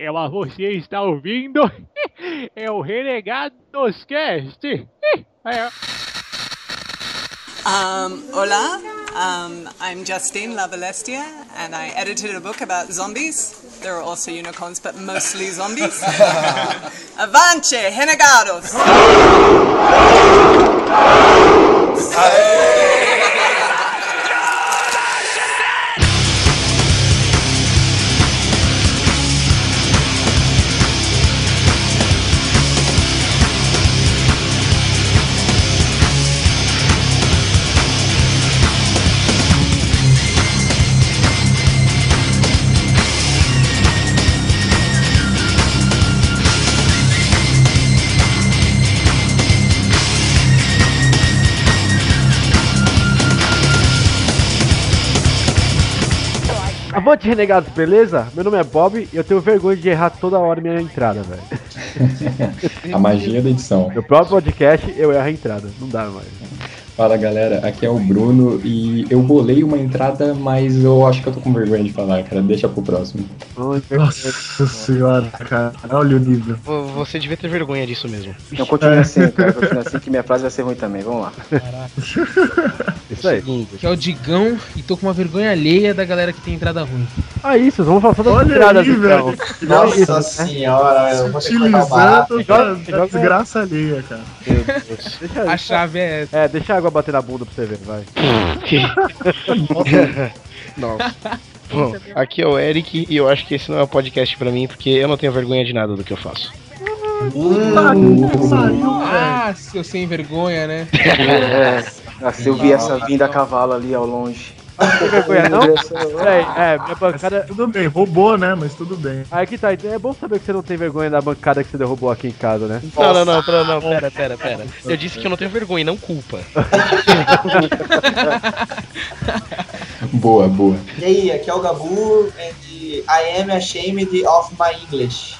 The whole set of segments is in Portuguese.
Ela, você está ouvindo? É o Renegados Cast. É. Um, hola, um, I'm Justine Lavalestia, and I edited a book about zombies. There are also unicorns, but mostly zombies. Avance, renegados! Avante, renegados, beleza? Meu nome é Bob e eu tenho vergonha de errar toda hora minha entrada, velho. A magia da edição. Meu próprio podcast, eu erro a entrada. Não dá mais. Fala galera, aqui é o Bruno e eu bolei uma entrada, mas eu acho que eu tô com vergonha de falar, cara. Deixa pro próximo. Nossa senhora, cara. Olha o nível. Vo- Você devia ter vergonha disso mesmo. Então continue assim, cara. Continue assim que minha frase vai ser ruim também. Vamos lá. Isso aí. Que é o Digão e tô com uma vergonha alheia da galera que tem entrada ruim. Ah, isso, vamos falar todas as entradas aí, então. velho. Não isso, né? senhora, eu vou barato. Utilizando desgraça alheia, cara. Deixa, A chave é essa. é, deixa a água bater na bunda pra você ver, vai. Nossa. Bom, aqui é o Eric e eu acho que esse não é um podcast pra mim porque eu não tenho vergonha de nada do que eu faço. Ah, seu sem vergonha, né? É, assim, eu vi essa vinda a cavalo ali ao longe. Tem vergonha não? Peraí, é, minha bancada. Tudo bem, roubou, né? Mas tudo bem. Aí que tá, então é bom saber que você não tem vergonha da bancada que você derrubou aqui em casa, né? Não, não, não, pera, não, pera, pera, pera. Eu disse que eu não tenho vergonha, não culpa. Boa, boa. E aí, aqui é o Gabu and I am ashamed of my English.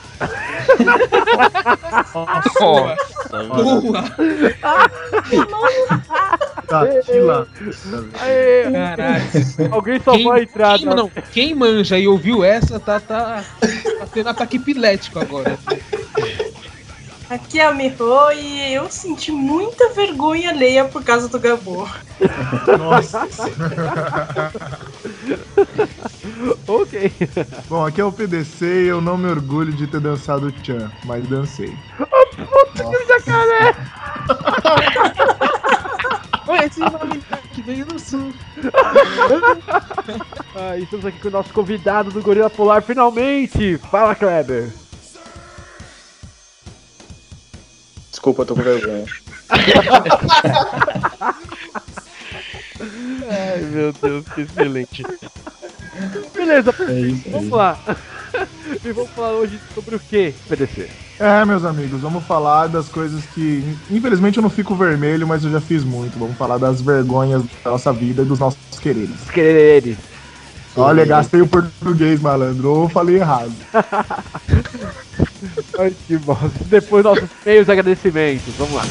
Boa. Tá, tila. Aê, Caralho. alguém salvou a entrada. Quem, não, quem manja e ouviu essa tá, tá, tá tendo ataque epilético agora. Aqui é a Miho e eu senti muita vergonha alheia por causa do Gabu. Nossa. Ok. Bom, aqui é o PDC e eu não me orgulho de ter dançado Chan, mas dancei. Olha esse nome que veio do sul. Ah, estamos aqui com o nosso convidado do Gorila Polar, finalmente! Fala, Kleber! Desculpa, eu tô com vergonha. Ai, meu Deus, que excelente. Beleza, É isso vamos lá. e vamos falar hoje sobre o que, PDC? É, meus amigos, vamos falar das coisas que. Infelizmente eu não fico vermelho, mas eu já fiz muito. Vamos falar das vergonhas da nossa vida e dos nossos queridos. Quereres. Olha, gastei o português, malandro, ou falei errado. Ai, que bosta. Depois nossos meios e agradecimentos. Vamos lá.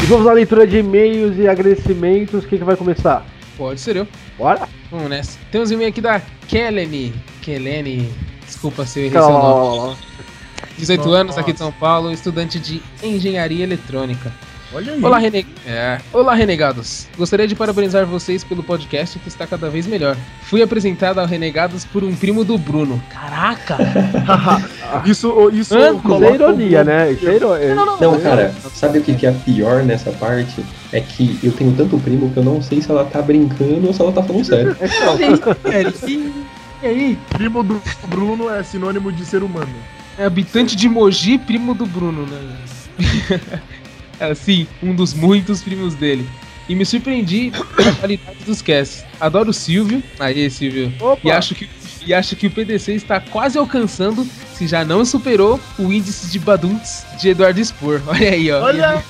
E vamos à leitura de e-mails e agradecimentos. Quem que vai começar? Pode ser eu. Bora? Vamos nessa. Temos um e-mail aqui da Kelene. Kelene. Desculpa se eu errei seu nome. 18 anos, aqui de São Paulo, estudante de engenharia eletrônica. Olha aí. Olá, rene... é. Olá, renegados. Gostaria de parabenizar vocês pelo podcast que está cada vez melhor. Fui apresentado ao Renegados por um primo do Bruno. Caraca! Isso, isso Isso é coloca ironia, o- né? Isso é ironia. Não, cara, sabe o que, que é pior nessa parte? É que eu tenho tanto primo que eu não sei se ela tá brincando ou se ela tá falando sério. E aí? Primo do Bruno é sinônimo de ser humano. É habitante de Mogi, primo do Bruno, né? É, Sim, um dos muitos primos dele. E me surpreendi com a qualidade dos casts. Adoro o Silvio. Aí, Silvio. Opa! E acho, que, e acho que o PDC está quase alcançando, se já não superou, o índice de badunts de Eduardo Spor. Olha aí, ó. Olha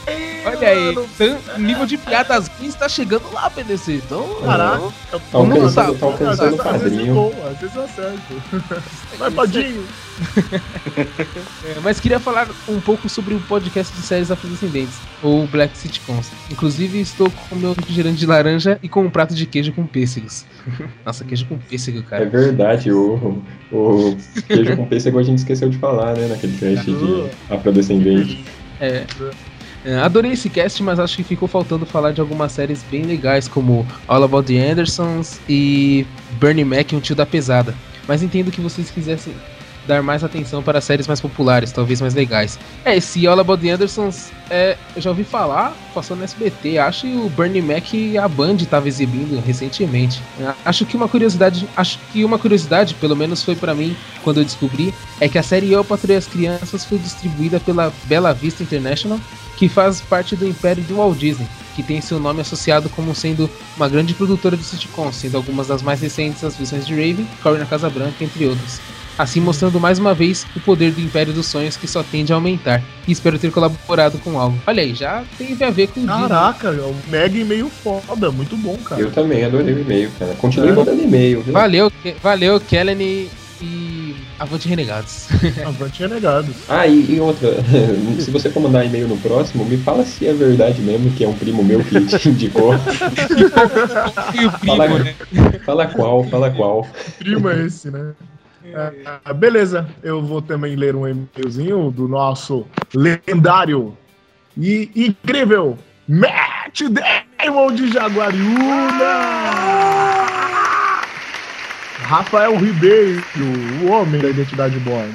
Olha Olha aí, tan- o nível de piadas ruins tá chegando lá, PDC. Então, Caraca, Tá alcançando, tá alcançando o é padrinho. bom, às vezes eu acerto. Vai, Padinho! É, mas queria falar um pouco sobre o podcast de séries afrodescendentes, ou Black Sitcoms. Inclusive, estou com o meu refrigerante de laranja e com um prato de queijo com pêssegos. Nossa, queijo com pêssego, É cara. verdade, o, o queijo com pêssego a gente esqueceu de falar, né, naquele cast de afrodescendente. É. É, Adorei esse cast, mas acho que ficou faltando falar de algumas séries bem legais, como All About the Andersons e Bernie Mac, um tio da pesada. Mas entendo que vocês quisessem dar mais atenção para séries mais populares, talvez mais legais. É, esse All About the Andersons, é, eu já ouvi falar, passou no SBT, acho que o Bernie Mac a Band estava exibindo recentemente. Acho que uma curiosidade, acho que uma curiosidade, pelo menos foi para mim quando eu descobri, é que a série Eu Patrulhei as Crianças foi distribuída pela Bella Vista International, que faz parte do império do Walt Disney, que tem seu nome associado como sendo uma grande produtora de sitcoms, sendo algumas das mais recentes as Visões de Raven, Corre na Casa Branca, entre outros. Assim mostrando mais uma vez o poder do Império dos Sonhos que só tende a aumentar. E espero ter colaborado com algo. Olha aí, já tem a ver com o Disney. Caraca, é um mega e-mail foda, muito bom, cara. Eu também adorei o e-mail, cara. Continue É. mandando e-mail, viu? Valeu, valeu, Kellen e, e Avante Renegados. Avante Renegados. Ah, e, e outra, se você for mandar e-mail no próximo, me fala se é verdade mesmo que é um primo meu que te indicou. e o primo, Fala, né? fala qual, fala qual. Primo é esse, né? Ah, beleza, eu vou também ler um e-mailzinho do nosso lendário e incrível Matt Damon de Jaguariúna! Rafael Ribeiro, o homem da identidade born.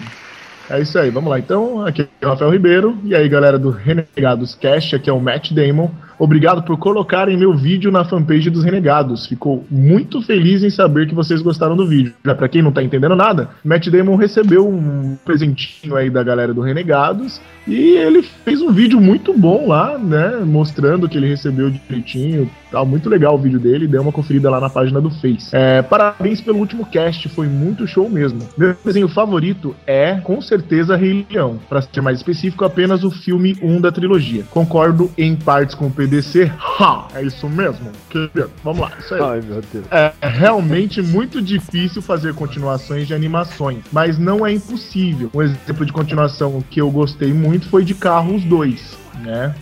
É isso aí, vamos lá. Então, aqui é o Rafael Ribeiro. E aí, galera do Renegados Cast, aqui é o Matt Damon. Obrigado por colocarem meu vídeo na fanpage dos Renegados. Ficou muito feliz em saber que vocês gostaram do vídeo. Já pra quem não tá entendendo nada, Matt Damon recebeu um presentinho aí da galera do Renegados e ele fez um vídeo muito bom lá, né, mostrando que ele recebeu direitinho. Tá muito legal o vídeo dele, dê uma conferida lá na página do Face. É, parabéns pelo último cast, foi muito show mesmo. Meu desenho favorito é, com certeza, Rei Leão. Pra ser mais específico, apenas o filme 1 da trilogia. Concordo em partes com o PDC. Ha! É isso mesmo? Querido, vamos lá, isso aí. Ai, meu Deus. É realmente muito difícil fazer continuações de animações, mas não é impossível. Um exemplo de continuação que eu gostei muito foi de Carros 2, né?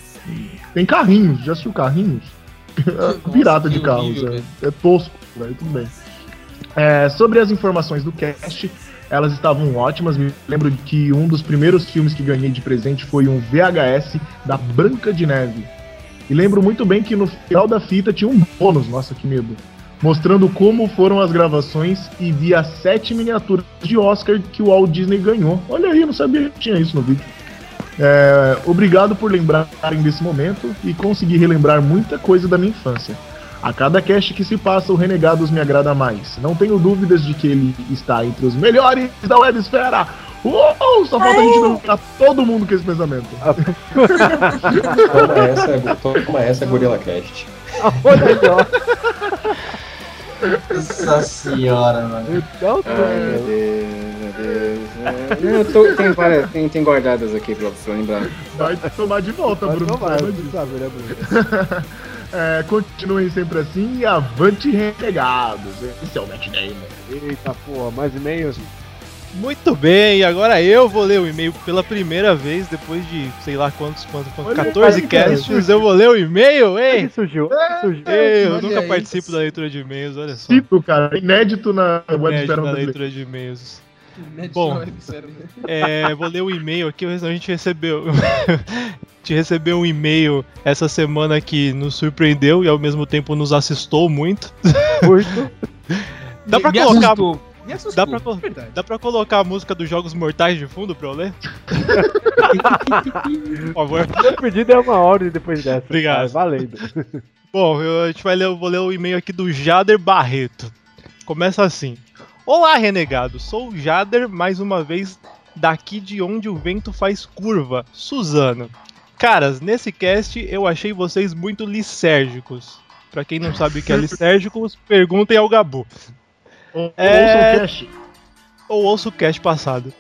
Tem carrinhos, já assistiu carrinhos? Pirata de carros, horrível, é, é tosco, velho, tudo bem. É, sobre as informações do cast, elas estavam ótimas. Me lembro que um dos primeiros filmes que ganhei de presente foi um VHS da Branca de Neve. E lembro muito bem que no final da fita tinha um bônus, nossa que medo, mostrando como foram as gravações e vi as sete miniaturas de Oscar que o Walt Disney ganhou. Olha aí, não sabia que tinha isso no vídeo. É, obrigado por lembrarem desse momento e conseguir relembrar muita coisa da minha infância. A cada cast que se passa, o Renegados me agrada mais. Não tenho dúvidas de que ele está entre os melhores da websfera. Uou, só falta a gente dominar todo mundo com esse pensamento. Toma essa, toma essa Gorilla Cast. Olha aí, ó. Nossa senhora, mano. Então, Ai, meu Deus, meu Deus. Eu tô, tem, várias, tem, tem guardadas aqui pra, pra lembrar. Vai tomar de volta, Vai Bruno. tomar, você sabe, né, Bruno? É, continuem sempre assim e avante renegados. Esse é o Matt Damon. Eita porra, mais e-mails. Muito bem, e agora eu vou ler o e-mail pela primeira vez, depois de sei lá quantos, quantos, quantos Olha 14 aí, cara. casts, eu vou ler o e-mail, Onde hein? surgiu? Onde surgiu? Ei, eu olha nunca aí. participo da leitura de e-mails, olha só. Cito, cara, inédito na Inédito na leitura de e-mails. Bom. É, vou ler o e-mail aqui, a gente recebeu. a gente recebeu um e-mail essa semana que nos surpreendeu e ao mesmo tempo nos assustou muito. Muito. Dá pra Me colocar. Me assustou, Dá pra, verdade. dá pra colocar a música dos Jogos Mortais de fundo pra eu ler? Por favor. Meu pedido é uma ordem depois dessa. Obrigado. Vai, valendo. Bom, eu, a gente vai ler, eu vou ler o e-mail aqui do Jader Barreto. Começa assim. Olá, renegado. Sou o Jader, mais uma vez, daqui de onde o vento faz curva, Suzano. Caras, nesse cast eu achei vocês muito lisérgicos. Pra quem não sabe o que é lisérgicos, perguntem ao Gabu. Ou- É- Ouça o cast. ou ouço o cast passado.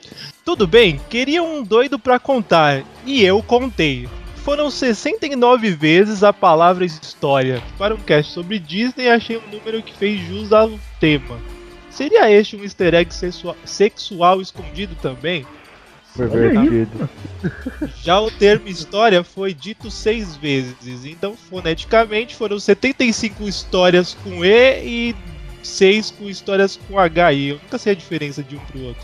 Tudo bem, queria um doido pra contar, e eu contei. Foram 69 vezes a palavra história. Para um cast sobre Disney, achei um número que fez jus ao tema. Seria este um easter egg sexua- sexual escondido também? Pervertido. Já o termo história foi dito seis vezes, então foneticamente foram 75 histórias com E e 6 com histórias com H. E eu nunca sei a diferença de um pro outro.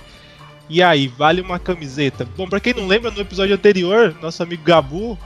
E aí, vale uma camiseta? Bom, pra quem não lembra, no episódio anterior, nosso amigo Gabu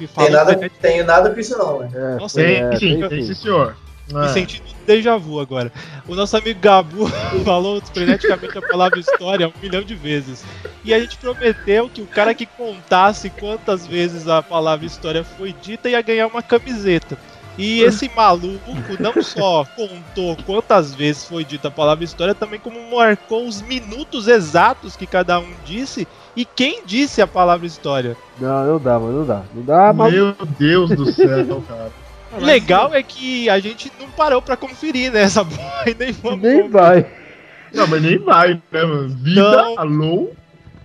me Tem falou nada, que tenho nada com isso não, né? É, Nossa, Tem, é, sim, tem tem, sim. sim, senhor. me É. sentindo um déjà vu agora. O nosso amigo Gabu falou freneticamente a palavra história um milhão de vezes. E a gente prometeu que o cara que contasse quantas vezes a palavra história foi dita ia ganhar uma camiseta. E esse maluco não só contou quantas vezes foi dita a palavra história, também como marcou os minutos exatos que cada um disse e quem disse a palavra história. Não, não dá, mano, não dá. Não dá, mas. Meu Deus do céu, cara. O legal é que a gente não parou pra conferir, né? Essa porra e nem vamos Nem vai. Não, mas nem vai, né, mano? Vida, Não. alô?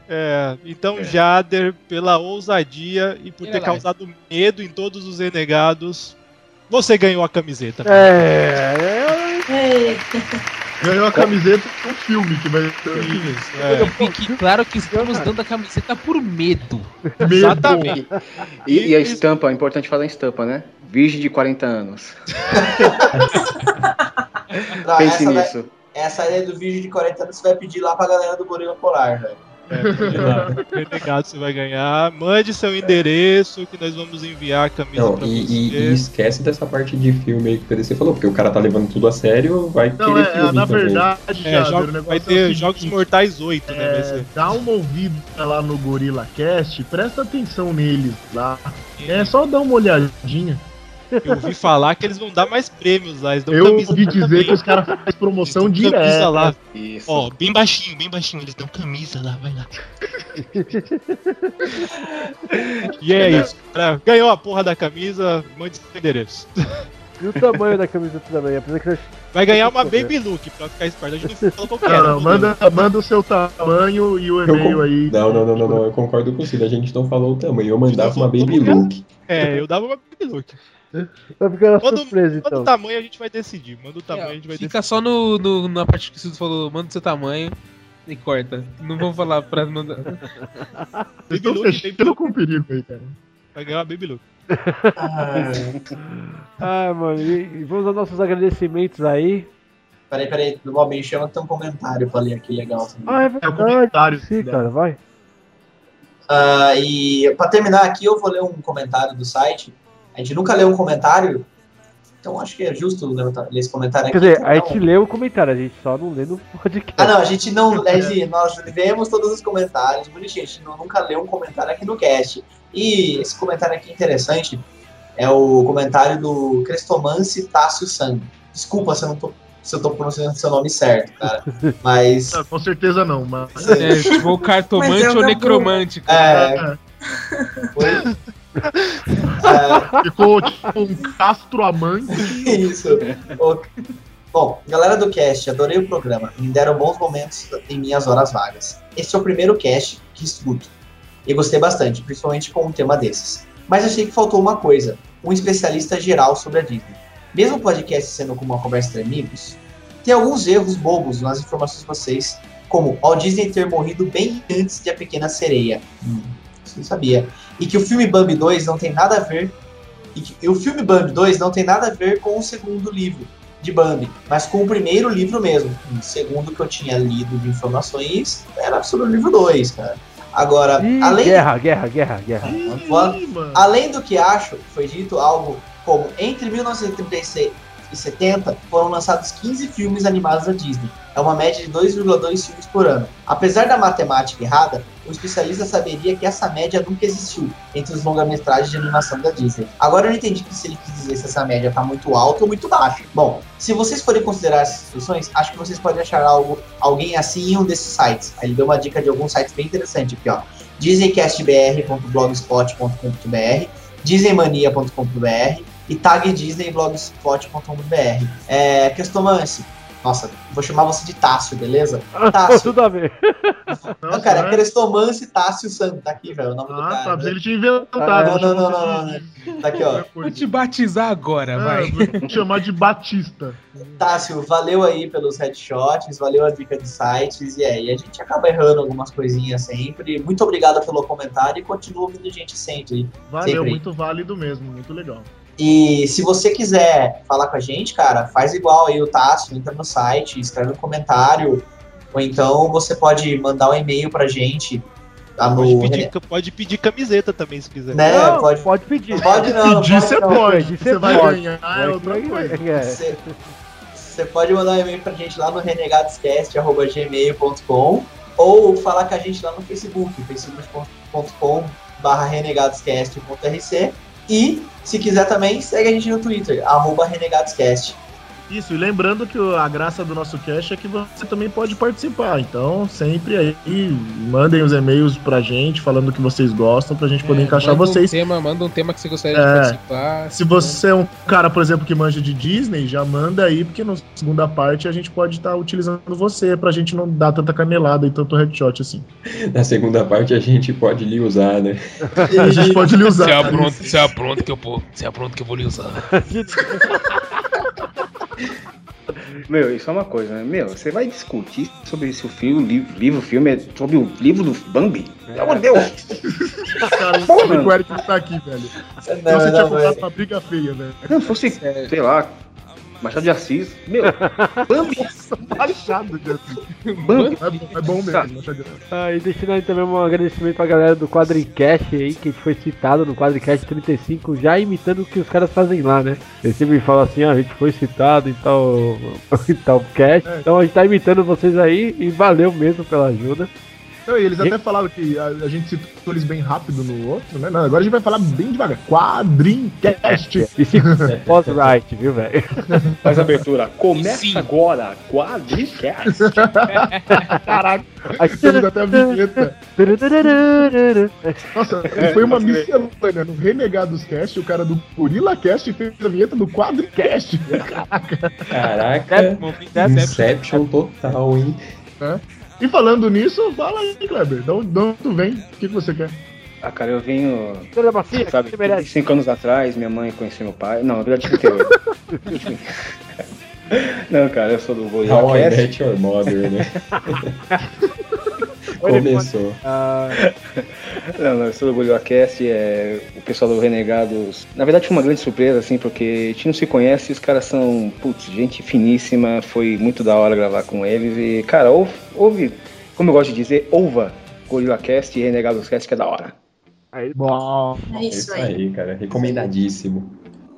É, então Jader, pela ousadia e por ter lá. causado medo em todos os renegados, você ganhou a camiseta. É, é, Ei, Ganhou a camiseta com filme que vai ter Isso, é. Fique claro que estamos dando a camiseta por medo. medo. Exatamente. E, e a estampa, é importante falar a estampa, né? Virgem de 40 anos. Não, Pense essa, vai- nisso. essa aí do vídeo de 40 anos você vai pedir lá pra galera do Gorila Polar, velho. É, renegado você vai ganhar. Mande seu endereço que nós vamos enviar a camisa Não, pra e, você. e- esquece dessa parte de filme aí que o PDC falou, porque o cara tá levando tudo a sério, vai Não, querer é, filme na também. verdade, É, jogo- o negócio vai é ter seguinte, Jogos Mortais 8, né? É, ser. dá uma ouvida lá no Gorilla Cast, presta atenção neles lá. É só dar uma olhadinha. Eu ouvi falar que eles vão dar mais prêmios lá. Eles dão Eu camisa ouvi dizer também. que os caras fazem promoção Eles dão camisa lá. Isso. Ó, bem baixinho, bem baixinho. Eles dão camisa lá, vai lá. e é isso. cara. Ganhou a porra da camisa, mande seu endereço. E o tamanho da camiseta também, apesar que Vai ganhar uma Baby Look pra ficar esperto. A gente não falou qual que Não, não, manda, manda o seu tamanho e o e-mail con- aí. Não, não, não, não, não, eu concordo com o Cid, a gente não falou o tamanho, eu mandava uma baby look. É, eu dava uma Baby Look. Vai ficar Manda, surpresa manda então. o tamanho a gente vai decidir. Manda o tamanho a gente vai decidir. Fica só no, no- na parte que o Cido falou, manda o seu tamanho e corta. Não vou falar pra mandar. Vocês Baby estão Look, fechando com perigo aí, cara. Vai ganhar uma Baby Look. Ah, mano, e, e vamos aos nossos agradecimentos aí. Peraí, peraí, do Bob chama tem um comentário pra ler aqui legal também. Ah, é É verdade. comentário. Sim, cara, vai. Ah, e pra terminar aqui, eu vou ler um comentário do site. A gente nunca leu um comentário, então acho que é justo ler esse comentário aqui. Quer dizer, Então, a gente lê o comentário, a gente só não lê no podcast. Ah, não, a gente não. a gente- nós vemos todos os comentários, bonitinho. A gente não- nunca leu um comentário aqui no cast. E esse comentário aqui interessante é o comentário do Crestomance Tássio Sangue. Desculpa se eu não tô, se eu tô pronunciando seu nome certo, cara. Mas. Ah, com certeza não, mas. É, tipo, cartomante é o ou Gabu. necromante. cara. É. Foi. É, Ficou tipo um castro amante. Isso. Bom, galera do cast, adorei o programa. Me deram bons momentos em minhas horas vagas. Esse é o primeiro cast que escuto. E gostei bastante, principalmente com um tema desses. Mas achei que faltou uma coisa: um especialista geral sobre a Disney. Mesmo o podcast sendo como uma conversa entre amigos, tem alguns erros bobos nas informações de vocês, como Walt Disney ter morrido bem antes de A Pequena Sereia. Hum, eu não sabia. E que o filme Bambi 2 não tem nada a ver e que o filme Bambi 2 não tem nada a ver com o segundo livro de Bambi, mas com o primeiro livro mesmo. E Segundo o que eu tinha lido de informações, era sobre o livro 2, cara. Agora, Ih, além, guerra, guerra, guerra, guerra. Ih, além do que acho, foi dito algo como entre 1936 e 70 foram lançados 15 filmes animados da Disney. É uma média de 2,2 filmes por ano. Apesar da matemática errada, o especialista saberia que essa média nunca existiu entre os longa-metragens de animação da Disney. Agora eu não entendi se ele quis dizer se essa média está muito alta ou muito baixa. Bom, se vocês forem considerar essas instruções, acho que vocês podem achar algo, alguém assim em um desses sites. Aí ele deu uma dica de alguns sites bem interessantes aqui, ó. disneycastbr.blogspot.com.br, disneymania.com.br e tagdisneyblogspot.com.br. É, Questomance, Nossa, vou chamar você de Tássio, beleza? Ah, Tássio. Tudo a ver. Não, cara, é Crestomance Tássio Santo. Tá aqui, velho, o nome do Ah, cara. tá, mas né? ele tinha inventado. Não, não, não, não, não. Tá aqui, ó. Vou te batizar agora, Ah, vai. vou chamar de Batista. Tássio, valeu aí pelos headshots, valeu a dica de sites, e aí a gente acaba errando algumas coisinhas sempre. Muito obrigado pelo comentário e continua ouvindo a gente sempre. Valeu, Sempre. muito válido mesmo, muito legal. E se você quiser falar com a gente, cara, faz igual aí o Tássio, entra no site, escreve um comentário, ou então você pode mandar um e-mail pra gente. Tá no. Pode pedir, pode pedir camiseta também, se quiser. Né? Não, pode, pode pedir. pode não, não Pedir pode você não. pode, Pedir você você vai pode. ganhar, é Vai outra coisa. é. Você, você pode mandar um e-mail pra gente lá no renegadoscast.gmail.com ou falar com a gente lá no Facebook, facebook.com barra renegadoscast.rc e se quiser também, segue a gente no Twitter, arroba renegadoscast. Isso, e lembrando que a graça do nosso cast é que você também pode participar. Então, sempre aí, mandem os e-mails pra gente, falando o que vocês gostam, pra gente poder É, encaixar manda vocês. Um tema, manda um tema que você gostaria de É. participar. Se você é um cara, por exemplo, que manja de Disney, já manda aí, porque na segunda parte a gente pode estar utilizando você pra gente não dar tanta canelada e tanto headshot assim. Na segunda parte a gente pode lhe usar, né? A gente pode lhe usar. Apronta, você apronta que eu vou, você apronta que eu vou lhe usar. Meu, isso é uma coisa, né? Meu, você vai discutir sobre se o filme, livro, livro, filme é sobre o livro do Bambi? Pelo amor de Deus! Cara, Porra. sabe que o Eric não tá aqui, velho. Não, você não, tinha comprado é. uma briga feia, velho. Não, fosse, sei lá, Machado de Assis. Meu, Bambi! Baixado de assim. Bambi! É bom, é bom mesmo. Machado de Assis. Ah, e deixando aí também um agradecimento pra galera do Quadrincast aí, que foi citado no Quadrincast 35, já imitando o que os caras fazem lá, né? Eles sempre falam assim, ah, a gente foi citado em tal, em tal cast, então a gente tá imitando vocês aí e valeu mesmo pela ajuda. Não, e eles até falaram que a, a gente citou eles bem rápido no outro, né? Não, agora a gente vai falar bem devagar. Quadrincast. E se pós-right, viu, velho? Faz a abertura. Começa Sim. agora, Quadricast. Caraca, temos até a vinheta. Nossa, foi uma miscelânea no Renegados Cast, o cara do Gorilla Cast fez a vinheta do Quadricast. Caraca, Inception total, hein? E falando nisso, fala aí, Kleber. De onde, de onde tu vem? O que, que você quer? Ah, cara, eu venho. Sabe, cinco anos atrás, minha mãe conheceu meu pai. Não, na verdade, 38. Enfim. Não, cara, eu sou do How I. Met Your Mother, né? Começou. Ah, Não, não, eu sou do GorillaCast, é o pessoal do Renegados. Na verdade foi uma grande surpresa, assim, porque a gente não se conhece, os caras são, putz, gente finíssima, foi muito da hora gravar com eles. E, cara, ouve, ouve como eu gosto de dizer, ouva GorillaCast e Renegados Cast, que é da hora. aí, Bom, É isso Isso aí. aí, cara. Recomendadíssimo.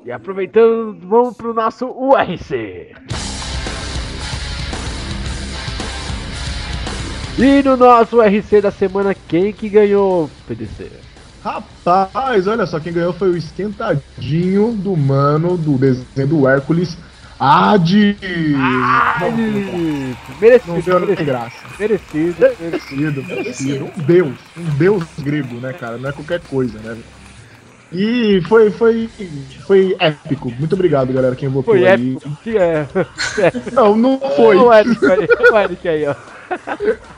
e aproveitando, vamos pro nosso URC. E no nosso URC da semana, quem que ganhou, PDC? rapaz, olha só, quem ganhou foi o esquentadinho do mano do desenho do Hércules. Hades! Merecido, Não deu merecido, graça. merecido, merecido. Merecido. Um deus, um deus grego, né, cara? Não é qualquer coisa, né? E foi, foi, foi épico. Muito obrigado, galera, quem votou Foi aí. épico. Que é. Não, não foi. O Eric aí, o Eric aí, ó.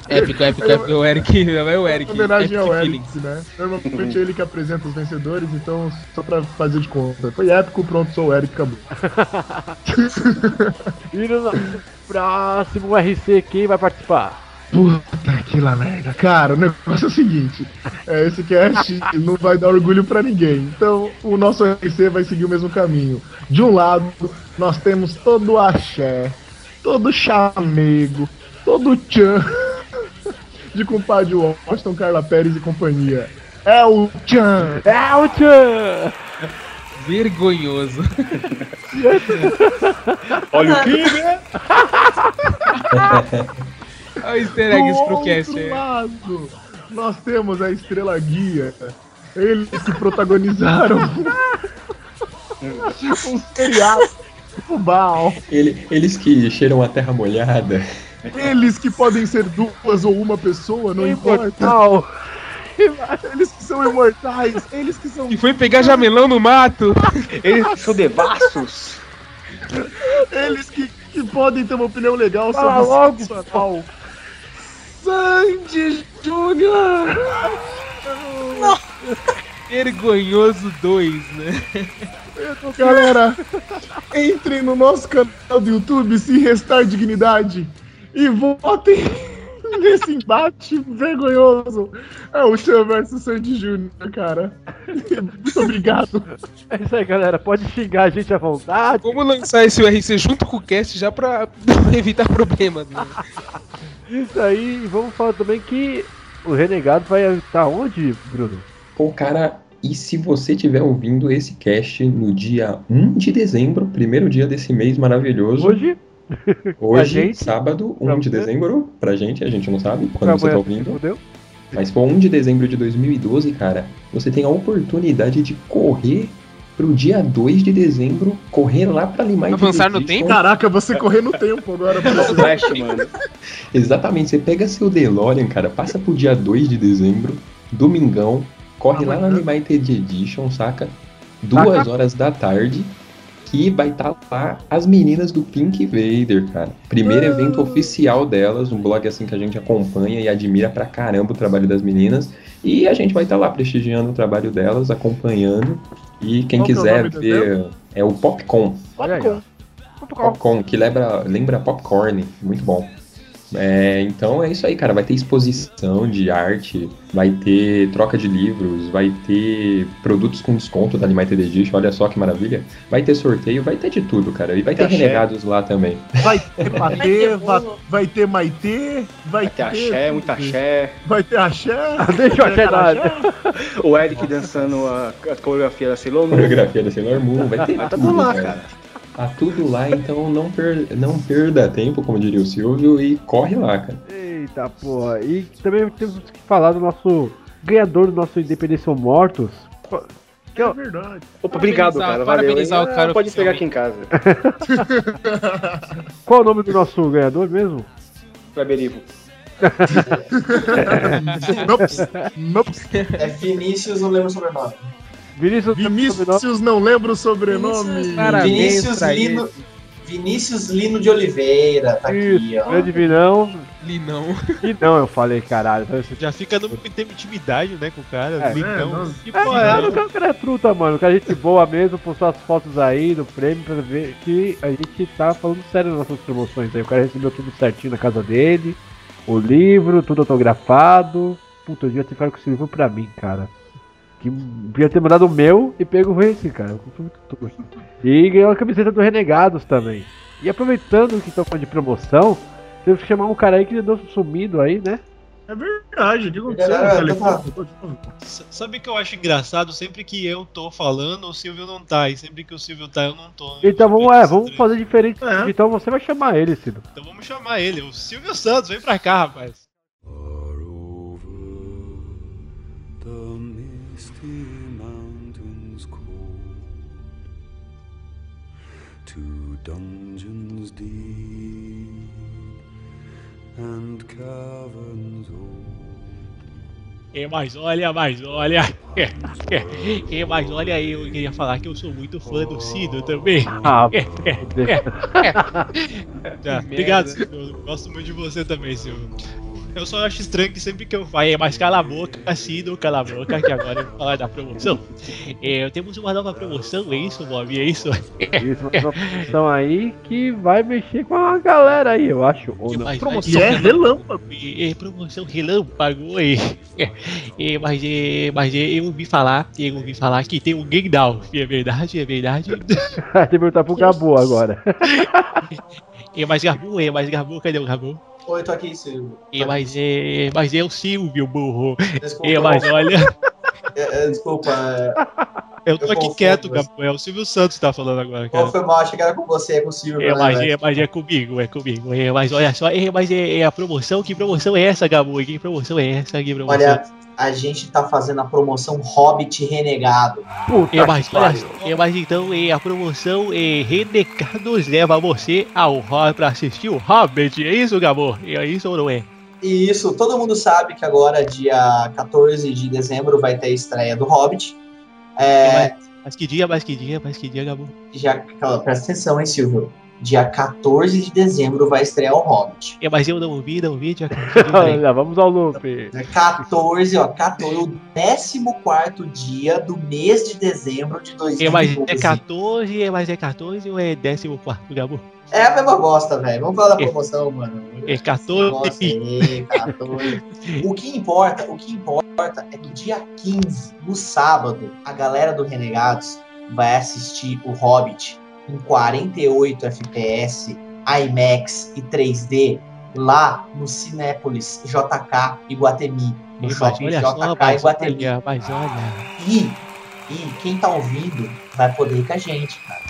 Épico, épico, épico. O Eric, é o Eric. Em homenagem ao. Eric, né? Normalmente é ele que apresenta os vencedores, então só pra fazer de conta. Foi épico, pronto, sou o Eric, acabou. E no próximo URC, quem vai participar? Puta que lá merda. Cara, o negócio é o seguinte: é, esse cast não vai dar orgulho pra ninguém. Então, o nosso RC vai seguir o mesmo caminho. De um lado, nós temos todo o axé, todo o chamego, todo o tchan de compadre Washington, Carla Pérez e companhia. É o tchan! É o Tchan! Vergonhoso. Olha o que, né? Olha o easter eggs pro cast. lado, nós temos a Estrela Guia. Eles que protagonizaram um seriado Fubal. Ele- eles que cheiram a terra molhada. Eles que podem ser duas ou uma pessoa, não importa. Imortal! Eles que são imortais, eles que são. E foi pegar jamelão no mato. Eles são devassos. Eles que que podem ter uma opinião legal Fala sobre logo, sensual. Sandy Júnior! Vergonhoso 2, né? Galera, entrem no nosso canal do YouTube, se restar dignidade, e votem nesse embate vergonhoso. É o Chan versus Sandy Júnior, cara. Muito obrigado. É isso aí, galera. Pode xingar a gente à vontade. Vamos lançar esse URC junto com o cast já pra evitar problemas. Né? Isso aí. E vamos falar também que o Renegado vai estar onde, Bruno? Pô, cara, e se você estiver ouvindo esse cast no dia 1 de dezembro, primeiro dia desse mês maravilhoso. Hoje? Hoje, gente? sábado, 1 Pra de você? dezembro, pra gente, a gente não sabe quando Pra você tá ouvindo. Mas for 1 de dezembro de 2012, cara, você tem a oportunidade de correr pro dia 2 de dezembro, correr lá pra Limar Avançar no tempo? Caraca, você correr no tempo agora. Flash, mano. Exatamente, você pega seu DeLorean, cara, passa pro dia 2 de dezembro, domingão, corre lá na Limited Edition, saca? Duas Saca? horas da tarde, que vai estar lá as meninas do Pink Vader, cara. Primeiro evento oficial delas, um blog assim que a gente acompanha e admira pra caramba o trabalho das meninas. E a gente vai estar lá prestigiando o trabalho delas, acompanhando. E quem Qual que é quiser nome do ver é o Popcorn. Olha aí, ó. Popcorn, que lembra, lembra popcorn, muito bom. É, então é isso aí, cara. Vai ter exposição de arte, vai ter troca de livros, vai ter produtos com desconto da Limited Edition, olha só que maravilha. Vai ter sorteio, vai ter de tudo, cara. E vai ter renegados lá também. Vai ter ter vai, bolo. vai ter Maitê, vai, Vai ter axé, muito axé. Vai ter axé. Deixa eu achar. O Eric dançando a, a coreografia da Sailor Moon. Coreografia da Sailor Moon, vai ter Vai tá tudo, tudo lá, cara. Cara. Tá tudo lá, então não, per- não perda tempo, como diria o Silvio, e corre lá, cara. Eita porra. E também temos que falar do nosso ganhador do nosso Independência ou Mortos. Que é É verdade. Opa, obrigado, cara. Valeu. o cara Ah, Pode pegar aqui em casa. Qual é o nome do nosso ganhador mesmo? Nops, nops. É Vinícius, não lembro o sobrenome. Vinícius Vinícius não lembra o sobrenome. Vinícius, Parabéns Vinícius Lino. Vinícius Lino de Oliveira, tá aqui, Isso, ó. grande Vinão. Linão. E não, eu falei, caralho. Já fica no tem intimidade, né, com o cara. É, Então, não. que É, porra é é, o cara, o cara é truta, mano. O cara é gente boa mesmo, postou as fotos aí do prêmio pra ver que a gente tá falando sério nas nossas promoções aí. O cara recebeu tudo certinho na casa dele, o livro, tudo autografado. Puta, eu devia ter ficado com esse livro pra mim, cara. Que devia ter mandado o meu e pego esse, cara. E ganhou a camiseta do Renegados também. E aproveitando que estão falando de promoção, temos que chamar um cara aí que andou sumido aí, né? É verdade, aconteceu? Galera, Ele de novo. S- Sabe o que eu acho engraçado? Sempre que eu tô falando, o Silvio não tá. E sempre que o Silvio tá, eu não tô. Então vamos, é, vamos fazer diferente. É. Então você vai chamar ele, Cido. Então vamos chamar ele, o Silvio Santos, vem pra cá, rapaz. Dungeons deep and caverns old. É, mas olha, mas olha. É, mas olha, eu queria falar que eu sou muito fã do Cido também. Ah, Tá, obrigado, Silvio. Gosto muito de você também, Silvio. Eu só acho estranho que sempre que eu falo, é, mas cala a boca, Cido, cala a boca, que agora eu vou falar da promoção. É, temos uma nova promoção, é isso, Bob? É isso? Isso, uma promoção aí que vai mexer com a galera aí, eu acho. Ou não. Mas- Promoção mas- é relâmpago. É, promoção relâmpago, é, é, mas, é, mas é, eu ouvi falar, eu ouvi falar que tem um Gandalf, é verdade, é verdade. Tem que perguntar pro Gabu agora. É, mas Gabu, é, mas Gabu, cadê o Gabu? Oi, tô aqui, Silvio. É, mas é, mas é o Silvio, burro. Desculpa, É, mas olha, é, é, desculpa. é, eu tô Eu aqui quieto, é o Silvio Santos que tá falando agora, cara. foi mal? Achei que era com você, é com o Silvio. É, né, mas velho? é, mas é comigo, é comigo. É, mas olha só, é, mas é, é a promoção, que promoção é essa, Gabu? Que promoção é essa? Que promoção? Olha, a gente tá fazendo a promoção Hobbit Renegado. Puta É, mas, que olha, pariu. é, mas então é, a promoção é, Renegados leva você ao hall pra assistir o Hobbit, é isso, Gabo? É isso ou não é? E isso, todo mundo sabe que agora, dia 14 de dezembro, vai ter a estreia do Hobbit. É, Mas que dia, mas que dia, mas que dia, Gabo? já, calma, presta atenção, hein, Silvio. Dia 14 de dezembro vai estrear o Hobbit. É, mas eu não vi, não vi, já Olha, vamos ao loop. Dia 14, ó, 14, o 14 dia do mês de dezembro de É, mas 2012. é 14, é, mas é 14 ou é 14, Gabo? É a mesma bosta, velho. Vamos falar da promoção, mano. É 14. Nossa, é, 14. o que importa, o que importa é que dia 15, no sábado, a galera do Renegados vai assistir o Hobbit em 48 FPS, IMAX e 3D lá no Cinépolis JK Iguatemi, no shopping só, JK mas Iguatemi. olha, mas olha. E, e quem tá ouvindo vai poder ir com a gente, cara.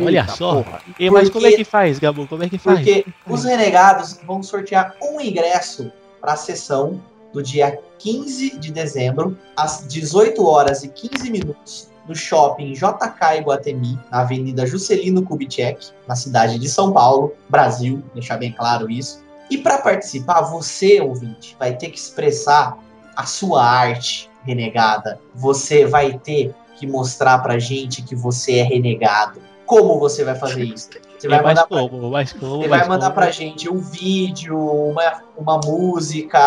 Olha só. E, mas como é que faz, Gabo? Como é que faz? Porque os renegados vão sortear um ingresso para a sessão do dia 15 de dezembro, às 18 horas e 15 minutos, no shopping JK Iguatemi, na Avenida Juscelino Kubitschek, na cidade de São Paulo, Brasil, deixar bem claro isso. E para participar, você, ouvinte, vai ter que expressar a sua arte renegada. Você vai ter que mostrar pra gente que você é renegado. Como você vai fazer isso? Você vai É, mandar pra como? Mas como? você mas vai mandar como? pra gente um vídeo, uma, uma música,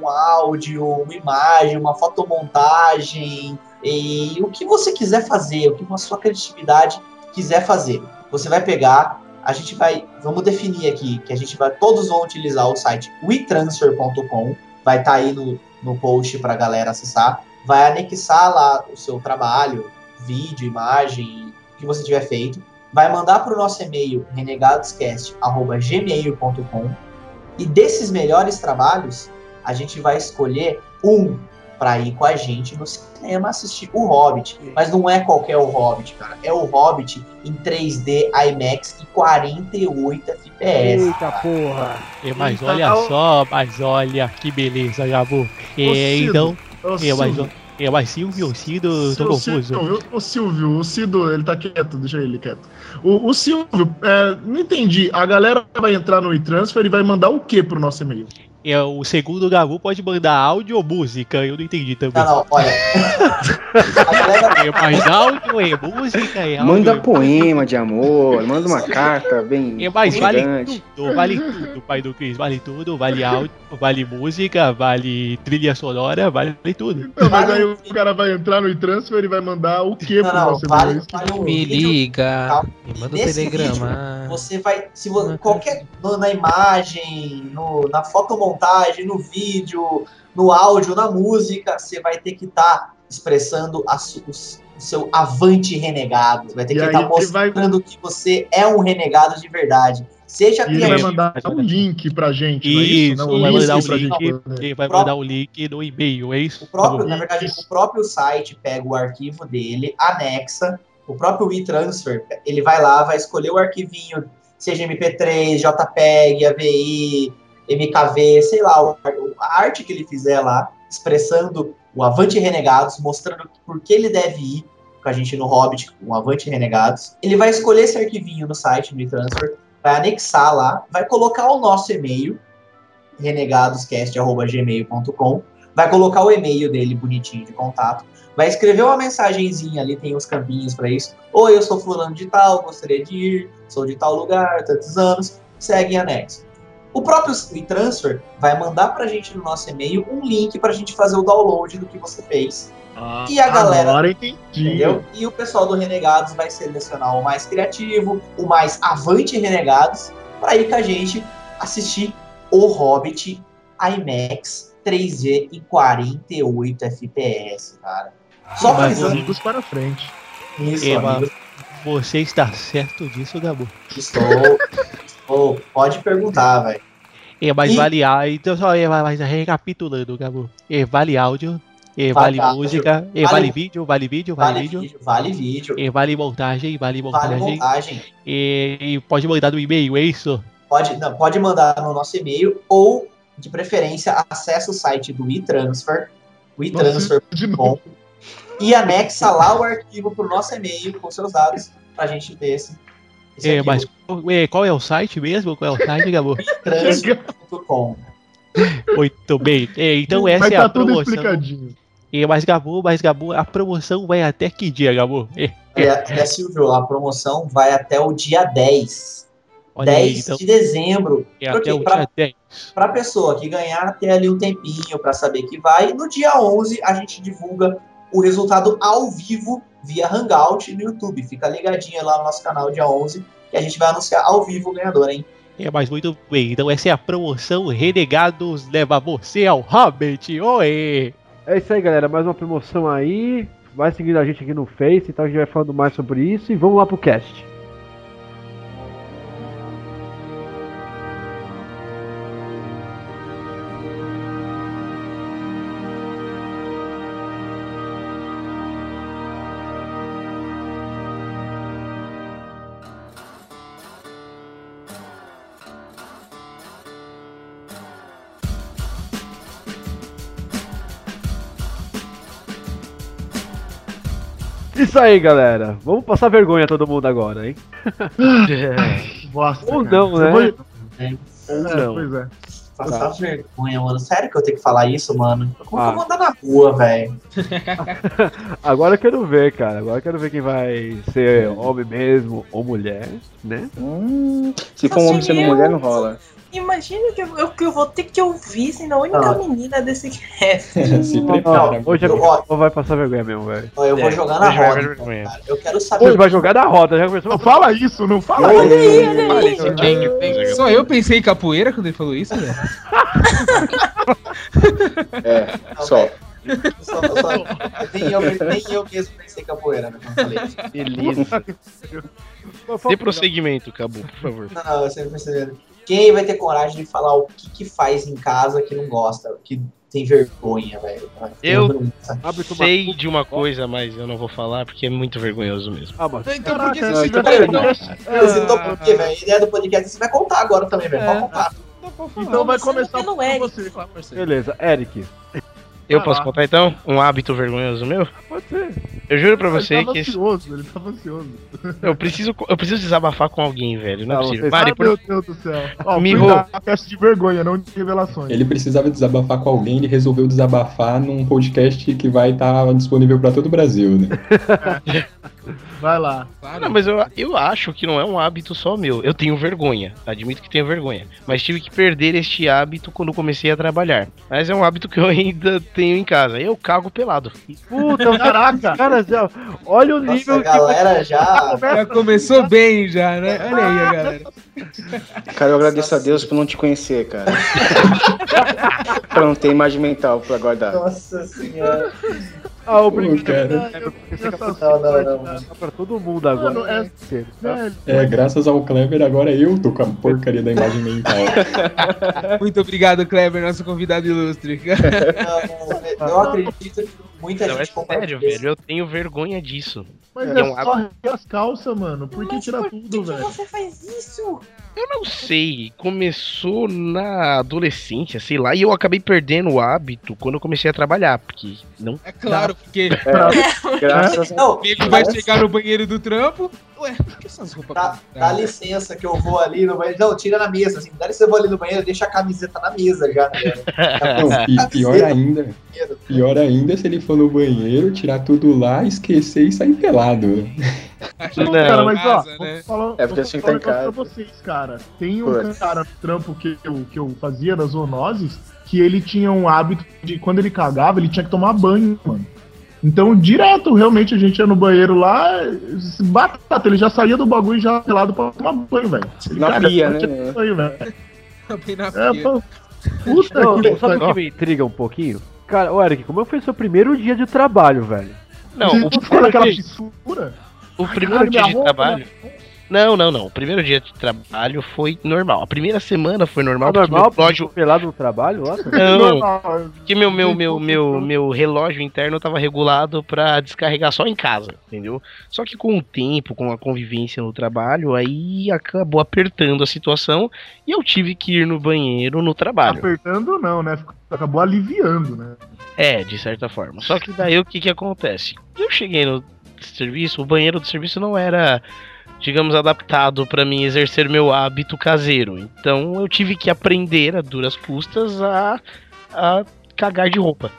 um áudio, uma imagem, uma fotomontagem, e o que você quiser fazer, o que a sua criatividade quiser fazer. Você vai pegar, a gente vai, vamos definir aqui, que a gente vai, todos vão utilizar o site wetransfer.com, vai estar aí no, no post pra galera acessar, vai anexar lá o seu trabalho, vídeo, imagem, o que você tiver feito, vai mandar para o nosso e-mail renegadoscast@gmail.com e desses melhores trabalhos a gente vai escolher um para ir com a gente no cinema assistir o Hobbit, mas não é qualquer o Hobbit, cara, é o Hobbit em 3D IMAX e 48 FPS. Eita cara. porra. É, mas Eita, olha ô- só, mas olha que beleza, Gabo. É, então, é, mas, é, mas Silvio, Cido, tô O confuso. Silvio, o Silvio, o Cido, ele tá quieto, deixa ele quieto. O, o Silvio, é, não entendi. A galera vai entrar no e-transfer e vai mandar o que pro nosso e-mail? É, o segundo Gabu pode mandar áudio ou música, eu não entendi também. Não, não, olha. É mais áudio, é música, é áudio. Manda é poema de amor, manda uma carta bem É, vale gigante. tudo, vale tudo, pai do Cris, vale tudo, vale áudio, vale música, vale trilha sonora, vale tudo. Não, mas aí o cara vai entrar no e-transfer e vai mandar o que pro não, nosso vale, vale um Me vídeo liga. Me manda o Nesse telegrama. Você vai, se vo- qualquer na imagem, no- na fotomontagem, no vídeo, no áudio, na música, você vai ter que estar expressando a o o seu avante renegado. Você vai ter E que estar vai- mostrando que você é um renegado de verdade. Seja E ele vai mandar um link pra gente, não é isso? Isso, Não, vai mandar um link, ele vai mandar um link no e-mail, é isso? O próprio, Tá na verdade, Isso. o próprio site pega o arquivo dele, anexa, o próprio e-transfer, ele vai lá, vai escolher o arquivinho, seja MP3, JPEG, AVI, MKV, sei lá, a arte que ele fizer lá, expressando o Avante Renegados, mostrando por que ele deve ir com a gente no Hobbit, com o Avante Renegados. Ele vai escolher esse arquivinho no site, no e-transfer, vai anexar lá, vai colocar o nosso e-mail, renegadoscast.gmail.com, vai colocar o e-mail dele bonitinho de contato, vai escrever uma mensagenzinha ali, tem os campinhos para isso. Oi, eu sou fulano de tal, gostaria de ir, sou de tal lugar, tantos anos, segue em anexo. O próprio e-transfer vai mandar pra gente no nosso e-mail um link pra gente fazer o download do que você fez. Ah, E a galera- Agora entendi. Entendeu? E o pessoal do Renegados vai selecionar o mais criativo, o mais avante Renegados, pra ir com a gente assistir O Hobbit IMAX 3D em 48 FPS, cara. Só Mas frisando Amigos para frente. isso, É, mas amigo. Você está certo disso, Gabu? Estou, estou. Pode perguntar, velho. É, mas E- vale áudio, então só é, mas recapitulando, Gabu. É, vale áudio, é, Vale vale, áudio, música, é, vale- vale vídeo, vale vídeo, vale, vídeo. vídeo, vale vídeo, É, vale montagem, vale vale montagem. montagem. E, e pode mandar no e-mail, é isso? Pode, não, pode mandar no nosso e-mail ou, de preferência, acessa o site do eTransfer, o eTransfer.com e anexa lá o arquivo pro nosso e-mail com seus dados pra gente ter esse, esse É, mas qual- é, qual é o site mesmo? Qual é o site, Gabu? eTransfer.com. Muito bem. É, então Vai essa é tá a tudo promoção. explicadinho. É, mas Gabu, mas Gabu, a promoção vai até que dia, Gabu? É, É, é, Silvio, a promoção vai até o dia 10. Olha aí, 10 então. de dezembro. É até o Pra- dia 10. Pra pessoa que ganhar ter ali um tempinho pra saber que vai. No dia 11 a gente divulga o resultado ao vivo via Hangout no YouTube. Fica ligadinho lá no nosso canal dia 11 que a gente vai anunciar ao vivo o ganhador, hein? É, mas muito bem. Então essa é a promoção Renegados leva você ao Hobbit. Oi! É isso aí, galera. Mais uma promoção aí. Vai seguindo a gente aqui no Face, então a gente vai falando mais sobre isso. E vamos lá pro cast. Isso aí, galera. Vamos passar vergonha todo mundo agora, hein? Bosta, Ou cara. não, Eu né? Ou É, não. Pois é. Passar vergonha, mano. Sério que eu tenho que falar isso, mano? Como Ah. que eu vou andar na rua, velho? Agora eu quero ver, cara. Agora eu quero ver quem vai ser homem mesmo ou mulher, né? Hum, se for um homem sendo mulher, não rola. Imagina que eu, eu- que eu vou ter que ouvir sendo a única Ah. menina desse cast. Se Não, prepara. hoje a Eu- ó, vai passar vergonha mesmo, velho. eu vou É, jogar na roda, então. Eu quero saber. Hoje vai jogar na roda, já começou Não fala isso, não fala Olha isso. olha aí. Só eu pensei em capoeira quando ele falou isso, né? É, só. velho. Só- só- nem, eu, nem eu mesmo pensei em capoeira, né? Eu. Beleza. Dê prosseguimento, Cabo, por favor. Não, não, eu sempre percebi. Quem vai ter coragem de falar o que, que faz em casa que não gosta, que tem vergonha, velho? Eu- Vergonha. Sei de uma coisa, mas eu não vou falar porque é muito vergonhoso mesmo. Ah, mas Então por que você então citou vai- então? Eu citou por quê, velho? A ideia do podcast você vai contar agora também, velho. Pode contar. Então vai Começando começar pelo por Eric. você. beleza. Eric, Eu posso lá. contar então? Um hábito vergonhoso meu? pode ser. Eu juro pra você ele tava que esse- ansioso, ele tava ansioso. eu preciso, eu preciso desabafar com alguém, velho. Não é Ah, possível. Mari, ah, por... meu Deus do céu. Ó, Me cuidado, teste de vergonha, não de revelações. Ele precisava desabafar com alguém, ele resolveu desabafar num podcast que vai estar disponível para todo o Brasil, né? Vai lá. Não, mas eu, eu acho que não é um hábito só meu. Eu tenho vergonha, admito que tenho vergonha. Mas tive que perder este hábito quando comecei a trabalhar. Mas é um hábito que eu ainda tenho em casa. Eu cago pelado. Puta, Caraca! cara, já. Olha o Nossa, nível a galera já. Já começou bem já, né? Olha aí a galera. Cara, eu agradeço a Deus por não te conhecer, cara. pra não ter imagem mental pra guardar. Nossa senhora. Ah, obrigado. Não, não, não. Tá pra todo mundo agora. Mano, é- Sério, tá? Velho, É, graças ao Clever, agora eu tô com a porcaria da imagem mental. Muito obrigado, Kleber, nosso convidado ilustre. Não, eu acredito que muita Não, é gente sério, compartilha. velho. Eu tenho vergonha disso. Mas É é, um só as calças, mano. Por que tirar por tudo, que, que velho? você faz isso? Eu não sei, começou na adolescência, sei lá, e eu acabei perdendo o hábito quando eu comecei a trabalhar, porque não É claro, porque Graças a o nego vai chegar no banheiro do trampo. Ué, por que essas roupas Dá, dá licença que eu vou ali no banheiro. Não, tira na mesa, assim. Dá licença, eu vou ali no banheiro, deixa a camiseta na mesa já. Né? Não, pi- pior ainda, pior ainda se ele for no banheiro, tirar tudo lá, esquecer e sair pelado. Né? Não, cara, mas ó, né? falar, É porque assim falar um tá em pra casa. vocês, cara. Tem um Putz. cara no trampo que eu, que eu fazia das zoonoses que ele tinha um hábito de quando ele cagava, ele tinha que tomar banho, mano. Então, direto, realmente, a gente ia no banheiro lá, batata, ele já saía do bagulho já pelado pra tomar banho, velho. Ele, Na cara, pia, né? tinha banho, na É, pia. pô, puta Não, que sabe o que me intriga um pouquinho? Cara, ô Eric, como foi seu primeiro dia de trabalho, velho? Não, o primeiro, dia, fissura? o primeiro dia de trabalho. né? Não, não, não. O primeiro dia de trabalho foi normal. A primeira semana foi normal, É porque normal, meu relógio. pelado no trabalho, ó. Não, porque meu, meu, meu, meu, meu relógio interno tava regulado pra descarregar só em casa, entendeu? Só que com o tempo, com a convivência no trabalho, aí acabou apertando a situação e eu tive que ir no banheiro no trabalho. Apertando não, né? Acabou aliviando, né? É, de certa forma. Só que daí o que que acontece? Eu cheguei no serviço, o banheiro do serviço não era, digamos, adaptado pra mim exercer meu hábito caseiro. Então eu tive que aprender a duras custas a, a cagar de roupa.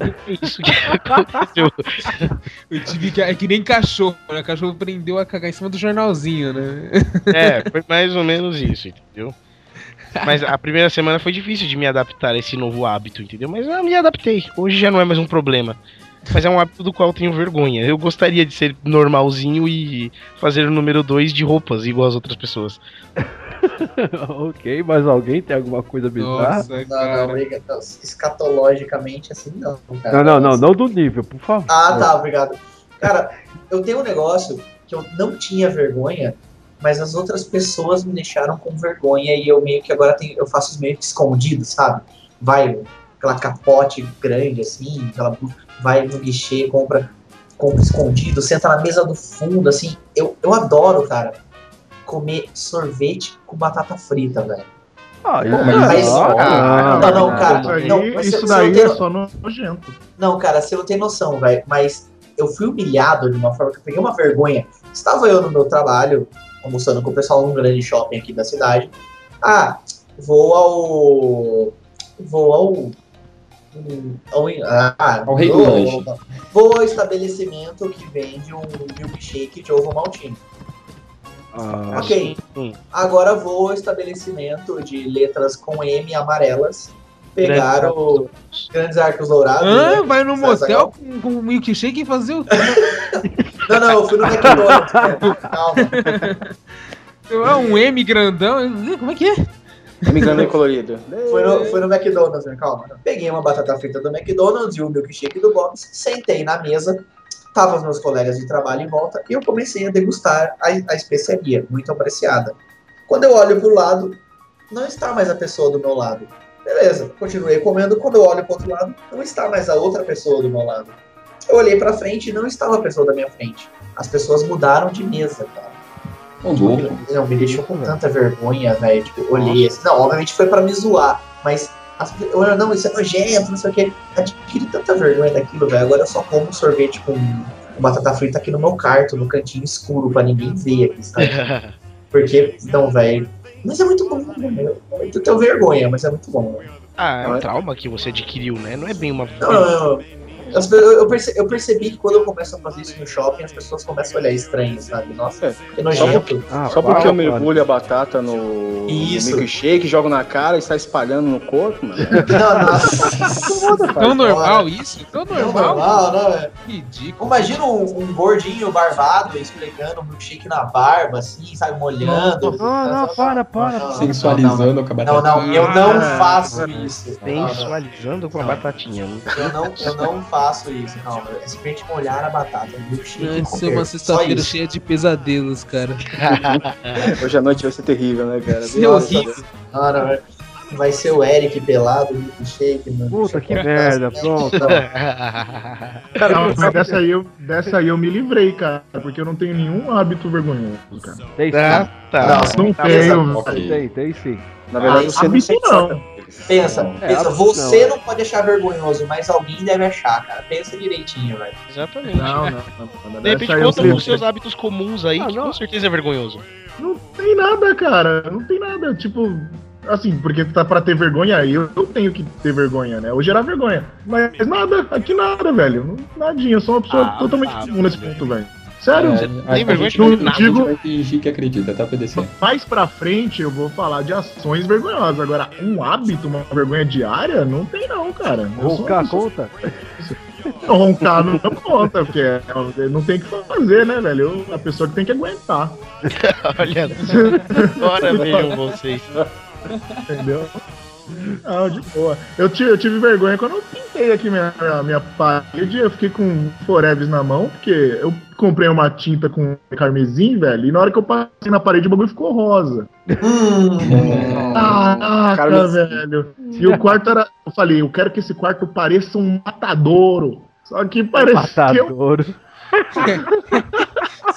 Isso que aconteceu. Eu tive que. É que nem cachorro, né? O cachorro prendeu a cagar em cima do jornalzinho, né? É, foi mais ou menos isso, entendeu? Mas a primeira semana foi difícil de me adaptar a esse novo hábito, entendeu? Mas eu me adaptei. Hoje já não é mais um problema. Mas é um hábito do qual eu tenho vergonha. Eu gostaria de ser normalzinho e fazer o número 2 de roupas, igual as outras pessoas. ok, mas alguém tem alguma coisa bizarra? Nossa, Não, não, escatologicamente assim, não, cara. Não, não, não, não do nível, por favor. Ah, tá, obrigado. Cara, eu tenho um negócio que eu não tinha vergonha, mas as outras pessoas me deixaram com vergonha e eu meio que agora tenho, eu faço isso meio que escondido, sabe? Vai, aquela capote grande assim, aquela, vai no guichê, compra, compra escondido, senta na mesa do fundo, assim. Eu, eu adoro, cara, comer sorvete com batata frita, velho. Ah, Pô, mas Mas- isso- Ah, não, não, cara. Isso, aí, não, mas isso você- daí você é não tem- só nojento. Não, cara, você não tem noção, velho. Mas eu fui humilhado de uma forma que eu peguei uma vergonha. Estava eu no meu trabalho, almoçando com o pessoal num grande shopping aqui da cidade. Ah, vou ao. Vou ao. ao ah, Ao Rei do vou- Lanche. Vou ao estabelecimento que vende um milkshake de ovo maltine. Ah, Ok. Hum. Agora vou ao estabelecimento de letras com M amarelas. Pegar o Grandes Arcos Dourados. Hã? né? Vai no motel com, com um milkshake e fazer o. Não, não, eu fui no McDonald's. né? Calma. É um M grandão. Como é que é? Me engano colorido. Foi no, foi no McDonald's, né? Calma. Peguei uma batata frita do McDonald's e o milkshake do Bob's, sentei na mesa, tava os meus colegas de trabalho em volta e eu comecei a degustar a, a especiaria, muito apreciada. Quando eu olho pro lado, não está mais a pessoa do meu lado. Beleza, continuei comendo. Quando eu olho pro outro lado, não está mais a outra pessoa do meu lado. Eu olhei pra frente e não estava a pessoa da minha frente. As pessoas mudaram de mesa, cara. Louco. Não, me deixou com tanta vergonha, velho. Tipo, olhei assim. Não, obviamente foi pra me zoar, mas. As, eu não, isso é nojento, não sei o quê. Adquiri tanta vergonha daquilo, velho. Agora eu só como sorvete com, batata frita aqui no meu quarto, no cantinho escuro, pra ninguém ver aqui, sabe? Porque, não, velho. Mas é muito bom, velho. Eu tenho vergonha, mas é muito bom. Ah, é um trauma que você adquiriu, né? Não é bem uma. Não, não, não. Eu, eu perce- eu percebi que quando eu começo a fazer isso no shopping, as pessoas começam a olhar estranho, sabe? Nossa, É, que nojento. ah, Só porque eu mergulho a batata no, no milkshake, jogo na cara e sai espalhando no corpo, mano. Não, nossa. Tão normal isso? Tão Não, normal? normal, não, é. Ridículo. Imagina um, um gordinho barbado esfregando um milkshake na barba, assim, sabe, molhando. Não, não, para, para. Não, Sensualizando com a Não, batata. não, eu não Ah, faço isso. Não, não. Sensualizando com a Não. batatinha. Eu não, eu não faço isso, não. É simplesmente molhar a batata. Isso é uma sexta-feira cheia de pesadelos, cara. Hoje à noite vai ser terrível, né, cara? Isso é horrível. Não, não, vai ser o Eric pelado, milkshake. no- Puta que merda, pronto. Não. Não, mas dessa aí, eu, dessa aí eu me livrei, cara, porque eu não tenho nenhum hábito vergonhoso, cara. Tem Tá, sim. tá. Não, Não tá tenho. Ok. Tem, tem sim. Na verdade, Ah, você não sente não. Pensa, É, pensa, hábito você não, não pode achar vergonhoso, mas alguém deve achar, cara. Pensa direitinho, velho. Exatamente. Não, não, não. De repente eu conta os seus hábitos comuns aí, Ah, que não. com certeza é vergonhoso. Não tem nada, cara. Não tem nada. Tipo, assim, porque tá pra ter vergonha aí, eu, eu tenho que ter vergonha, né? Ou gerar vergonha. Mas nada, aqui nada, velho. Nadinha, eu sou uma pessoa Ah, totalmente ah, comum nesse ponto, velho. Sério? É, a vergonha gente de não- nada. a gente vai fingir que acredita, tá, PDC? Mais pra frente eu vou falar de ações vergonhosas. Agora, um hábito, uma vergonha diária, não tem não, cara. Roncar conta? Não, roncar não conta, porque é- não tem o que fazer, né, velho? Eu- a pessoa que tem que aguentar, Olha, agora vejam vocês. entendeu? Não, de boa. Eu tive, eu tive vergonha quando eu pintei aqui minha, minha, parede, eu fiquei com Forever na mão, porque eu comprei uma tinta com carmesim, velho, e na hora que eu passei na parede o bagulho ficou rosa. Hum. Caraca, velho. E o quarto era. Eu falei, eu quero que esse quarto pareça um matadouro. Só que parecia. Matadouro.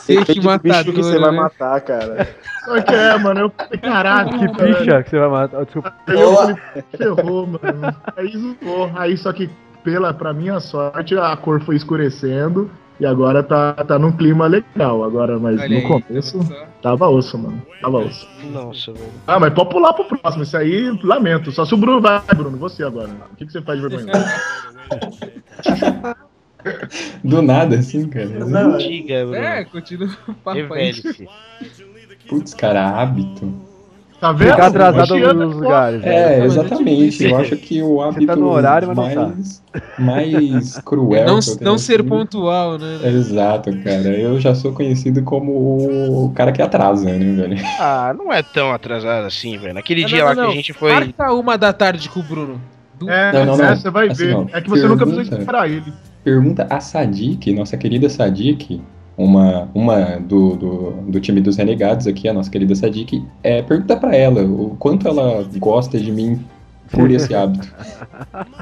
Bicho matador, que você vai né? matar, cara. Só que é, mano. Eu falei, caraca, Que velho. picha que você vai matar. Desculpa. Aí eu falei, ferrou, mano. Aí zoou. Aí só que, pela, pra minha sorte, a cor foi escurecendo. E agora tá, tá num clima legal. Agora, mas Olha no aí, começo tá tava osso, mano. Tava osso. Nossa, velho. Ah, mas pode pular pro próximo. Isso aí, lamento. Só se o Bruno vai, Bruno, você agora. O que, que você faz de vergonha? Do nada, assim, cara. Não, Diga, Bruno. É, continua o papo aí. Putz, cara, hábito. Tá vendo? Ficar atrasado nos é lugares. né? É, mas exatamente. Eu acho que o hábito tá no horário, mas não tá. mais, mais cruel. Não, não ser assim- pontual, né? Exato, cara. Eu já sou conhecido como o cara que atrasa, né, velho? Ah, não é tão atrasado assim, velho. Naquele Não, dia não, lá não, que a gente foi. Marca uma da tarde com o Bruno. Du- É, Não, não, não. é, você vai Assim, ver. é que você nunca precisa pergunta. esperar ele. Pergunta a Sadik, nossa querida Sadik, uma, uma do, do, do time dos Renegados aqui, a nossa querida Sadik, é, pergunta pra ela o quanto ela gosta de mim por esse hábito.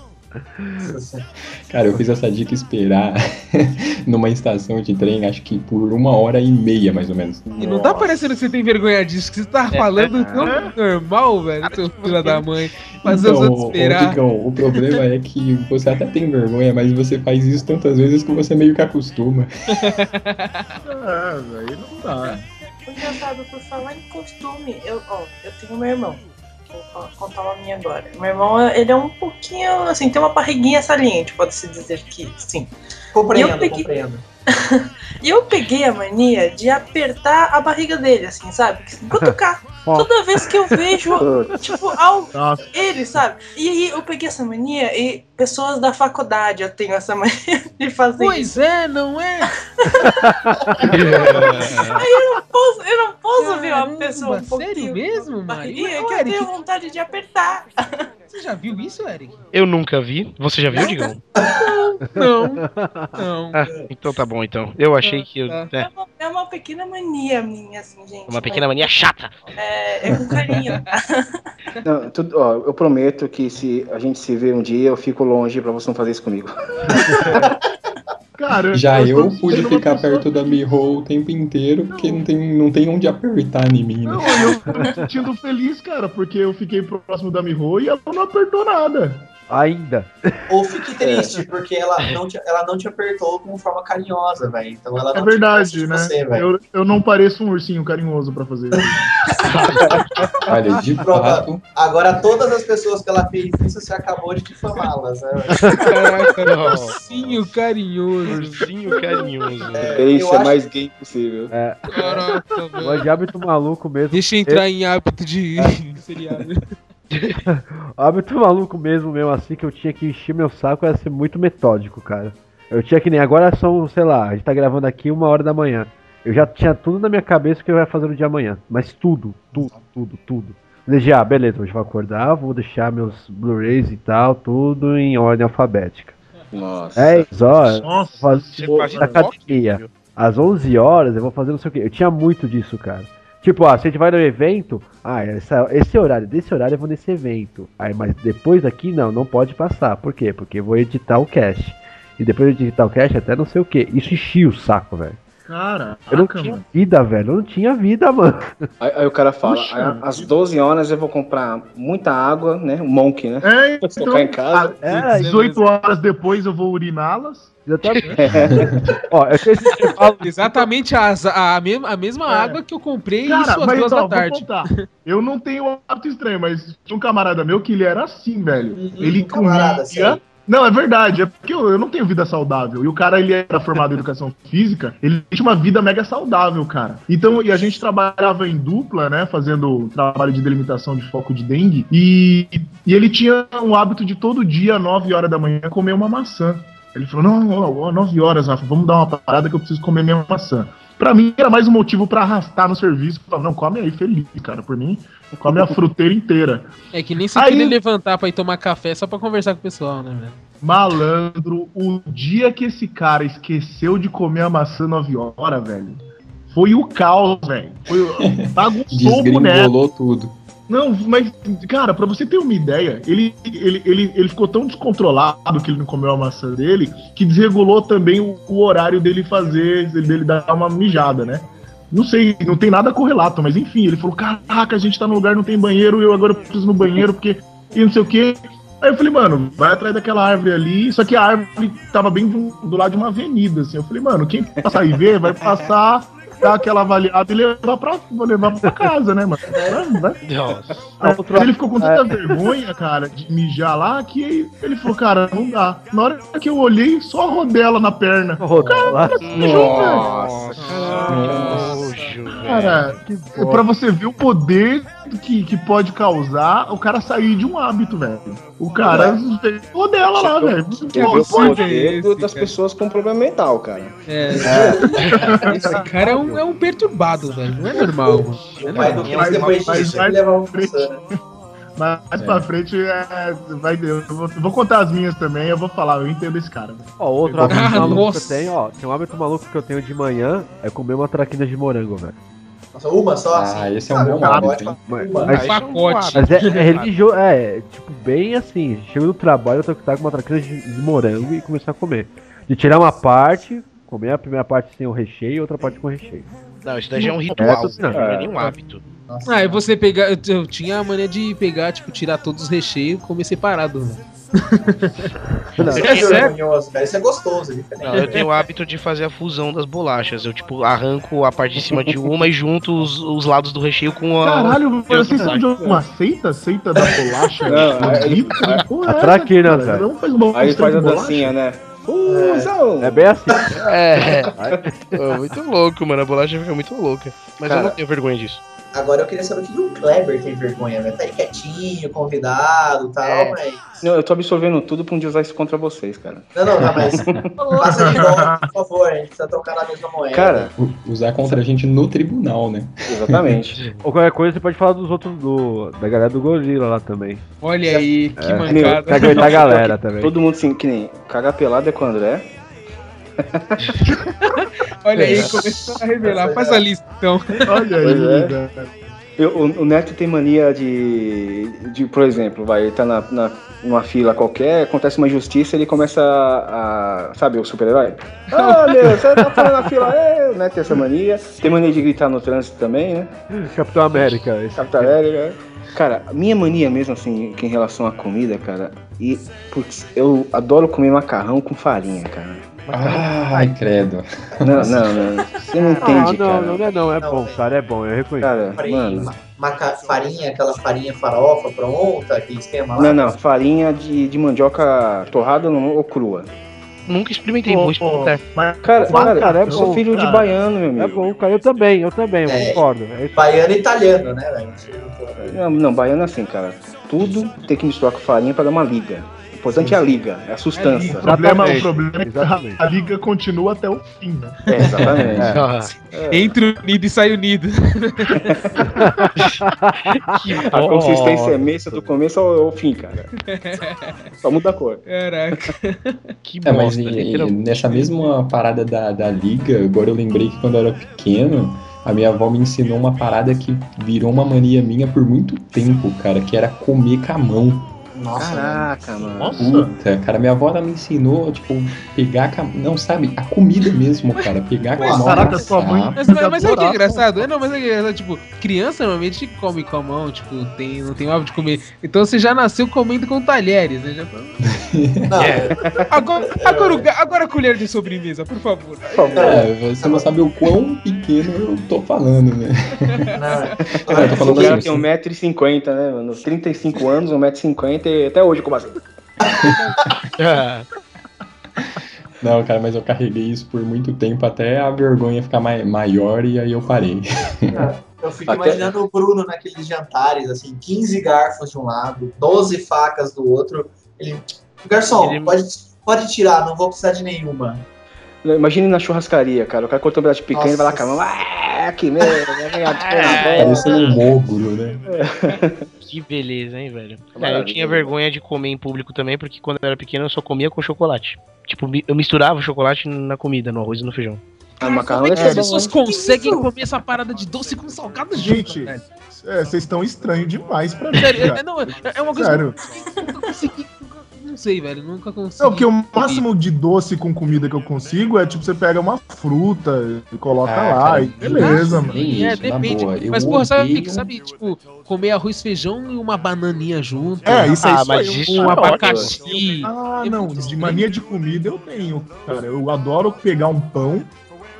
Cara, eu fiz a Sadik esperar numa estação de trem, acho que por uma hora e meia, mais ou menos. E não tá parecendo que você tem vergonha disso, que você tá falando tão normal, velho, seu filho da mãe. Fazer os Então, outros ô, esperar. Digão, o problema é que você até tem vergonha, mas você faz isso tantas vezes que você meio que acostuma. É, velho, não dá. Engraçado, por falar em costume, eu, ó, eu tenho meu irmão. Vou contar uma minha agora. Meu irmão, ele é um pouquinho, assim, tem uma barriguinha saliente, pode-se dizer que sim. Compreendo, peguei- compreendo. E eu peguei a mania de apertar a barriga dele, assim, sabe? Cutucar. Ó. Toda vez que eu vejo, tipo, ao, ele, sabe? E aí eu peguei essa mania e pessoas da faculdade eu tenho essa mania de fazer isso. Pois é, não é? Aí eu não posso, eu não posso ver uma pessoa um pouquinho sério mesmo, com Mari? barriguinha Ô, que eu Eric, tenho vontade de apertar. Você já viu isso, Eric? Eu nunca vi. Você já viu, Digão? Não, não. Ah, então tá bom, então. Eu achei que. Eu, Tá. é, É uma, é uma pequena mania minha, assim, gente. uma pequena mania chata. É, é com carinho. Não, tudo, ó, eu prometo que se a gente se ver um dia, eu fico longe pra você não fazer isso comigo. cara. Já eu sendo pude ficar perto da Miho o tempo inteiro, porque não tem, não tem onde apertar em mim, né? Não, eu tô me sentindo feliz, cara, porque eu fiquei próximo da Miho e ela não apertou nada. Ainda. Ou fique triste, porque ela não, te, ela não te apertou com forma carinhosa, velho. Então ela É não verdade, te né? você, velho. eu, eu não pareço um ursinho carinhoso pra fazer isso. Olha, de Pronto. fato, Agora todas as pessoas que ela fez isso, você acabou de difamá-las, né? Caraca, não. Ursinho carinhoso. Ursinho carinhoso. É, Isso eu é acho- mais gay possível. É, Caraca, velho. de hábito maluco mesmo. Deixa eu entrar em hábito de seriado. O hábito maluco mesmo, mesmo assim, que eu tinha que encher meu saco era ser muito metódico, cara. Eu tinha que nem agora são, sei lá, a gente tá gravando aqui uma hora da manhã. Eu já tinha tudo na minha cabeça que eu ia fazer no dia amanhã. Mas tudo, tudo, tudo, tudo. Desde, ah, beleza, hoje eu vou acordar, vou deixar meus Blu-rays e tal, tudo em ordem alfabética. Nossa. 10 horas, Nossa, vou fazer na academia. Às 11 horas eu vou fazer não sei o que. Eu tinha muito disso, cara. Tipo, ah, se a gente vai no evento, ah, essa- esse horário, desse horário eu vou nesse evento. Aí, mas depois daqui, não, não pode passar. Por quê? Porque eu vou editar o cast. E depois de editar o cast, até não sei o que. Isso enchia o saco, velho. Cara. Eu não tinha mano. vida, velho. Eu não tinha vida, mano. Aí, aí o cara fala, Puxa. "Ah, às 12 horas eu vou comprar muita água, né? Um monk, né? É, Pra então, colocar em casa. É, 18 horas depois eu vou uriná-las. exatamente. Ó, eu tenho esse intervalo. Exatamente as- a, mesma, a mesma É. água que eu comprei Cara, isso às mas duas ó, da vou tarde. Eu não tenho hábito estranho, mas tinha um camarada meu que ele era assim, velho. ele um camarada, comia. Não, é verdade, é porque eu, eu não tenho vida saudável. E o cara, ele era formado em educação física, ele tinha uma vida mega saudável, cara. Então, e a gente trabalhava em dupla, né, fazendo trabalho de delimitação de foco de dengue. E, e ele tinha um hábito de todo dia, 9 horas da manhã, comer uma maçã. Ele falou: Não, ó, 9 horas, Rafa, vamos dar uma parada que eu preciso comer minha maçã. Pra mim era mais um motivo pra arrastar no serviço. Falar, não, come aí, feliz, cara. Por mim, come a fruteira inteira. É que nem se Aí- querer levantar pra ir tomar café só pra conversar com o pessoal, né, velho? Malandro, o dia que esse cara esqueceu de comer a maçã 9 horas, velho, foi o caos, velho. Foi o- bagunçou o boneco. tudo. Não, mas, cara, pra você ter uma ideia, ele, ele, ele, ele ficou tão descontrolado que ele não comeu a maçã dele, que desregulou também o, o horário dele fazer, dele dar uma mijada, né? Não sei, não tem nada correlato, mas enfim, ele falou: caraca, a gente tá no lugar, não tem banheiro, eu agora preciso no banheiro, porque. E não sei o quê. Aí eu falei, mano, vai atrás daquela árvore ali, só que a árvore tava bem do, do lado de uma avenida, assim. Eu falei, mano, quem passar e ver vai passar dar aquela avaliada e levar pra, levar pra casa, né, mano? Nossa. Mas ele ficou com tanta vergonha, cara, de mijar lá, que ele falou, cara, não dá. Na hora que eu olhei, só a rodela na perna. Rodela. Nossa. Nojo, velho. Cara, é pra você ver o poder que, que pode causar o cara sair de um hábito, velho. O cara fez rodela lá, velho. Pô, o esse, das cara. pessoas com problema mental, cara. É. Esse cara é um, é um perturbado, velho. Não é normal. É O pai do depois mas disso, levava pro Sana. Mais pra frente, é, vai, eu vou, eu vou contar as minhas também, eu vou falar, eu entendo esse cara. velho. Ó, outro Ah, hábito maluco nossa. que eu tenho, ó. Tem um hábito maluco que eu tenho de manhã é comer uma traquina de morango, velho. Nossa, uma só, assim. Ah, esse é um bom hábito, hein? Mas, uma. mas- Aí pacote. mas é, é religioso, é, tipo, bem assim. Chego no trabalho, eu tenho que estar com uma traquina de, de morango e começar a comer. De tirar uma parte, comer a primeira parte sem o recheio e outra parte com recheio. Não, isso daí já é um ritual. Não, Não é nem um hábito. Nossa, Ah, e você pegar. Eu, eu tinha a mania de pegar, tipo, tirar todos os recheios e comer separado. Né? Isso Eu é tinha- vergonhoso, velho. Isso é gostoso, é diferente. Não, eu tenho o hábito de fazer a fusão das bolachas. Eu, tipo, arranco a parte de cima de uma e junto os, os lados do recheio com a. Caralho, vocês são de uma seita? Seita da bolacha? Não, é- é traquina, cara? velho. Não faz uma Aí faz a dancinha, né? Fusão! É bem assim. É. Muito louco, mano. A bolacha fica muito louca. Mas eu Cara. não tenho vergonha disso. Agora eu queria saber o que o Kleber tem vergonha, velho. Tá aí quietinho, convidado e tal, É. mas. Não, eu tô absorvendo tudo pra um dia usar isso contra vocês, cara. Não, não, não, mas. Faça de volta, por favor. A gente precisa trocar na mesma moeda. Cara, Usar contra a gente no tribunal, né? exatamente. Ou qualquer coisa, você pode falar dos outros, do, da galera do Gorila lá também. Olha aí, que É. mancada. Aguentar a galera também. Todo mundo assim, que nem cagar pelado é com o André. Olha aí, começou a revelar. Faz a lista então. Olha aí, é. Eu- o, o Neto tem mania de, de, por exemplo, vai, ele tá na, na, numa fila qualquer, acontece uma injustiça, ele começa a, a- sabe, o super-herói? Ah, meu, você tá falando na fila, é, o Neto tem essa mania. Tem mania de gritar no trânsito também, né? Capitão América. Esse. Capitão América. Cara, a minha mania mesmo, assim, que em relação à comida, cara, e, putz, eu adoro comer macarrão com farinha, cara. Ai, credo. Não, não, não, você não Ah, entende, não, cara. não, não é não, é Não, bom, velho. cara, é bom, eu reconheço. Cara, Farinha, maca- farinha, aquela farinha farofa pronta, aquele esquema lá. não, não, farinha de, de mandioca torrada ou crua. Nunca experimentei, vou experimentar. Mas Cara, cara, cara, é eu sou filho de cara. baiano, meu amigo. É bom, cara, eu também, eu também, eu É. concordo. É. Baiano e italiano, né, velho? Não, não, baiano é assim, cara. Tudo tem que misturar com farinha pra dar uma liga. O importante é a liga, é a sustância. o problema, o Exatamente. problema é que Exatamente. a liga continua até o fim, né? É, exatamente. É. Ah, Entra unido e sai unido. que A consistência é mesa do começo ao, ao fim, cara. Só muda a cor. Caraca. Que É, mas bosta, e nessa mesma parada da, da liga, agora eu lembrei que quando eu era pequeno, a minha avó me ensinou uma parada que virou uma mania minha por muito tempo, cara, que era comer com a mão. Nossa, Caraca, mano. Nossa. Puta, cara, minha avó ela me ensinou, tipo, pegar com a... Não, sabe, a comida mesmo, cara, pegar com a mão. Caraca, sua mãe- Mas, mas, mas sabe o que é engraçado? É, não, mas é que é engraçado, tipo, criança normalmente come com a mão, tipo, tem, não tem o hábito de comer. Então você já nasceu comendo com talheres, né? Já... Não, É. Agora, agora, agora a colher de sobremesa, por favor. É, você não sabe o quão pequeno eu tô falando, né? não. Eu tô falando assim, tem 1,50m, né, mano? 35 anos, 1,50m até hoje como assim? Não, cara, mas eu carreguei isso por muito tempo até a vergonha ficar mai- maior e aí eu parei. Eu fico Até- imaginando o Bruno naqueles jantares, assim, 15 garfos de um lado, 12 facas do outro. Ele. Garçom, Ele- pode, pode tirar, não vou precisar de nenhuma. Imagine na churrascaria, cara. O cara cortou um pedaço de picanha e vai lá com a mão. Ah, que merda, Parecendo um mogro, né? que beleza, hein, velho. É, eu tinha vergonha de comer em público também, porque quando eu era pequeno eu só comia com chocolate. Tipo, eu misturava chocolate na comida, no arroz e no feijão. Ah, macarrão Como é que as ser bom, pessoas conseguem comer essa parada de doce com salgado junto, Gente, velho? é, vocês estão estranhos demais pra mim. Sério, cara. é, não, é, é uma coisa Sério. que eu nunca consegui. Não sei, velho. Nunca consegui. Não, porque o máximo de doce com comida que eu consigo é tipo, você pega uma fruta e coloca Ah, lá cara, e beleza, mano. É, isso, na depende. Mas, porra, sabe, sabe, tipo, comer arroz, feijão e uma bananinha junto. É, isso aí Ah, mas Um é abacaxi. Ah, É não, de mania de comida eu tenho, cara. Eu adoro pegar um pão,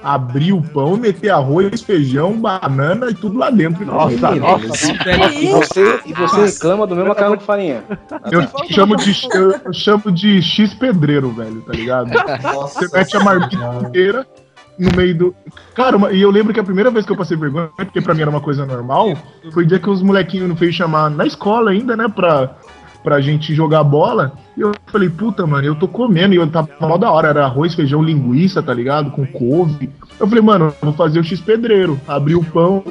abrir o pão, meter arroz, feijão, banana e tudo lá dentro. Nossa, Meu nossa. Deus. E você, e você reclama do mesmo macarrão com farinha. Eu chamo, de, eu, eu chamo de X pedreiro, velho, tá ligado? Nossa Você mete a marmita inteira no meio do. Cara, uma- e eu lembro que a primeira vez que eu passei vergonha, porque pra mim era uma coisa normal, foi o dia que os molequinhos não fez chamar na escola ainda, né, pra, pra gente jogar bola. E eu falei, puta, mano, eu tô comendo, e eu tava mal da hora, era arroz, feijão, linguiça, tá ligado? Com couve. Eu falei, mano, eu vou fazer o X pedreiro. Abri o pão,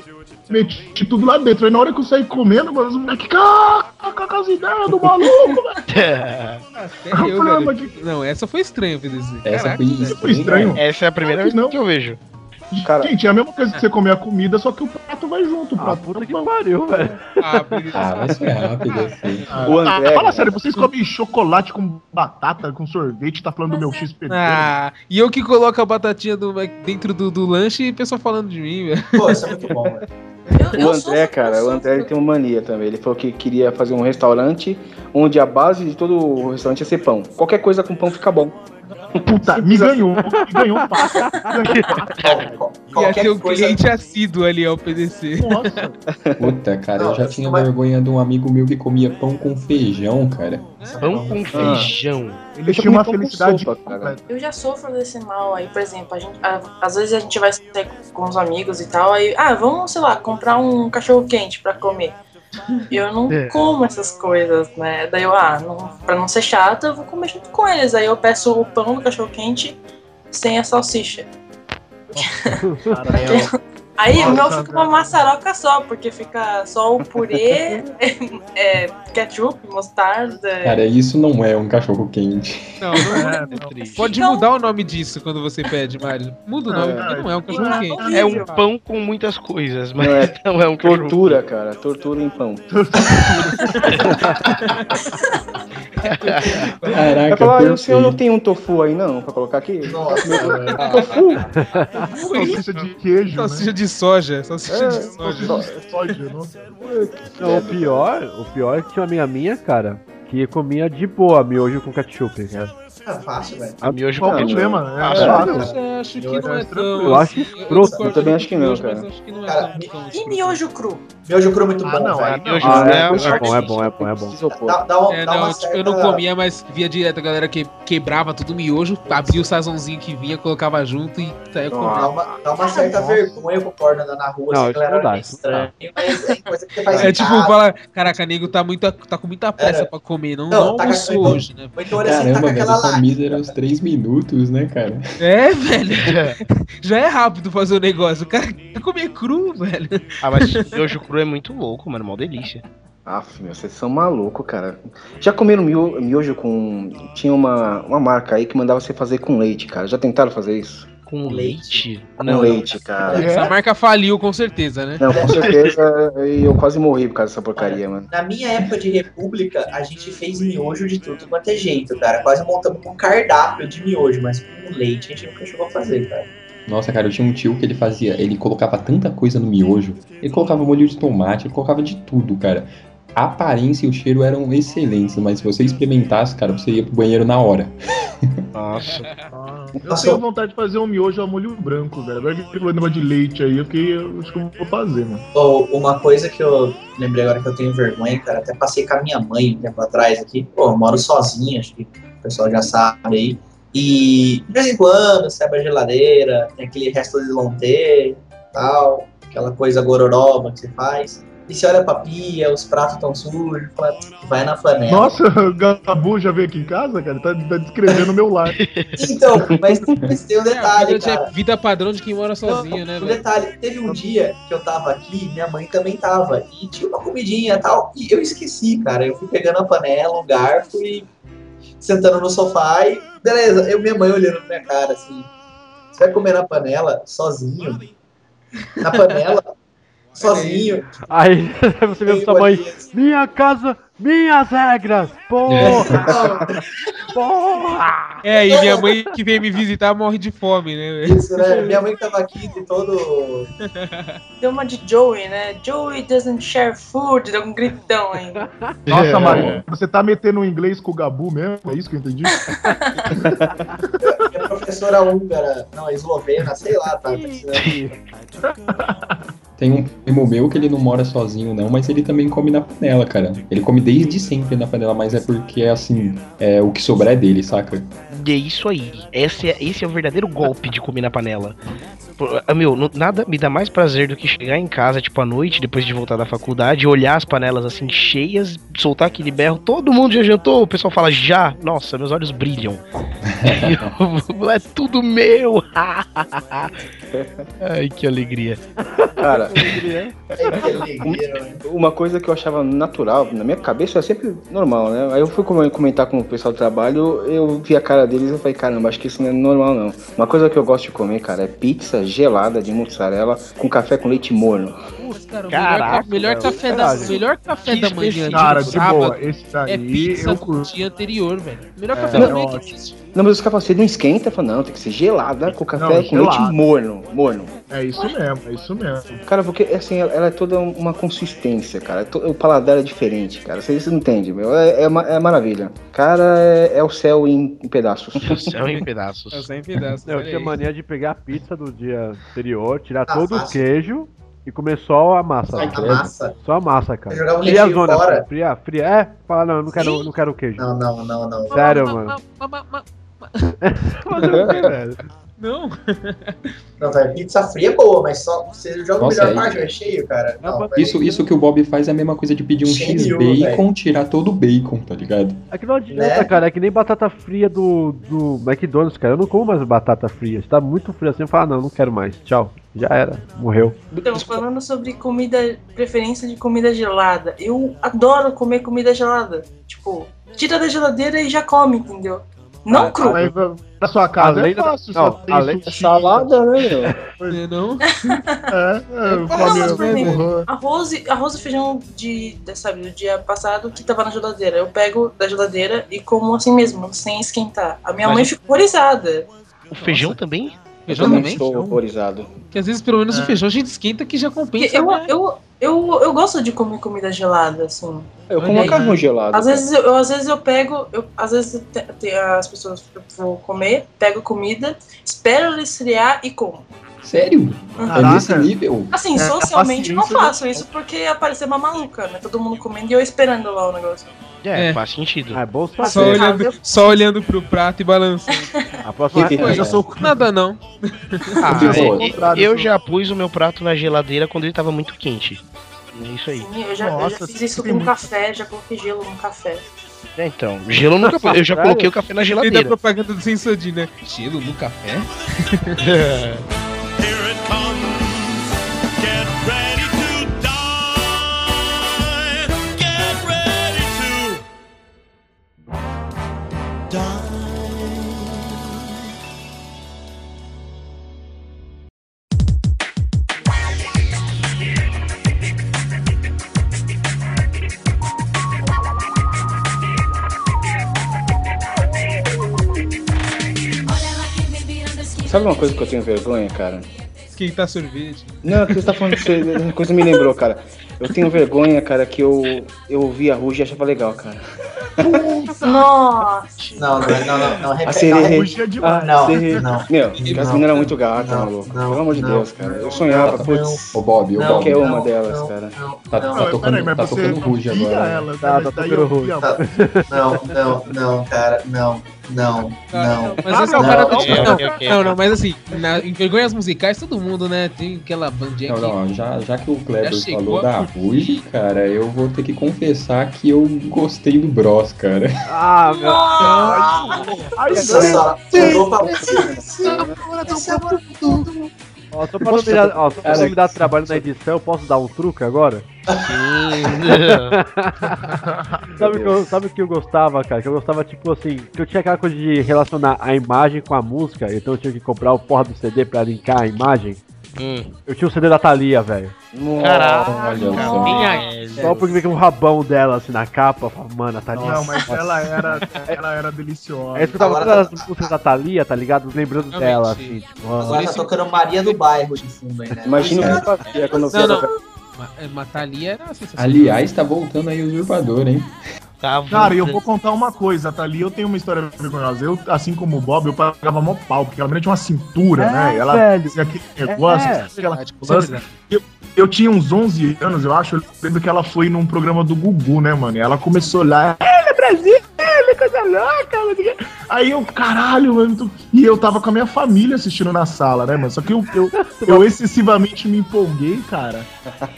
meti tudo lá dentro. Aí na hora que eu saí comendo, mano, os moleques, caca, com as ideias do maluco, velho. Eu, falei, mas que- Não, essa foi estranha, PDC. Essa Caraca, foi estranho. Essa é a primeira vez que eu vejo. Cara, Gente, é a mesma coisa que você comer a comida, só que o prato vai junto. O Ah, prato puta que não. pariu, velho. Ah. Ah, vai ser rápido assim. o Ah, André. fala sério, vocês comem chocolate com batata, com sorvete, tá falando do meu X pedreiro. Ah, e eu que coloco a batatinha do, dentro do, do lanche e o pessoal falando de mim, velho. Pô, isso é muito bom, velho. Eu, eu O sou- André, cara, o André ele tem uma mania também. Ele falou que queria fazer um restaurante onde a base de todo o restaurante ia ser pão. Qualquer coisa com pão fica bom. Puta, me ganhou, me ganhou um passo. Ia Qualquer ser um cliente assíduo ali ao PDC. Nossa, Puta, cara, eu já tinha vergonha de um amigo meu que comia pão com feijão, cara. Pão com feijão. ele já tinha uma felicidade sopa, cara. Eu já sofro desse mal aí, por exemplo, a gente, a- às vezes a gente vai sair com os amigos e tal, aí, ah, vamos, sei lá, comprar um cachorro quente pra comer. E eu não É. como essas coisas, né? Daí eu, ah, não, pra não ser chata, eu vou comer junto com eles. Aí eu peço o pão do cachorro quente sem a salsicha. Aí o meu fica uma maçaroca só, porque fica só o purê, é, ketchup, mostarda. Cara, isso não é um cachorro quente. Não, não É, é. não. Pode Então- mudar o nome disso quando você pede, Mário. Muda o nome, Não, porque não é um cachorro não, quente. não. É um pão com muitas coisas, mas Não é não é um cachorro. Tortura, cara. Tortura em pão. Vai Caraca, falar, "Ah, o senhor não tem um tofu aí não, pra colocar aqui? Nossa. Tofu? Salsicha de queijo, Salsicha né? de soja, salsicha É, de soja. Soja, soja, nossa. Não, o pior, o pior é que tinha uma amiga minha, cara, que comia de boa miojo com ketchup, cara. É fácil, velho. A miojo Qual com o problema? É, Ah, é Eu fácil. acho que não é tão. Eu acho assim, escroto. Eu também acho que não, cara. mas acho que não é Cara, E escroto. miojo cru? Miojo cru é muito Ah, bom, não, velho. Miojo Ah, é, é, o é bom, é bom, é bom, é bom. Isopor. Dá, dá, uma- É, dá não, uma eu, não comia, mas via direto a galera que quebrava tudo miojo, abria o sazãozinho que vinha, colocava junto e saia uma, dá uma certa vergonha pro porno andar na rua, Não, assim, galera não dá, estranho, é É tipo, fala, caraca, nego tá, tá com muita pressa É. pra comer, não, tá almoçou com- hoje, né? Então olha assim, tá com aquela são lágrima. míseros três minutos, né, cara? É, velho. Já é rápido fazer o negócio. O cara quer comer cru, velho. Ah, mas miojo cru é muito louco, mano. Mó delícia. Aff, meu, vocês são malucos, cara. Já comeram mio- miojo com. Tinha uma, uma marca aí que mandava você fazer com leite, cara. Já tentaram fazer isso? Com leite? Com Não, leite, cara. Essa marca faliu com certeza, né? Não, com certeza e eu quase morri por causa dessa porcaria, mano. Na minha época de república, a gente fez miojo de tudo quanto é jeito, cara. Quase montamos um cardápio de miojo, mas com leite a gente nunca chegou a fazer, cara. Nossa, cara, eu tinha um tio que ele fazia, ele colocava tanta coisa no miojo. Ele colocava molho de tomate, ele colocava de tudo, cara. A aparência e o cheiro eram excelentes, mas se você experimentasse, cara, você ia pro banheiro na hora. Nossa. Eu Nossa, tenho vontade de fazer um miojo ao molho branco, velho. Agora que falou negócio de leite aí, eu fiquei, eu acho que eu vou fazer, mano. Ou uma coisa que eu lembrei agora que eu tenho vergonha, cara, até passei com a minha mãe um tempo atrás aqui. Pô, eu moro sozinho, acho que o pessoal já sabe aí. E de vez em quando você abre a geladeira, tem aquele resto de lonte tal, aquela coisa gororoba que você faz. E você olha pra pia, os pratos tão sujos, vai na panela. Nossa, o Gabu já veio aqui em casa, cara? Tá, tá descrevendo o meu lar. Então, mas, mas tem um É, detalhe, vida, cara. é vida padrão de quem mora sozinho, Não, né, um detalhe, teve um dia que eu tava aqui, minha mãe também tava, e tinha uma comidinha e tal, e eu esqueci, cara. Eu fui pegando a panela, o garfo e sentando no sofá e beleza, eu minha mãe olhando pra minha cara assim. Você vai comer na panela sozinho? Na panela? Sozinho? Aí você vê sua mãe, minha casa, minhas regras, porra, Não, porra. É, e minha mãe que veio me visitar morre de fome, né, isso, né? Minha mãe tava aqui de todo. Deu uma de Joey, né? Joey doesn't share food, deu um gritão ainda. Nossa, Maria, você tá metendo o inglês com o Gabu mesmo? É isso que eu entendi? Minha professora professora húngara, não, eslovena, sei lá, tá? Tem um primo meu que ele não mora sozinho, não, mas ele também come na panela, cara. Ele come desde sempre na panela, mas é porque, assim, é, o que sobrar é dele, saca? E é isso aí. Esse é, esse é o verdadeiro golpe de comer na panela. Ah, Meu, nada me dá mais prazer do que chegar em casa, tipo, à noite, depois de voltar da faculdade, olhar as panelas assim cheias, soltar aquele berro, todo mundo já jantou, o pessoal fala já, nossa, meus olhos brilham. Eu- é tudo meu! Ai, que alegria. Cara, uma coisa que eu achava natural, na minha cabeça é sempre normal, né? Aí eu fui come- comentar com o pessoal do trabalho, eu vi a cara deles e falei, caramba, acho que isso não é normal não. Uma coisa que eu gosto de comer, cara, é pizza gelada de mussarela com café com leite morno. Cara, o Caraca, melhor, melhor velho, café da, melhor café Que da manhã de Cara, de sábado boa, esse é pizza eu do curto. dia anterior, velho. Melhor É, café da é manhã que ótimo. existe. Não, mas os caras falam, você não esquenta? Eu falo, não, tem que ser gelada com café Não, com leite gelado. morno. Morno. É isso mesmo, é isso mesmo. Cara, porque assim, ela é toda uma consistência, cara. O paladar é diferente, cara. Você, você não entende, meu. É, é, é maravilha. Cara, é, é o céu em, em pedaços. O céu em pedaços. É só em pedaços. Eu tinha mania de pegar a pizza do dia anterior, tirar Ah, todo o fácil. queijo e comer só a massa. Só a Credo. massa? Só a massa, cara. Você jogava o Fria zona, fora? fria, fria. É, fala, não, eu não quero, não quero o queijo. Não, não, não, não. Sério, Ma- mano. ma- ma- ma- Fazer o quê, velho? Não. Não, velho, pizza fria é boa, mas só você joga Nossa, o melhor parte, o recheio, cara. Não, velho. Isso, isso que o Bob faz é a mesma coisa de pedir um Cheio, X-Bacon, tirar todo o bacon, tá ligado? É que não adianta, Né? cara. É que nem batata fria do, do McDonald's, cara. Eu não como mais batata fria. Se tá muito frio assim, eu falo, ah, não, não quero mais. Tchau. Já era. Morreu. Então, falando sobre comida, preferência de comida gelada, eu adoro comer comida gelada. Tipo, tira da geladeira e já come, entendeu? Não Ah, cru. Aí, na sua casa Além é da- fácil, não, só tem além- sushi. Salada, né, meu? Não, não. É, é, Não, come mas, por exemplo, burro. arroz, e- arroz e feijão de, de, sabe, do dia passado que tava na geladeira. Eu pego da geladeira e como assim mesmo, sem esquentar. A minha Mas- mãe ficou horrorizada. O feijão também? Eu Feijão também também? estou horrorizado. Que às vezes pelo menos o feijão a gente esquenta que já compensa. eu, né? eu, eu, eu gosto de comer comida gelada, assim. Eu como macarrão gelado. Às vezes eu, às vezes eu pego, eu, às vezes te- te- as pessoas eu vou comer, pego comida, espero ela esfriar e como. Sério? Uhum. É nesse nível? Assim, É, socialmente eu não paciência, faço isso porque ia parecer uma maluca, né? Todo mundo comendo e eu esperando lá o negócio. É, É. faz sentido. Ah, é bom Só saber. olhando, só olhando pro prato e balançando. A próxima Que que eu já sou Nada não. Ah, é, eu já pus o meu prato na geladeira quando ele tava muito quente. É isso aí. Sim, eu já, eu Nossa, já fiz isso com muito. café, já coloquei gelo no café. É, então, gelo nunca foi. Eu já coloquei o café na E da geladeira. propaganda do Sensodin, né? Gelo no café? Sabe uma coisa que eu tenho vergonha, cara? Esquentar sorvete. Não, que você tá falando disso, uma coisa me lembrou, cara. Eu tenho vergonha, cara, que eu, eu ouvi a Ruge e achava legal, cara. Nossa! Não, não, não, não, não, A repete. sererê. Ruge é demais. Ah, Não, sererê. não. Meu, as meninas eram muito gatas, maluco. Pelo amor de não, Deus, cara. Eu sonhava, não, putz, Ô Bob, Não, Bob. qualquer uma não, delas, não, cara. Não, Tá, não, tá Não, tocando, tá tocando Ruge agora. ela, Tá, tá tocando Ruge. Tá. Não, não, não, cara, não, não, não. Mas Ah, essa não, cara não, não, não, mas assim, na, em vergonhas musicais, todo mundo, né? Tem aquela bandinha Não, aqui. não, já, já que o Kleber falou a- da Ruge, cara, eu vou ter que confessar que eu gostei do Bros, cara. Ah, meu. Aí Essa sim. só jogou pra Ó, só pra não me dar, ó, só pra não me dar trabalho na edição, eu posso dar um truque agora? Sabe que, eu, sabe o que eu gostava, cara? Que eu gostava, tipo assim, que eu tinha aquela coisa de relacionar a imagem com a música, então eu tinha que comprar o porra do CD pra linkar a imagem. Hum. Eu tinha o CD da Thalia, velho. Caralho, Olha cara, só. minha- Só porque vem com o rabão dela, assim, na capa. Mano, a Thalia. Não, mas ela era, ela era deliciosa. Aí eu escutava todas as músicas da Thalia, tá ligado? Lembrando Realmente. dela, assim, tipo, Agora tá tocando Maria do Bairro de fundo aí, né? Imagina o que eu fazia quando eu via. Ma- é, Matar ali era sensacional. Aliás, tá voltando aí o usurpador, hein? Cara, e eu vou contar uma coisa, tá ali, eu tenho uma história vergonhosa. Eu, assim como o Bob, eu pagava mó pau, porque ela menina tinha uma cintura, É, né? E ela velho. tinha aquele negócio, É. aquela certeza. eu, eu tinha uns 11 anos, eu acho, eu lembro que ela foi num programa do Gugu, né, mano? E ela começou olhar, ele, Brasil, ele, coisa louca, Aí eu, caralho, mano. tu- E eu tava com a minha família assistindo na sala, né, mano? Só que eu, eu, eu excessivamente me empolguei, cara.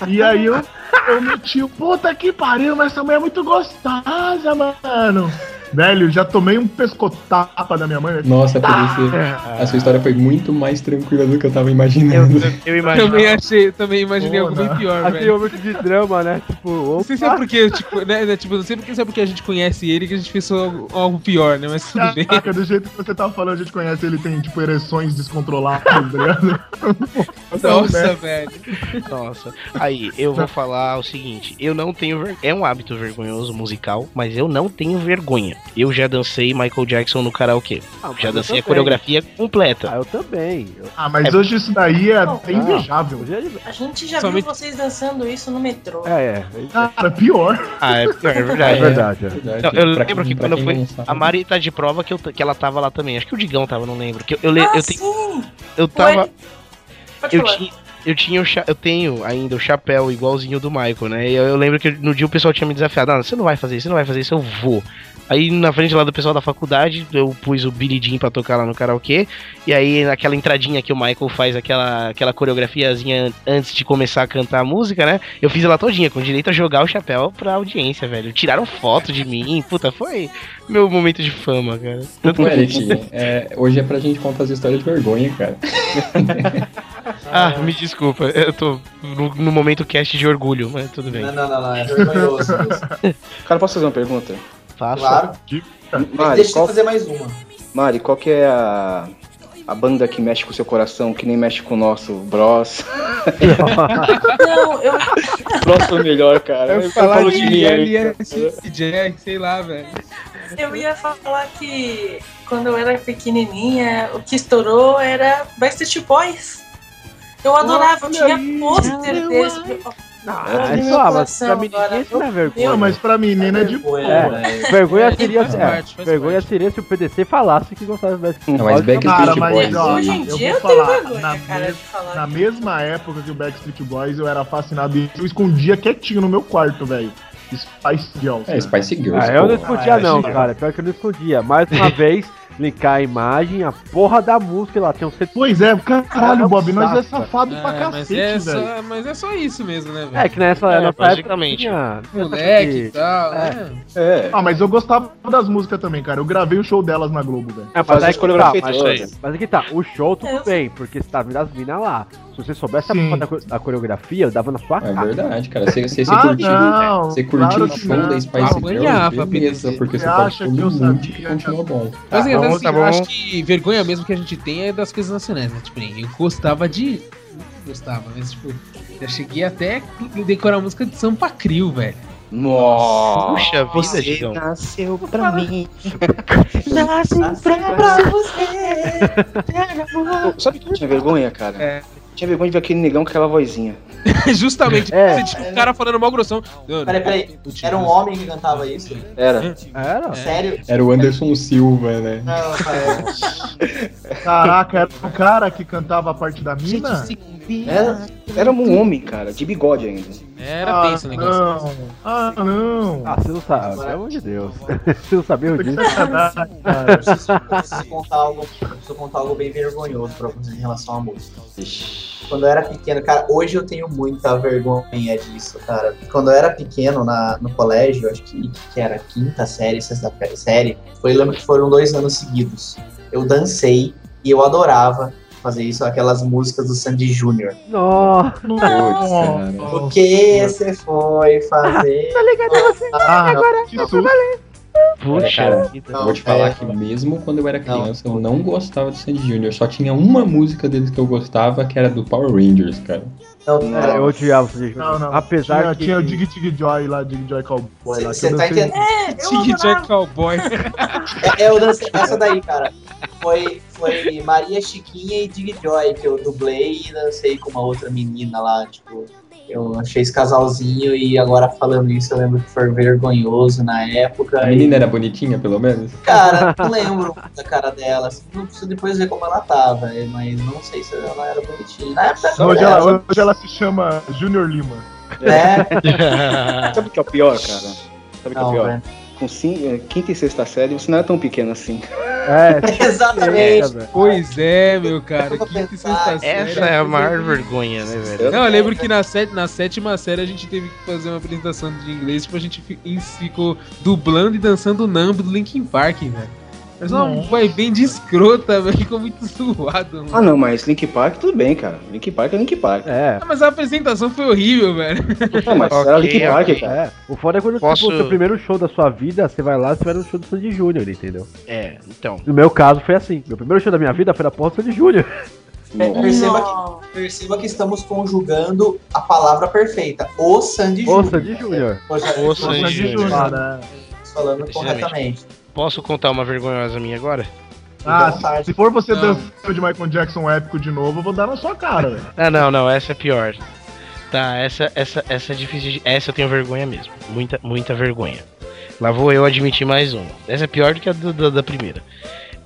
E aí eu, eu meti o puta que pariu, mas essa mulher é muito gostosa, mano. Velho, já tomei um pescotapa da minha mãe. Nossa, por isso, a sua história foi muito mais tranquila do que eu tava imaginando. Eu imagino. Também achei, também imaginei Pô, algo bem né? pior, Aquele velho. momento de drama, né? Tipo, Não sei se é opa, porque, tipo, né, né, tipo, não sei porque, se é porque a gente conhece ele que a gente fez algo, algo pior, né? Mas tudo bem. Caraca, do jeito que você tá falando, a gente conhece ele, tem, tipo, ereções descontroladas, tá ligado? Nossa, né? velho. Nossa. Aí, eu vou falar o seguinte: eu não tenho. ver- É um hábito vergonhoso musical, mas eu não tenho vergonha. Eu já dancei Michael Jackson no karaokê. Ah, Já eu dancei a coreografia completa. Ah, eu também. Eu, Ah, mas hoje isso daí é até Ah, invejável. é A gente já Somente- viu vocês dançando isso no metrô. É, é. Cara, pior. Ah, é, é É verdade. verdade. é. Verdade. Não, eu Pra lembro quem- que quando não sabe. A Mari tá de prova que, eu, que ela tava lá também. Acho que o Digão tava, não lembro. Que eu, eu, ah, eu, tenho- sim! eu tava. Eu tinha, eu tinha o cha- eu tenho ainda o chapéu igualzinho do Michael, né? E eu, eu lembro que no dia o pessoal tinha me desafiado, ah, você não vai fazer isso, você não vai fazer isso, eu vou. Aí na frente lá do pessoal da faculdade, eu pus o Billy Jean pra tocar lá no karaokê. E aí naquela entradinha que o Michael faz aquela, aquela coreografiazinha antes de começar a cantar a música, né? Eu fiz ela todinha, com direito a jogar o chapéu pra audiência, velho. Tiraram foto de mim, puta, foi meu momento de fama, cara. Tanto Ô, que- Eric, é, hoje é pra gente contar as histórias de vergonha, cara. Ah, me desculpa, eu tô no, no momento cast de orgulho, mas tudo bem. Não, não, não, não, é vergonhoso. Cara, posso fazer uma pergunta? Faça. Claro. Mas Mari, deixa eu qual, fazer mais uma. Mari, qual que é a, a banda que mexe com o seu coração, que nem mexe com o nosso Bros? Não, eu, Bros foi o melhor, cara. Eu Ele falar falou de mim aí, Jack, sei lá, velho. eu ia falar que quando eu era pequenininha, o que estourou era Backstreet Boys. Eu adorava, eu tinha pôster desse. Ah, meu ah, mas coração pra menina isso não é vergonha. Não, mas pra menina é de boa. É, velho. vergonha É, seria, faz é, parte, faz vergonha parte. seria se o PDC falasse que gostava do Backstreet Não, mas Boys. Backstreet Cara, Boys. mas Hoje em eu dia vou eu tenho falar, vergonha, na, cara, mes- de falar. na mesma época que o Backstreet Boys, eu era fascinado e eu escondia quietinho no meu quarto, velho. Spice Girls. É, Spice Girls. Ah, eu não escondia Ah, é, não, cara. Pior que eu não escondia. Mais uma vez, linkar a imagem, a porra da música lá. Tem um set... Pois é, caralho, Bob, nós é safado pra É, mas, cacete, é velho. só, mas é só isso mesmo, né, velho? É que nessa, É, época basicamente. tinha... Moleque e É. tal, né? É. Ah, mas eu gostava das músicas também, cara. Eu gravei o show delas na Globo, velho. É, mas Fazer aí as que tá, mas, mas aqui tá, o show tudo bem, porque você tá vendo as minas lá. Se você soubesse a da coreografia, eu dava na sua É cara. verdade, cara. Você, você, você Ah, curtiu, não, você curtiu claro o que show não. da Spice Apanhava, Girls, beleza, porque você Você pode que eu muito sabia? que continua bom. Mas, Tá bom, assim, tá eu bom. acho que vergonha mesmo que a gente tem é das coisas nacionais, né? Tipo, eu gostava de. Gostava, mas tipo, já cheguei até a decorar a música de Sampa Crio, velho. Nossa. Puxa vida, Você Digão. nasceu pra mim. Ô, Sabe o que eu tinha vergonha, cara? É. Tinha vergonha de ver aquele negão com aquela vozinha. Justamente, É. você tinha um cara falando mal grossão. Peraí, peraí. Era um homem que cantava isso? Era. Era? Sério? Era o Anderson Silva, né? Não, cara. Caraca, era o cara que cantava a parte da mina? Era, era um homem, cara, de bigode ainda. Era tenso o negócio. Não. Ah, não. Ah, você não sabe, pelo amor de Deus. você não sabia Que disso. Eu preciso, preciso contar algo, preciso contar algo bem vergonhoso pra vocês em relação à música. Quando eu era pequeno, cara, hoje eu tenho muita vergonha disso, cara. Quando eu era pequeno na, no colégio, acho que, que era quinta série, sexta série, foi, eu lembro que foram dois anos seguidos. Eu dancei e eu adorava fazer isso, aquelas músicas do Sandy Júnior. Nossa. Cara. O que você foi fazer? Ah, que susto. Puxa cara, vida. Eu vou te falar é, que mesmo quando eu era Não. criança, eu não gostava do Sandy Jr. Só tinha uma música deles que eu gostava, que era do Power Rangers, cara. Não, Cara, cara, eu odiava o Sandy Não, não. Apesar tinha, que... tinha o Dig Dig Joy lá, Dig Joy Cowboy lá. que Você tá dancei- entendendo? É, adorava. Jack Cowboy. É, é, eu dancei essa daí, cara. Foi, foi Maria Chiquinha e Dig Joy, que eu dublei e dancei com uma outra menina lá, tipo. Eu achei esse casalzinho e agora falando isso eu lembro que foi vergonhoso na época. A e- menina era bonitinha, pelo menos? Cara, não lembro da cara dela, assim, não preciso depois ver como ela tava, eh, mas não sei se ela era bonitinha. Na época Hoje era, ela, hoje ela se chama Junior Lima. né? Sabe o que é o pior, cara? Sabe o que é o Não, pior? velho. Com cin- eh, quinta e sexta série, você não era tão pequeno assim. É, Exatamente. velho. Pois é, meu cara. Quinta e sexta série. Essa é a maior vergonha, né, velho? Não, eu lembro que na, sé- na sétima série a gente teve que fazer uma apresentação de inglês, tipo, a gente ficou dublando e dançando o Numb do Linkin Park, velho. Mas uma vai bem de escrota, velho. Ficou muito zoado, mano. Ah, não, mas Link Park tudo bem, cara. Link Park é Link Park. É. Ah, mas a apresentação foi horrível, velho. Não, mas era Ok, Link Park, ok. cara. É, o foda é quando Posso- tipo, o seu primeiro show da sua vida, você vai lá, você vai no show do Sandy Júnior, entendeu? É, então. No meu caso foi assim. Meu primeiro show da minha vida foi na porta do Sandy Júnior. É, perceba, que, perceba que estamos conjugando a palavra perfeita. O Sandy Júnior. Sandy Júnior. Ô, já- O Sandy Júnior. Falando corretamente. Posso contar uma vergonhosa minha agora? ah, à vontade. se for você Não. dançando de Michael Jackson épico de novo, eu vou dar na sua cara, velho. Ah, não, não, essa é pior. Tá, essa, essa, essa é difícil de... Essa eu tenho vergonha mesmo. Muita, muita vergonha. Lá vou eu admitir mais uma. Essa é pior do que a do- da, da primeira.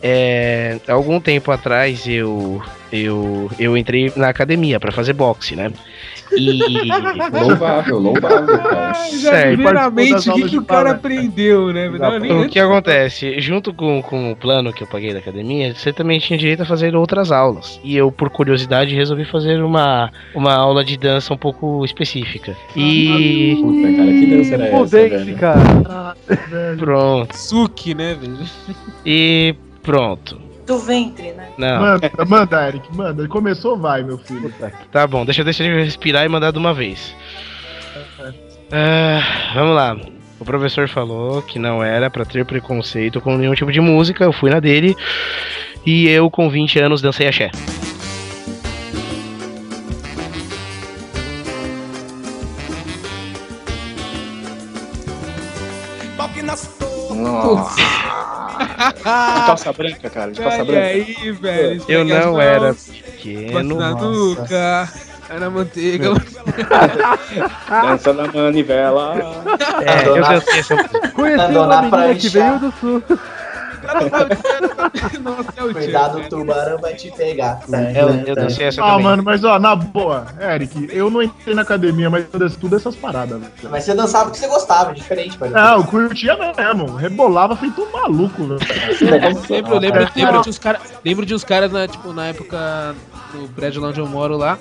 É, algum tempo atrás eu, eu, eu entrei na academia pra fazer boxe, né? E. Louvável, louvável, cara. Já, Certo. primeiramente, o que, que o cara aprendeu, né? Não, nem O que acontece? Junto com, com o plano que eu paguei da academia, você também tinha direito a fazer outras aulas. E eu, por curiosidade, resolvi fazer uma, uma aula de dança um pouco específica. E. Puta, cara, que dança era essa, velho? cara. Pronto. Suki, né, velho? E pronto. Do ventre, né? Não, Manda, manda, Eric, manda. Ele começou, vai, meu filho. Tá bom, deixa, deixa eu respirar e mandar de uma vez. Ah, vamos lá. O professor falou que não era pra ter preconceito com nenhum tipo de música, eu fui na dele. E eu, com 20 anos, dancei axé. Nossa. De calça branca, cara. De calça E branca. aí, velho? Eu as não era pequeno. Na cai na manteiga. Dança da manivela. É, eu dancei essa música. Conheci uma na menina prancha. que veio do sul. Nossa, é o Cuidado, o tio. tubarão vai te pegar. Eu, eu dancei essa Ah, também. mano, mas ó, na boa, Eric, eu não entrei na academia, mas eu danço tudo essas paradas, velho. Mas você dançava porque você gostava, é diferente, velho. Não, eu curtia mesmo, rebolava feito um maluco, velho. Lembro, eu lembro, lembro de uns caras. Lembro de uns caras, na, tipo, na época do prédio lá onde eu moro lá.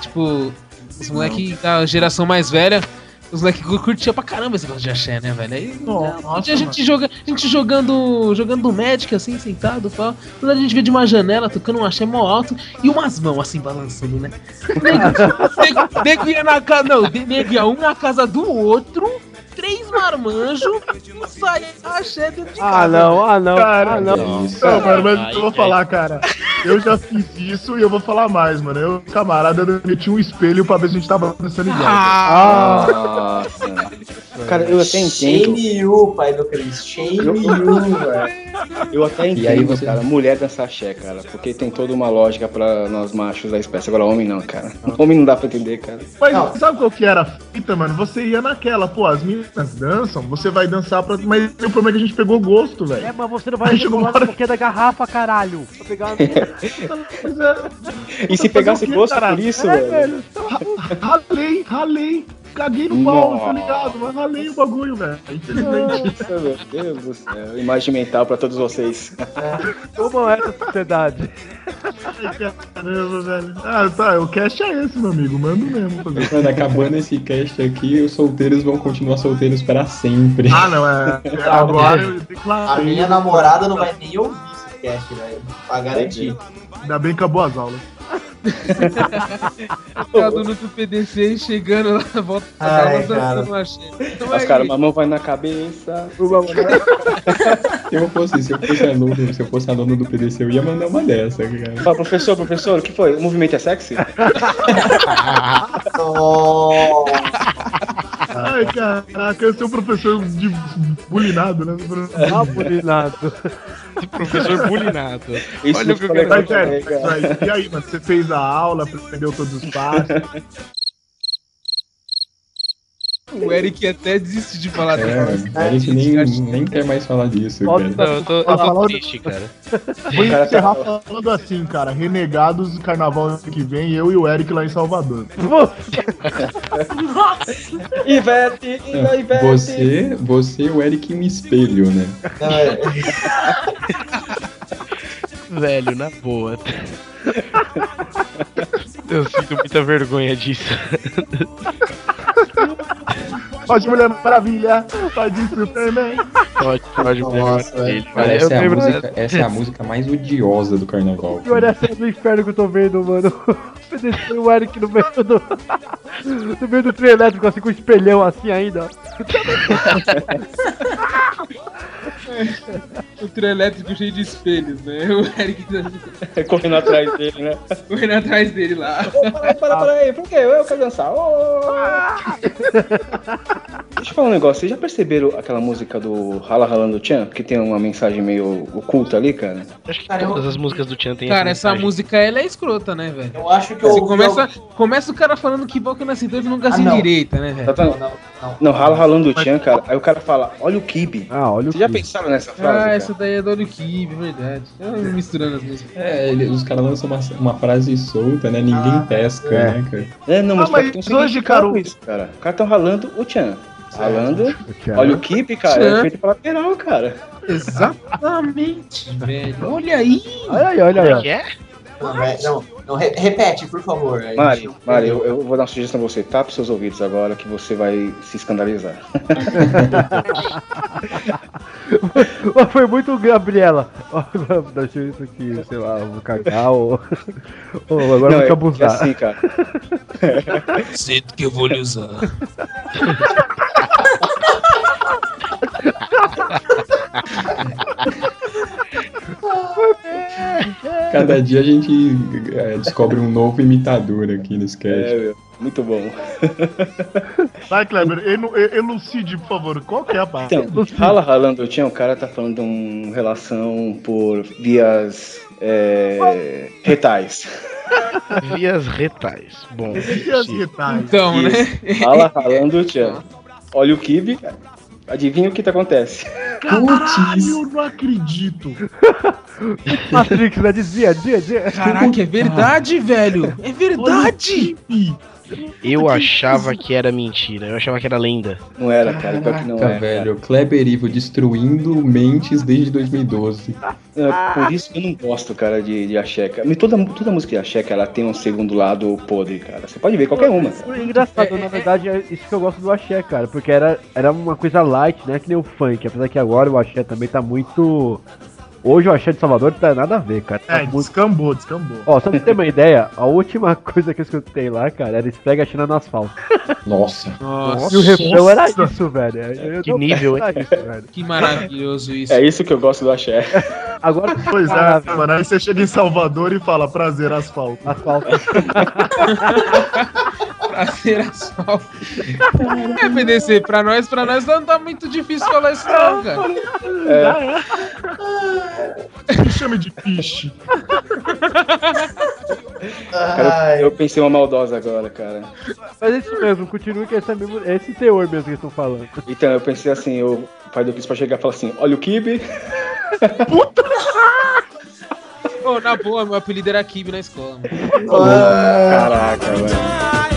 Tipo, os moleques da geração mais velha. Os moleques curtiam pra caramba esse negócio de axé, né, velho? Aí, Nossa, a gente, joga, a gente jogando jogando Magic, assim, sentado, pá. Quando a gente vê de uma janela tocando um axé mó alto e umas mãos assim balançando, né? Nego- Nego ia na casa. Não, nego ia um na casa do outro, três marmanjos e saia axé dentro de casa. Ah, não, ah, não. Cara, ah, não. Não, mano, mas Aí, eu vou falar, cara. Eu já fiz isso e eu vou falar mais, mano. Eu, camarada, eu tinha um espelho pra ver se a gente tava dançando igual. Ah, Nossa. Cara, eu até entendo. Shame you, pai do Cris. Shame Eu- you, velho. Eu até entendo, E aí você- cara, mulher dançar axé, cara. Porque tem toda uma lógica pra nós machos da espécie. Agora, homem não, cara. Homem não dá pra entender, cara. Mas Não. sabe qual que era a fita, mano? Você ia naquela, pô, as meninas dançam, você vai dançar pra. Mas o problema é que a gente pegou gosto, É, velho. mas você não vai chegou uma hora- porque é da garrafa, caralho. Pegar uma é- E se pegasse Fazer o quê, gosto por isso, É, velho? velho. Ralei, ralei. Caguei no pau, tá ligado? Mas ralei o bagulho, velho. Infelizmente. Nossa, Meu Deus do céu. Imagem mental pra todos vocês. Como é essa sociedade? Caramba, velho. Ah, tá. O cast é esse, meu amigo. Mando mesmo fazer. Mano, acabando esse cast aqui, os solteiros vão continuar solteiros para sempre. Ah, não, é. é Agora eu A declarei. minha namorada não vai nem ouvir esse cast, velho. Pra garantir. Ainda bem que acabou as aulas. Aluno do PDC chegando lá, volta Ai, casa cara. Então Os aí, caras, mamão vai na cabeça. Se eu fosse, se eu fosse aluno, se eu fosse aluno do PDC, eu ia mandar uma dessa, cara. Fala, professor, professor, o que foi? O movimento é sexy? Oh, Ai, caraca, eu sou professor de bulinado, né? Ah, bulinado. Professor bulinado. Isso Olha o que eu quero é, mas, e aí, mano? Você fez a aula, aprendeu todos os passos. O Eric até desiste de falar É, disso. a gente nem, nem quer mais falar disso, Pode cara. Não, eu tô, eu tô onde- triste, cara. Vou O cara tá- encerrar falando assim, cara. Renegados do carnaval ano que vem, eu e o Eric lá em Salvador. Ivete, Ivete. Você, você e o Eric me espelho, né? É- Velho, na boa. Eu sinto muita vergonha disso. Pode Mulher Maravilha, pode Superman. Pode, pode, Cara, eu essa, é a música, essa é a música mais odiosa do carnaval. Pior é essa do inferno que eu tô vendo, mano. Desceu o Eric no meio do. No meio do trio elétrico, assim, com o espelhão assim ainda. O trio elétrico cheio de espelhos, né? O Eric Correndo atrás dele, né? correndo atrás dele lá. Para, para, para aí, por quê? Eu quero dançar. Ô! Deixa eu falar um negócio, vocês já perceberam aquela música do Rala Ralando Chan? Que tem uma mensagem meio oculta ali, cara? Acho que Cara, eu- todas as músicas do Chan tem Cara, essa mensagem. música ela é escrota, né, velho? eu acho que eu Você ouvi começa, alguém- começa o cara falando que boca na cintura nunca Ah, se endireita, né, velho? Tá? Não, não, não. Não, Rala Ralando Chan, cara. Aí o cara fala, olha o Kibe. Ah, olha o Vocês já pensaram nessa frase? Ah, cara? Essa daí é do Olho Kibe, verdade. Eu misturando as músicas. É, ele- os caras lançam uma, uma frase solta, né? Ninguém Ah, pesca, é. né, cara? É, não, mas, Ah, mas tem um hoje, cara, o- isso, cara. O cara tá ralando o Chan. Ralando. Olha o Kibe, cara. Chan. É feito pra lateral, cara. Exatamente, velho. Olha aí. Olha aí, olha aí. Como é é? Não, não, não, re- repete, por favor. A Mari, gente- Mari, eu, eu vou dar uma sugestão pra você. Tape seus ouvidos agora que você vai se escandalizar. Mas Foi muito Gabriela. Deixa isso aqui, sei lá, vou cagar ou. ou agora eu vou te é- é abusar. assim, cara. Sinto que eu vou lhe usar. Cada dia a gente é, descobre um novo imitador aqui nesse cast. É, meu, muito bom. Vai, Kleber, elucide, por favor, qual que é a parte? Então, rala ralando o Chan, o cara tá falando de uma relação por vias é, retais. Vias retais. Bom. E as retais? Então, né? Rala ralando o Chan. Olha o Kibe, adivinha o que, que acontece. Caralho, eu não acredito. Matrix, né? Desvia, desvia, desvia. Caraca, é verdade, velho. É verdade. Eu achava que era mentira. Eu achava que era lenda. Não era, cara, pior que não é. velho. Kleber Ivo destruindo mentes desde 2012. cara. É, por isso que eu não gosto, cara, de, de axé. cara. Toda, toda música de axé, cara, ela tem um segundo lado podre, cara. Você pode ver qualquer uma. cara. O engraçado, na verdade, é isso que eu gosto do axé, cara. Porque era, era uma coisa light, né? Que nem o funk. Apesar que agora o axé também tá muito. Hoje o axé de Salvador tá nada a ver, cara. Tá É, muito... descambou, descambou. Ó, só pra você ter uma ideia, a última coisa que eu escutei lá, cara, era esfrega a China no asfalto. Nossa. Nossa, E o refrão era isso, velho. Eu Que não nível, hein? nisso, velho. que maravilhoso isso. É isso que eu gosto do axé. Agora, Pois Ah, é, mano. Aí você chega em Salvador e fala prazer, asfalto. asfalto. Pra ser asfalto. É, PDC, pra nós, pra nós não tá muito difícil falar isso não, cara. Me chame de piche. Cara, eu, eu pensei uma maldosa agora, cara. Mas é isso mesmo, continue que esse é, mesmo, é esse teor mesmo que eles estão falando. Então, eu pensei assim, o pai do Cris pra chegar e falar assim, olha o Kibe. Ô, na boa, meu apelido era Kibe na escola. mano. Caraca, velho.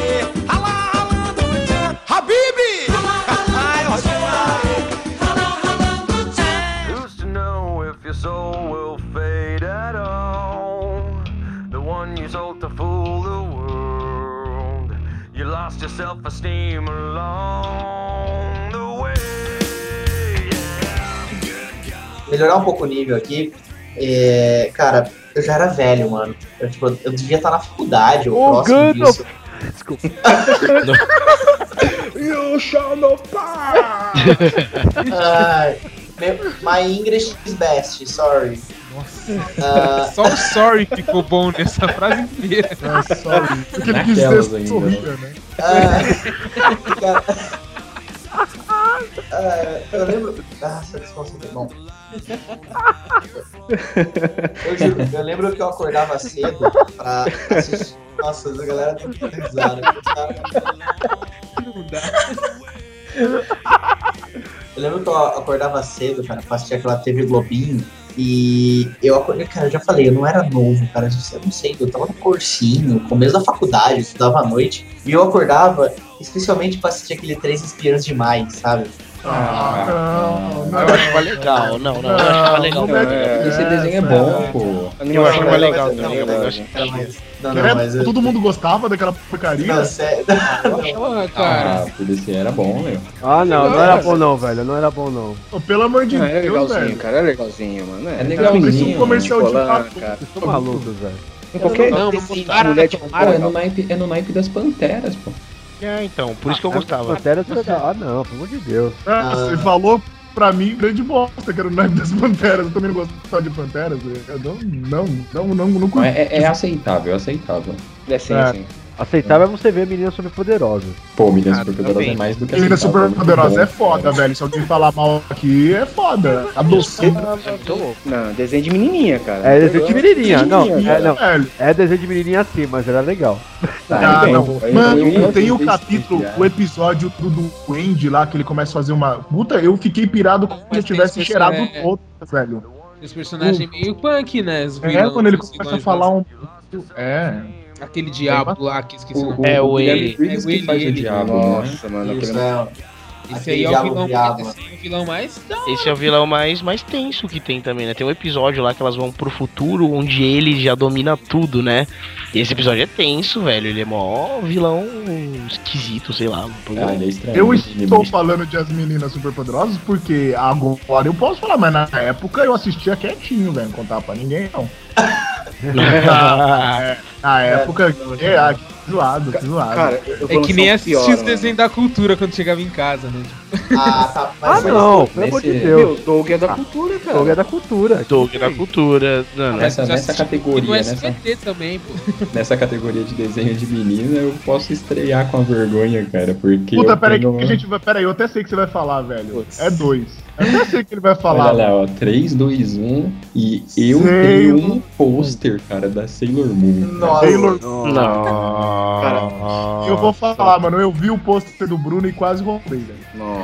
Lost your self esteem along the way. melhorar um pouco o nível aqui. É, cara, eu já era velho, mano. Eu, tipo, eu devia estar na faculdade ou Ô, próximo Gandalf! disso. Desculpa. You shall not pass! Meu- my English is best, sorry. Ah, Só o sorry ficou bom nessa frase inteira. É, sorry. Porque ele quis dizer sorria, né? ah, cara, ah, eu lembro. Ah, satisfação. Bom, Eu, juro, eu lembro que eu acordava cedo pra assistir. Nossa, a galera tem que risada. Não dá. Eu lembro que eu acordava cedo, cara, pra assistir aquela TV Globinho. E eu cara, eu já falei, eu não era novo, cara, eu não sei, eu tava no cursinho, começo da faculdade, eu estudava à noite. E eu acordava especialmente pra assistir aquele Três Espiãs Demais, sabe? Ah, não, Eu achava legal, não, não, eu achava legal. não é- Esse desenho é bom, pô. Eu achava legal Não, também, não, eu não, acho que não, mas- Não, Era- não, mas. eu- Todo mundo gostava daquela porcaria. Não, sério. Ah, cara. Ah, o DC era bom, meu. Ah, não, não era bom não, velho. Não era bom não. Pelo amor de Não, era Deus, legalzinho, velho. cara, era legalzinho, mano. É É, legalzinho. Isso é um comercial de papo. cara. Vocês estão malucos, velho. Em qualquer Não, não desenho, botaram mulher na de Pô, cara, é é no naipe das panteras, pô. É, então, por isso que eu gostava. Panteras é legal. Ah, não, pelo amor de Deus. Ah, Você falou pra mim grande bosta que era o naipe das Panteras. Eu também não gosto de Panteras. Eu não, não, não, não, não Não, curti. É, é, é aceitável, é aceitável. É sim, É. sim. Aceitável é você ver meninas superpoderosas. Pô, Meninas Ah, Superpoderosas também. é mais do que Menina aceitável, super poderosa é foda, cara. velho. Se alguém falar mal aqui, é foda. A Tô louco. Não, desenho de menininha, cara. É desenho de menininha. Não, é, não, é desenho de menininha sim, mas era legal. Ah, não. Mano, tem o outro capítulo, o episódio do, do Andy lá, que ele começa a fazer uma. Puta, eu fiquei pirado como se eu tivesse esse cheirado personagem- todo, velho. Esse personagem meio punk, né? Os É, quando ele começa a falar um. É. Aquele diabo lá que esqueci o O, nome. É, o o Guilherme ele- Briggs é que ele- faz o diabo? Nossa, mano, Isso. É. Esse aquele aí é o vilão, esse é o vilão mais da Esse é o vilão mais, mais tenso que tem também, né? Tem um episódio lá que elas vão pro futuro onde ele já domina tudo, né? E esse episódio é tenso, velho. Ele é mó vilão esquisito, sei lá. Ah, ele é estranho. Eu Ele estou falando de as meninas superpoderosas porque agora eu posso falar, mas na época eu assistia quietinho, velho. Não contava pra ninguém, não. Na época, é, que zoado, zoado. Cara, É que nem assistir os desenhos da cultura quando chegava em casa, né? Ah, tá. Ah, Mas não, pelo amor de. Deus. Meu, Doug é da cultura, cara. Jogo é da cultura. Doug da cultura. Não, não. Nessa, Já nessa categoria, nessa, também, pô. nessa categoria de desenho de menina, eu posso estrear com a vergonha, cara, porque. Puta, peraí, que tenho a gente vai. Peraí, eu até sei que você vai falar, velho. Putz. É dois. Eu até sei que ele vai falar. Olha lá, ó, 3, 2, 1 e eu Sailor tenho um pôster, cara, da Sailor Moon. Nossa. Taylor, Não. Cara, eu vou falar, mano. Eu vi o pôster do Bruno e quase roubei, velho. Nossa.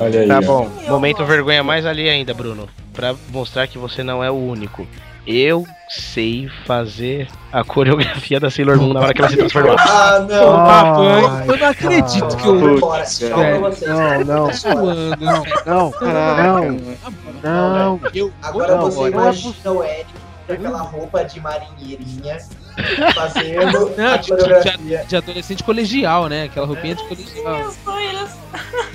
Olha aí, Tá bom, momento vergonha mais ali ainda, Bruno. Pra mostrar que você não é o único. Eu sei fazer a coreografia da Sailor Moon na hora que ela se transformou. Ah, não. Ai, eu não acredito que eu Vamos vou embora. Putz, velho. vocês. Não, não, zoando. não, não, Caraca, não, não. Eu, Agora Não, você imagina o Eric com aquela roupa de marinheirinha fazendo Não, a de, de, coreografia. de adolescente colegial, né? Aquela roupinha de colegial. Meus sonhos.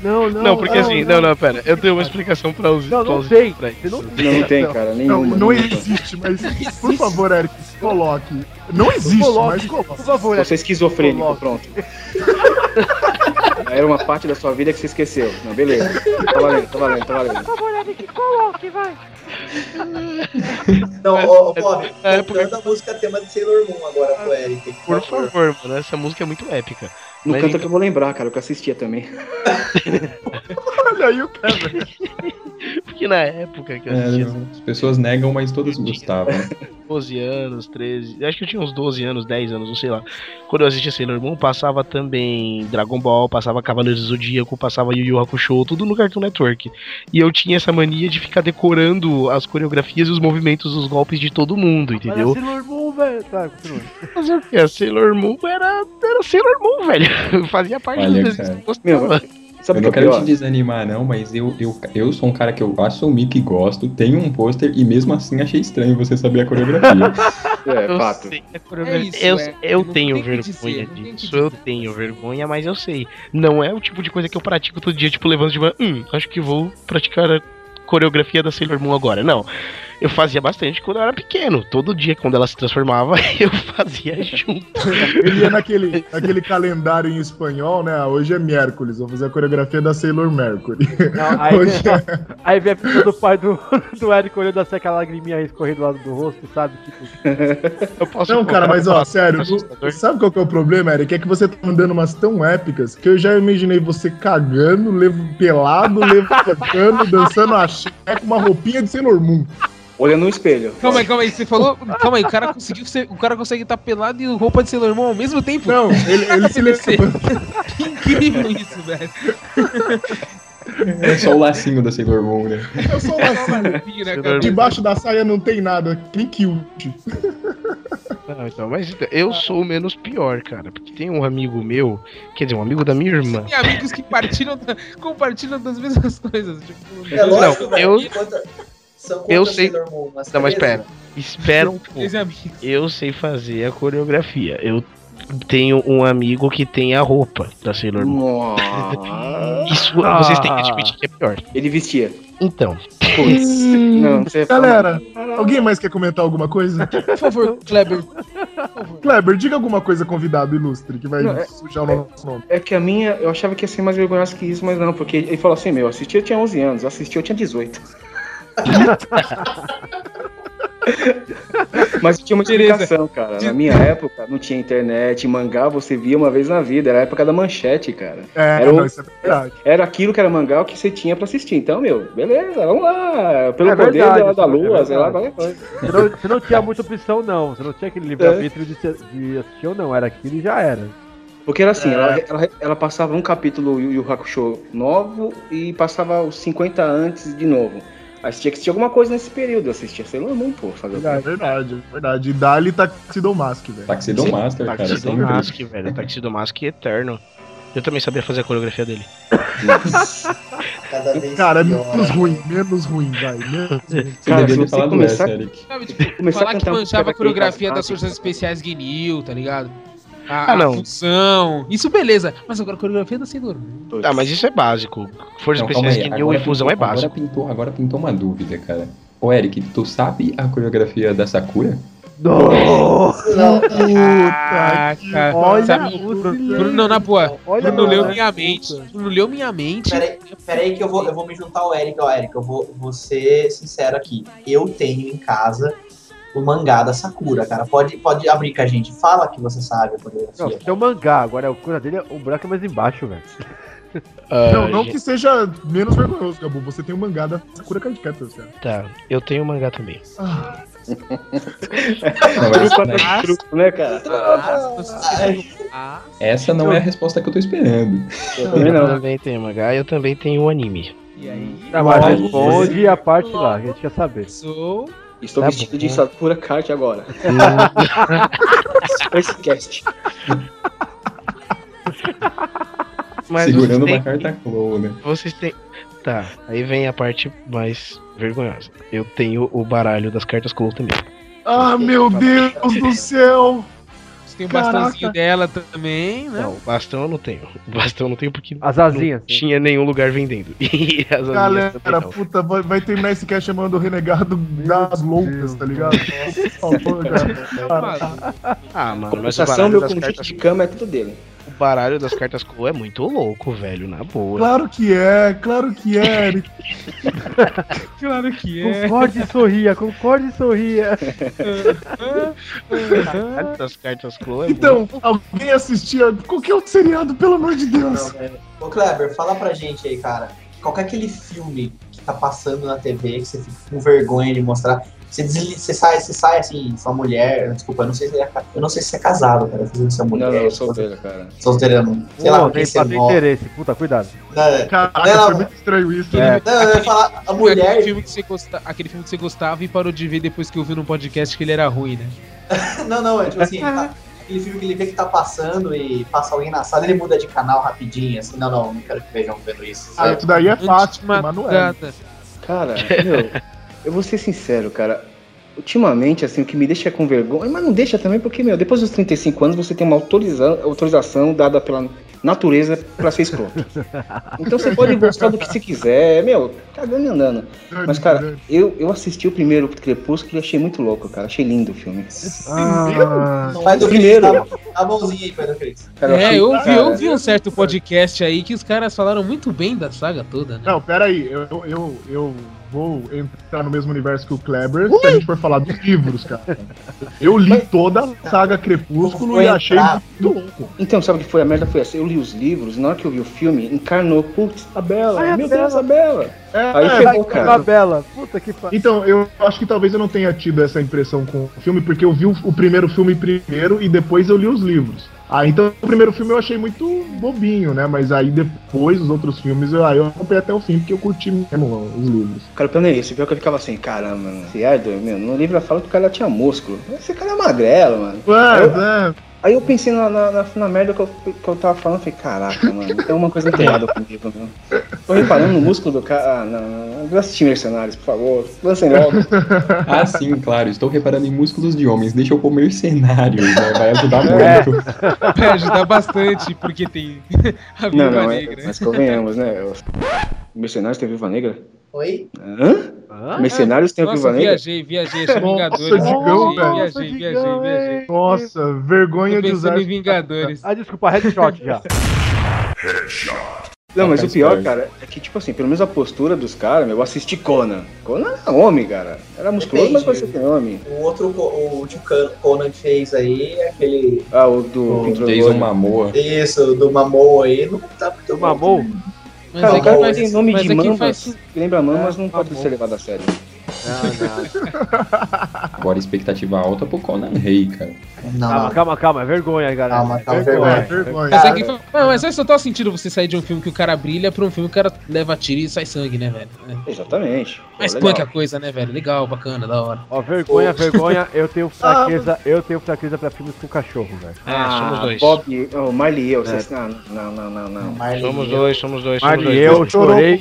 Não, não. Não, porque assim, não, não, pera. Eu tenho uma explicação pra os. Não, não sei. pra isso. Não Não, não tem, cara. Não, Nenhuma. não nenhuma. existe, mas por favor, Eric, coloque. Não existe, Coloque, mas coloque. por favor. Você é esquizofrênico, Coloque. pronto. Era uma parte da sua vida que você esqueceu. Não, beleza. Tá valendo, tá valendo, tá valendo. Não, ô, ô, Bob, É, cantando a música tema de Sailor Moon agora pro Eric. Por favor, mano, essa música é muito épica. Não Mas canta que eu vou lembrar, cara, que eu assistia também. Olha aí o Kevin. Porque na época que eu É, assistia as pessoas negam, mas todas gostavam. 12 anos, 13. Acho que eu tinha uns 12 anos, 10 anos, não sei lá. Quando eu assistia Sailor Moon, passava também Dragon Ball, passava Cavaleiros do Zodíaco, passava Yu Yu Hakusho, tudo no Cartoon Network. E eu tinha essa mania de ficar decorando as coreografias e os movimentos dos golpes de todo mundo, Mas a entendeu? Sailor Moon, velho. Tá, continua. Fazer o quê? A Sailor Moon era, era Sailor Moon, velho. Fazia parte Olha, dos desenhos que sabe o que não é quero pior? te desanimar, não, mas eu, eu, eu sou um cara que eu assumi que gosto, tenho um pôster e mesmo assim achei estranho você saber a coreografia. É, Eu fato. sei a coreografia. É isso, eu, é. eu tenho que vergonha dizer, que disso, eu tenho vergonha, mas eu sei. Não é o tipo de coisa que eu pratico todo dia, tipo, levando de manhã, hum, acho que vou praticar a coreografia da Sailor Moon agora. Não. Eu fazia bastante quando eu era pequeno. Todo dia, quando ela se transformava, eu fazia junto. Ele ia naquele, naquele calendário em espanhol, né? Hoje é miércoles, vou fazer a coreografia da Sailor Mercury. Não, aí, Hoje vem, aí vem a pessoa do pai do, do Eric olhando assim, aquela lagriminha escorrendo do lado do rosto, sabe? Tipo, Eu posso Não, cara, mas ó, falar- sério, sabe qual que é o problema, Eric? É que você tá mandando umas tão épicas que eu já imaginei você cagando, levo, pelado, levantando, dançando axé com uma roupinha de Sailor Moon. Olha no espelho. Calma aí, calma aí. Você falou. Calma aí, o cara conseguiu ser. O cara consegue estar pelado e roupa de Sailor Moon ao mesmo tempo? Não, ele, ele se levanta. Que incrível isso, velho. É só o lacinho da Sailor Moon, né? Eu sou lacinho. Né, cara? Debaixo da saia não tem nada, nem cute. Não, então, mas eu sou o menos pior, cara. Porque tem um amigo meu, quer dizer, um amigo da minha irmã. Tem amigos que partilham, da- compartilham das mesmas coisas. Tipo, É lógico, Não, velho. eu- Quanta- São eu sei- Sailor Moon, mas Não, mas beleza. pera. Espera um pouco. Eu sei fazer a coreografia. Eu tenho um amigo que tem a roupa da Sailor Moon. Isso vocês têm que admitir que é pior. Ele vestia. Então, Putz. Não, você Galera, alguém mais quer comentar alguma coisa? Por favor, Kleber. Kleber, diga alguma coisa, convidado ilustre, que vai Não, é- sujar o nosso nome. É que a minha, eu achava que ia ser mais vergonhoso que isso, mas não, porque ele falou assim, meu, assisti eu tinha 11 anos, eu assisti eu tinha 18. mas tinha uma explicação, cara. Na minha época, não tinha internet, mangá você via uma vez na vida, era a época da manchete, cara. É, Era o- não, isso é verdade. Era aquilo que era mangá que você tinha pra assistir. Então, meu, beleza, vamos lá. Pelo É poder verdade, da, da é lua, sei lá, qualquer coisa. você não, você não tinha muita opção, não. Você não tinha aquele livre-arbítrio de, ser- de assistir ou não. Era aquilo e já era. Porque era assim, É. ela, ela, ela passava um capítulo Yu Yu Hakusho novo e passava os 50 antes de novo. Você tinha que assistir alguma coisa nesse período. Eu assistia Sailor Moon, pô, fazer? É verdade, é verdade. E Dali Taxido Mask, velho. Taxido Master, cara. Taxido sempre. Mask, velho. Taxido Mask eterno. Eu também sabia fazer a coreografia dele. Cada vez Cara, é pior. menos ruim, menos ruim, vai. Menos ruim. Você Cara, devia ter você falado começar- essa, Eric. Sabe, tipo, falar que manjava a coreografia das forças especiais Guinil, tá ligado? A, Ah, a não. função. Isso beleza. Mas agora a coreografia da Sailor Moon. Ah, mas isso é básico. Força calma especiais que New e fusão é básico. Agora pintou, agora pintou uma dúvida, cara. Ô, Eric, tu sabe a coreografia da Sakura? Nossa! Não, Ah, cara. Olha Sabe, Bruno, não, na boa. Olha Bruno leu minha mente. Bruno leu minha mente. Peraí, peraí que eu vou, eu vou me juntar ao Eric. Ó, Eric, eu vou, vou ser sincero aqui. Eu tenho em casa o mangá da Sakura, cara. Pode, pode abrir com a gente. Fala que você sabe a Não, coreografia. você tem o mangá, agora o cura dele, o buraco é mais embaixo, velho. Ah, Não, não gente, que seja menos vergonhoso, Gabu. Você tem um mangá da Sakura Card Captors, cara. Tá, eu tenho o mangá também. Não, não é- truco, né, cara? Ah, essa não é a resposta que eu tô esperando. Eu também Eu não. também tenho mangá e eu também tenho o anime. e aí? Tá, mas responde a parte lá, a gente quer saber. Sou. Estou Tá vestido bom. de Sakura Card agora. Esse cast. Mas Segurando uma carta Clow, né? Vocês têm. Tá, aí vem a parte mais vergonhosa. Eu tenho o baralho das cartas Clow também. Ah, meu Deus do céu! Você tem o Caraca. bastãozinho dela também, né? Não, o bastão eu não tenho. O bastão eu não tenho porque As asinhas. não tinha nenhum lugar vendendo. E as Galera, também não. puta, vai, vai terminar esse cast chamando o renegado das loucas, tá ligado? Por favor, cara. Ah, mano, mas o baralho meu conjunto de cama é tudo dele. O baralho das cartas Clow é muito louco, velho, na boa. Claro que é, claro que é, Eric. Claro que é. Concorde e sorria, concorde e sorria. O baralho das cartas Clow é Então, alguém assistia qualquer outro seriado, pelo amor de Deus. Não. Ô, Kleber, fala pra gente aí, cara. Qual é aquele filme que tá passando na TV que você fica com vergonha de mostrar? Você, você, sai, você sai assim, sua mulher. Desculpa, eu não sei se é, eu não sei se você é casado, cara. Fazendo sua mulher. Não, não, solteiro, cara. Solteira, não. Sei lá, Pô, porque tem você ter morre. interesse. Puta, cuidado. Não, Caraca, Não, foi muito estranho isso. É. né? não, eu ia falar, a Aquele mulher. filme, que você gosta... Aquele filme que você gostava e parou de ver depois que ouviu no podcast que ele era ruim, né? Não, não, é tipo assim, tá- aquele filme que ele vê que tá passando e passa alguém na sala, ele muda de canal rapidinho, assim, não, não, não quero que vejam vendo isso. Ah, sabe? isso daí é fácil. Gata. Cara, meu, eu vou ser sincero, cara. ultimamente, assim, o que me deixa com vergonha, mas não deixa também, porque, meu, depois dos 35 anos você tem uma autoriza- autorização dada pela natureza pra ser escroto. Então você pode gostar do que você quiser, meu, cagando e andando. Mas, cara, eu, eu assisti o primeiro Crepúsculo e achei muito louco, cara. Achei lindo o filme. Ah, Mas do Primeiro. Tá, tá bonzinho aí, Pedro Cris. É, eu ouvi, cara, eu ouvi um certo podcast aí que os caras falaram muito bem da saga toda, né? Não, pera aí, eu, eu, eu vou entrar no mesmo universo que o Kleber se a gente for falar dos livros, cara. Eu li toda a saga Crepúsculo e achei entrar. muito louco. Então, sabe o que foi? A merda foi essa. Eu li os livros, na hora que eu vi o filme, encarnou, putz, a Bela, Ai, a meu Bela. Deus, a Bela. É, Aí é, uma cara. bela. Puta que pariu. Então, eu acho que talvez eu não tenha tido essa impressão com o filme, porque eu vi o, o primeiro filme primeiro e depois eu li os livros. Ah, então o primeiro filme eu achei muito bobinho, né? Mas aí depois os outros filmes eu, aí eu acompanhei até o fim, porque eu curti mesmo os livros. Cara, o plano é. Pior que eu ficava assim, caramba, mano. Esse Ardor, meu, no livro ela fala que o cara tinha músculo. Esse cara é magrelo, mano. Ué, Eu- é, Aí eu pensei na, na, na- na merda que eu, que eu tava falando, falei, caraca, mano, tem uma coisa errada comigo, mano. Tô reparando no músculo do cara. Ah, não, não, não assistir Mercenários, por favor. Lancem logo. Ah, sim, claro. Estou reparando em músculos de homens. Deixa eu pôr mercenários, né? Vai ajudar É. muito. Vai ajudar bastante, porque tem a Viúva não, é, Negra. mas convenhamos, né? Mercenários tem Viúva Negra? Oi? Hã? Hã? Mercenários tem Nossa, Viúva Negra? viajei, viajei, achei Nossa, Vingadores. Digão, velho. viajei, viajei, viajei. nossa, vergonha de usar. em Vingadores. Ah, desculpa, headshot já. Não, mas o pior, cara, é que, tipo assim, pelo menos a postura dos caras, meu, eu assisti Conan. Conan é homem, cara. Era musculoso, mas Depende. parecia que é homem. O outro, o último Conan que fez aí, é aquele. Ah, o do O Jason. Mamoa. Isso, do Mamoa aí, não tá muito Do Mamou? Mas Cara, é o cara faz- tem nome mas de que mamas, faz- que lembra mamas, É, não pode tá ser levado a sério. Agora expectativa alta pro Conan Rei, cara. Não, Calma, não. calma, calma. É vergonha aí, galera. Calma, calma, É, vergonha. vergonha. Mas, é Cara, que, não, mas faz total sentido você sair de um filme que o cara brilha pra um filme que o cara leva tiro e sai sangue, né, velho? É. Exatamente. Mas Pô, punk a coisa, né, velho? Legal, bacana, da hora. Ó, vergonha, vergonha. Eu tenho fraqueza, eu tenho fraqueza pra filmes com cachorro, velho. É, somos dois. Bob, oh, Marley e eu, vocês... Não, não, não, não, não. Marley Somos dois, somos dois, somos Marley, dois. eu Chorou chorei.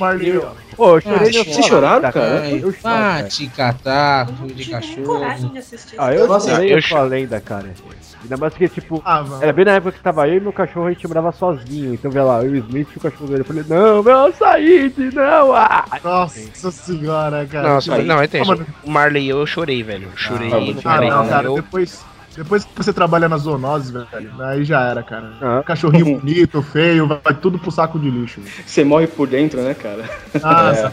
Pô, eu chorei Ah, vocês choraram, cara? Eu choro, ah, cara. te catar, Eu filme de cachorro. coragem de assistir Ah, eu assisti. chorei Eu com a lenda, cara. Ainda mais que, tipo, Ah, era bem na época que tava eu e meu cachorro, a gente morava sozinho. Então, vê lá, eu e o Smith e o cachorro dele. Eu falei, não, meu, Said, não! Ah! Nossa senhora, cara. Nossa, não, é tenso. Ah. O Marley e eu, eu chorei, velho. Chorei Ah, te Ah, não, cara, eu. depois, depois que você trabalha na zoonose, velho, aí já era, cara. Ah. Cachorrinho bonito, feio, vai tudo pro saco de lixo. velho. Você morre por dentro, né, cara? Ah,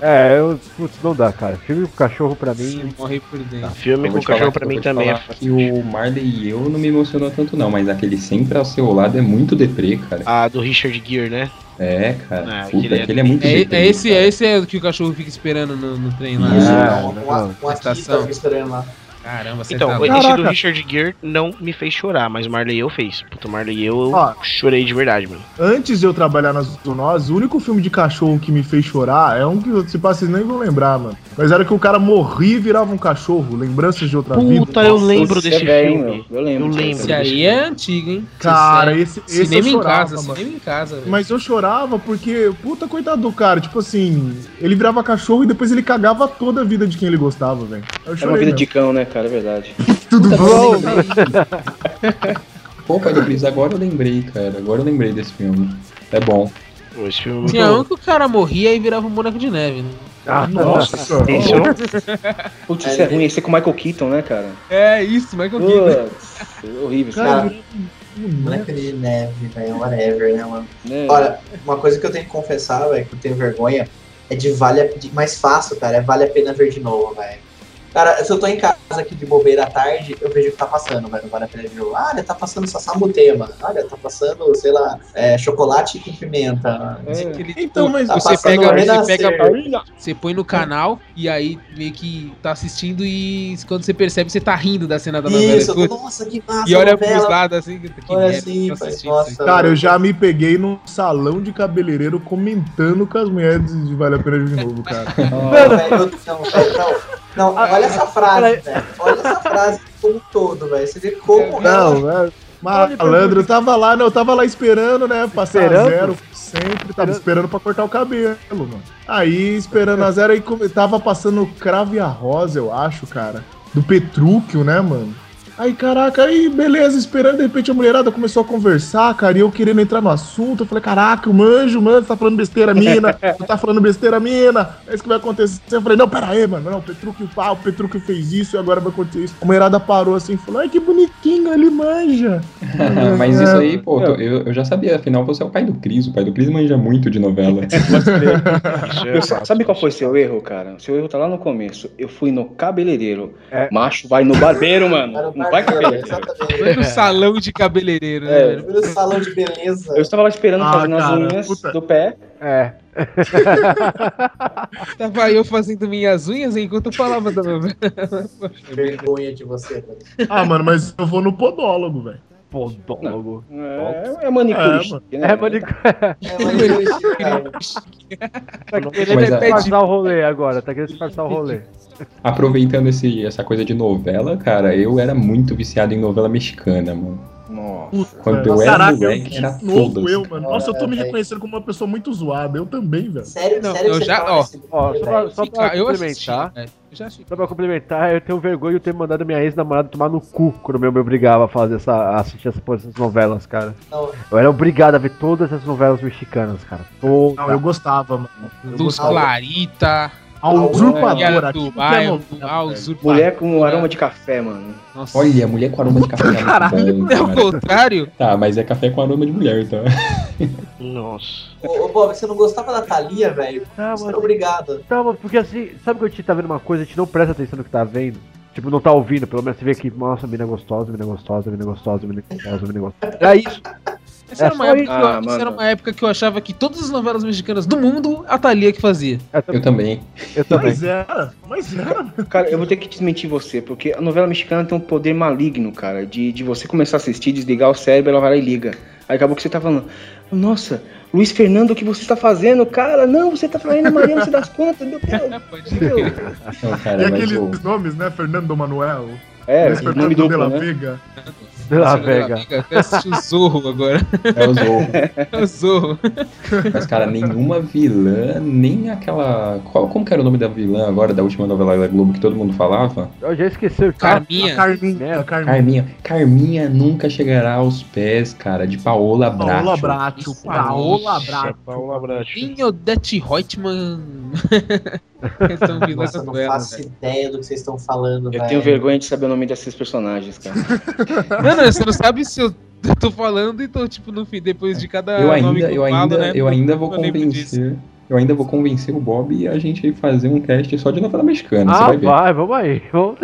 É, eu, putz, não dá, cara. Filme com cachorro pra mim. Morri por dentro. Filme Eu vou com falar cachorro pra mim também é Que o Marley e eu não me emocionou tanto, não, mas aquele sempre ao seu lado é muito deprê, cara. A do Richard Gere, né? É, cara. Ah, Puta, aquele é- aquele é muito É, deprê. é esse, cara. é esse é o que o cachorro fica esperando no, no trem lá. Isso, Ah, não, não, um, não. um aqui Estação. tá me esperando lá. Caramba, você Então, tá esse louco. do. Richard Gere não me fez chorar, mas o Marley e eu fez. Puta, o Marley e eu Ó. chorei de verdade, mano. Antes de eu trabalhar na zoonose, o único filme de cachorro que me fez chorar é um que, se passa, vocês nem vão lembrar, mano. Mas era que o cara morria e virava um cachorro. Lembranças de outra vida. Puta, eu lembro Você desse é filme. meu? Eu lembro. Eu lembro. Esse aí é antigo, hein? Cara, Esse esse, é... esse Cinema eu em chorava, casa, mano. cinema em casa, velho. Mas eu chorava porque, puta, coitado do cara. Tipo assim, ele virava cachorro e depois ele cagava toda a vida de quem ele gostava, velho. Eu É uma vida mesmo. de cão, né, cara? É verdade. Tudo bom? Pô, Pai do Cris, agora eu lembrei, cara. Agora eu lembrei desse filme. É bom. Esse filme é Tinha bom. um que o cara morria e virava um boneco de neve, né? Ah, Nossa, eu não- Putz, isso é ruim. Esse é com o Michael Keaton, né, cara? É isso, Michael Keaton. Putz, horrível. Cara, Boneca de neve, velho, whatever, né, mano? né? Olha, uma coisa que eu tenho que confessar, velho, que eu tenho vergonha, é de vale a, de, mais fácil, cara, é vale a pena ver de novo, velho. Cara, se eu tô em casa aqui de bobeira à tarde, eu vejo o que tá passando, velho, vale a pena ver. Ah, olha, tá passando Sassamutema. Olha, tá passando, sei lá, é, chocolate com pimenta. É. Então, mas Tá você pega, você pega, você põe no canal e aí meio que tá assistindo e quando você percebe você tá rindo da cena da novela. Isso, tô, nossa, que massa, e olha novela. pros lados assim, que Olha merda, assim, pai, assistindo nossa. Cara, eu já me peguei num salão de cabeleireiro comentando com as mulheres de Vale a Pena de novo, cara. Não, velho, eu- não, velho, não. Não, olha essa frase, velho. Olha essa frase como um todo, velho. Você vê como ela Não, é. Malandro, eu tava lá, não, eu tava lá esperando, né? Passar Esperando? a zero sempre, tava esperando pra cortar o cabelo, mano. Aí, esperando a zero, aí tava passando o cravo e a rosa, eu acho, cara. do Petrúquio, né, mano? Aí, caraca, aí, beleza, esperando, de repente a mulherada começou a conversar, cara, e eu querendo entrar no assunto, eu falei, caraca, o manjo, mano, você tá falando besteira, mina, tá falando besteira, mina, é isso que vai acontecer. Eu falei, não, pera aí, mano, não, o Petrúquio, o Petrúquio fez isso e agora vai acontecer isso. A mulherada parou assim e falou, ai, que bonitinho, ele manja. Mas isso aí, pô, tô- eu, eu já sabia, afinal você é o pai do Cris, o pai do Cris manja muito de novela. Sabe qual foi seu erro, cara? Seu erro tá lá no começo. Eu fui no cabeleireiro. Macho vai no barbeiro, mano. Não vai cabeleireiro. Foi no salão de cabeleireiro, né, É. velho? No salão de beleza. Eu estava lá esperando Ah, fazendo as cara, unhas puta. do pé. É. Tava eu fazendo minhas unhas enquanto eu falava da novela. Vergonha de você, velho. Ah, mano, mas eu vou no podólogo, velho. Podólogo. É, é manicure, É, né? É, manicure. É, cara, Tá querendo é- disfarçar o rolê agora, tá querendo disfarçar o rolê. Aproveitando esse, essa coisa de novela, cara, eu era muito viciado em novela mexicana, mano. Nossa. Quando eu era Caraca, moleque, era novo todas. eu, mano. Nossa, eu tô me É, reconhecendo como uma pessoa muito zoada. Eu também, velho. sério, Não, sério eu já- ó, Ó, só pra, só pra Fica- eu complementar. Eu já assisti. só pra complementar, eu tenho vergonha de ter mandado minha ex-namorada tomar no cu quando meu me obrigava a fazer essa, a assistir essas, essas novelas, cara. Não, Eu era obrigado a ver todas essas novelas mexicanas, cara. Todas. Não, eu gostava, mano. Eu Dos gostava. Clarita, A usurpadora. Do que bairro, a usurpadora. Mulher com aroma de café, mano. Nossa. Olha, mulher com aroma de café é muito É o contrário? Tá, mas é café com aroma de mulher, tá? Nossa. Ô, ô, Bob, você não gostava da Thalia, velho? Você mas- obrigado. Tá, mas porque assim, sabe quando a gente tá vendo uma coisa, a gente não presta atenção no que tá vendo? Tipo, não tá ouvindo, pelo menos você vê que, nossa, mina gostosa, mina gostosa, mina gostosa, mina gostosa, mina gostosa. É isso. Essa, É era uma época isso. que eu, Ah, essa era uma época que eu achava que todas as novelas mexicanas do mundo, a Thalia que fazia. Eu também. Eu também. Mas era, mas era. Cara, eu vou ter que desmentir você, porque a novela mexicana tem um poder maligno, cara, de, de você começar a assistir, desligar o cérebro, ela vai lá e liga. Aí acabou que você tá falando, nossa, Luiz Fernando, o que você está fazendo? Cara, não, você tá traindo a Maria, você das contas, meu Deus. Pode Meu. Não, E cara, aqueles o... nomes, né? Fernando Manuel. É, Luiz Fernando de duplo, la né? Vega. De La Vega. assisti o Zorro agora. É o Zorro. É o Zorro. Mas, cara, nenhuma vilã, nem aquela. Qual, como que era o nome da vilã agora, da última novela da Globo que todo mundo falava? Eu já esqueci o Carminha. Carminha. Carminha. Carminha. Carminha nunca chegará aos pés, cara, de Paola Bracho. Paola Bracho. Paola Bracho. Paula Bracho. Em Odete Reutemann. Vilãs Nossa, eu não novelas, faço velho. ideia do que vocês estão falando, Eu velho. tenho vergonha de saber o nome desses personagens, cara. Não, não, você não sabe se eu tô falando, então, tipo, no fim, depois de cada Eu nome ainda, que eu falo, ainda, né, eu ainda vou eu convencer. Eu ainda vou convencer o Bob e a gente aí fazer um cast só de novela mexicana, você Ah, vai ver. vai, vamos aí. Vamos...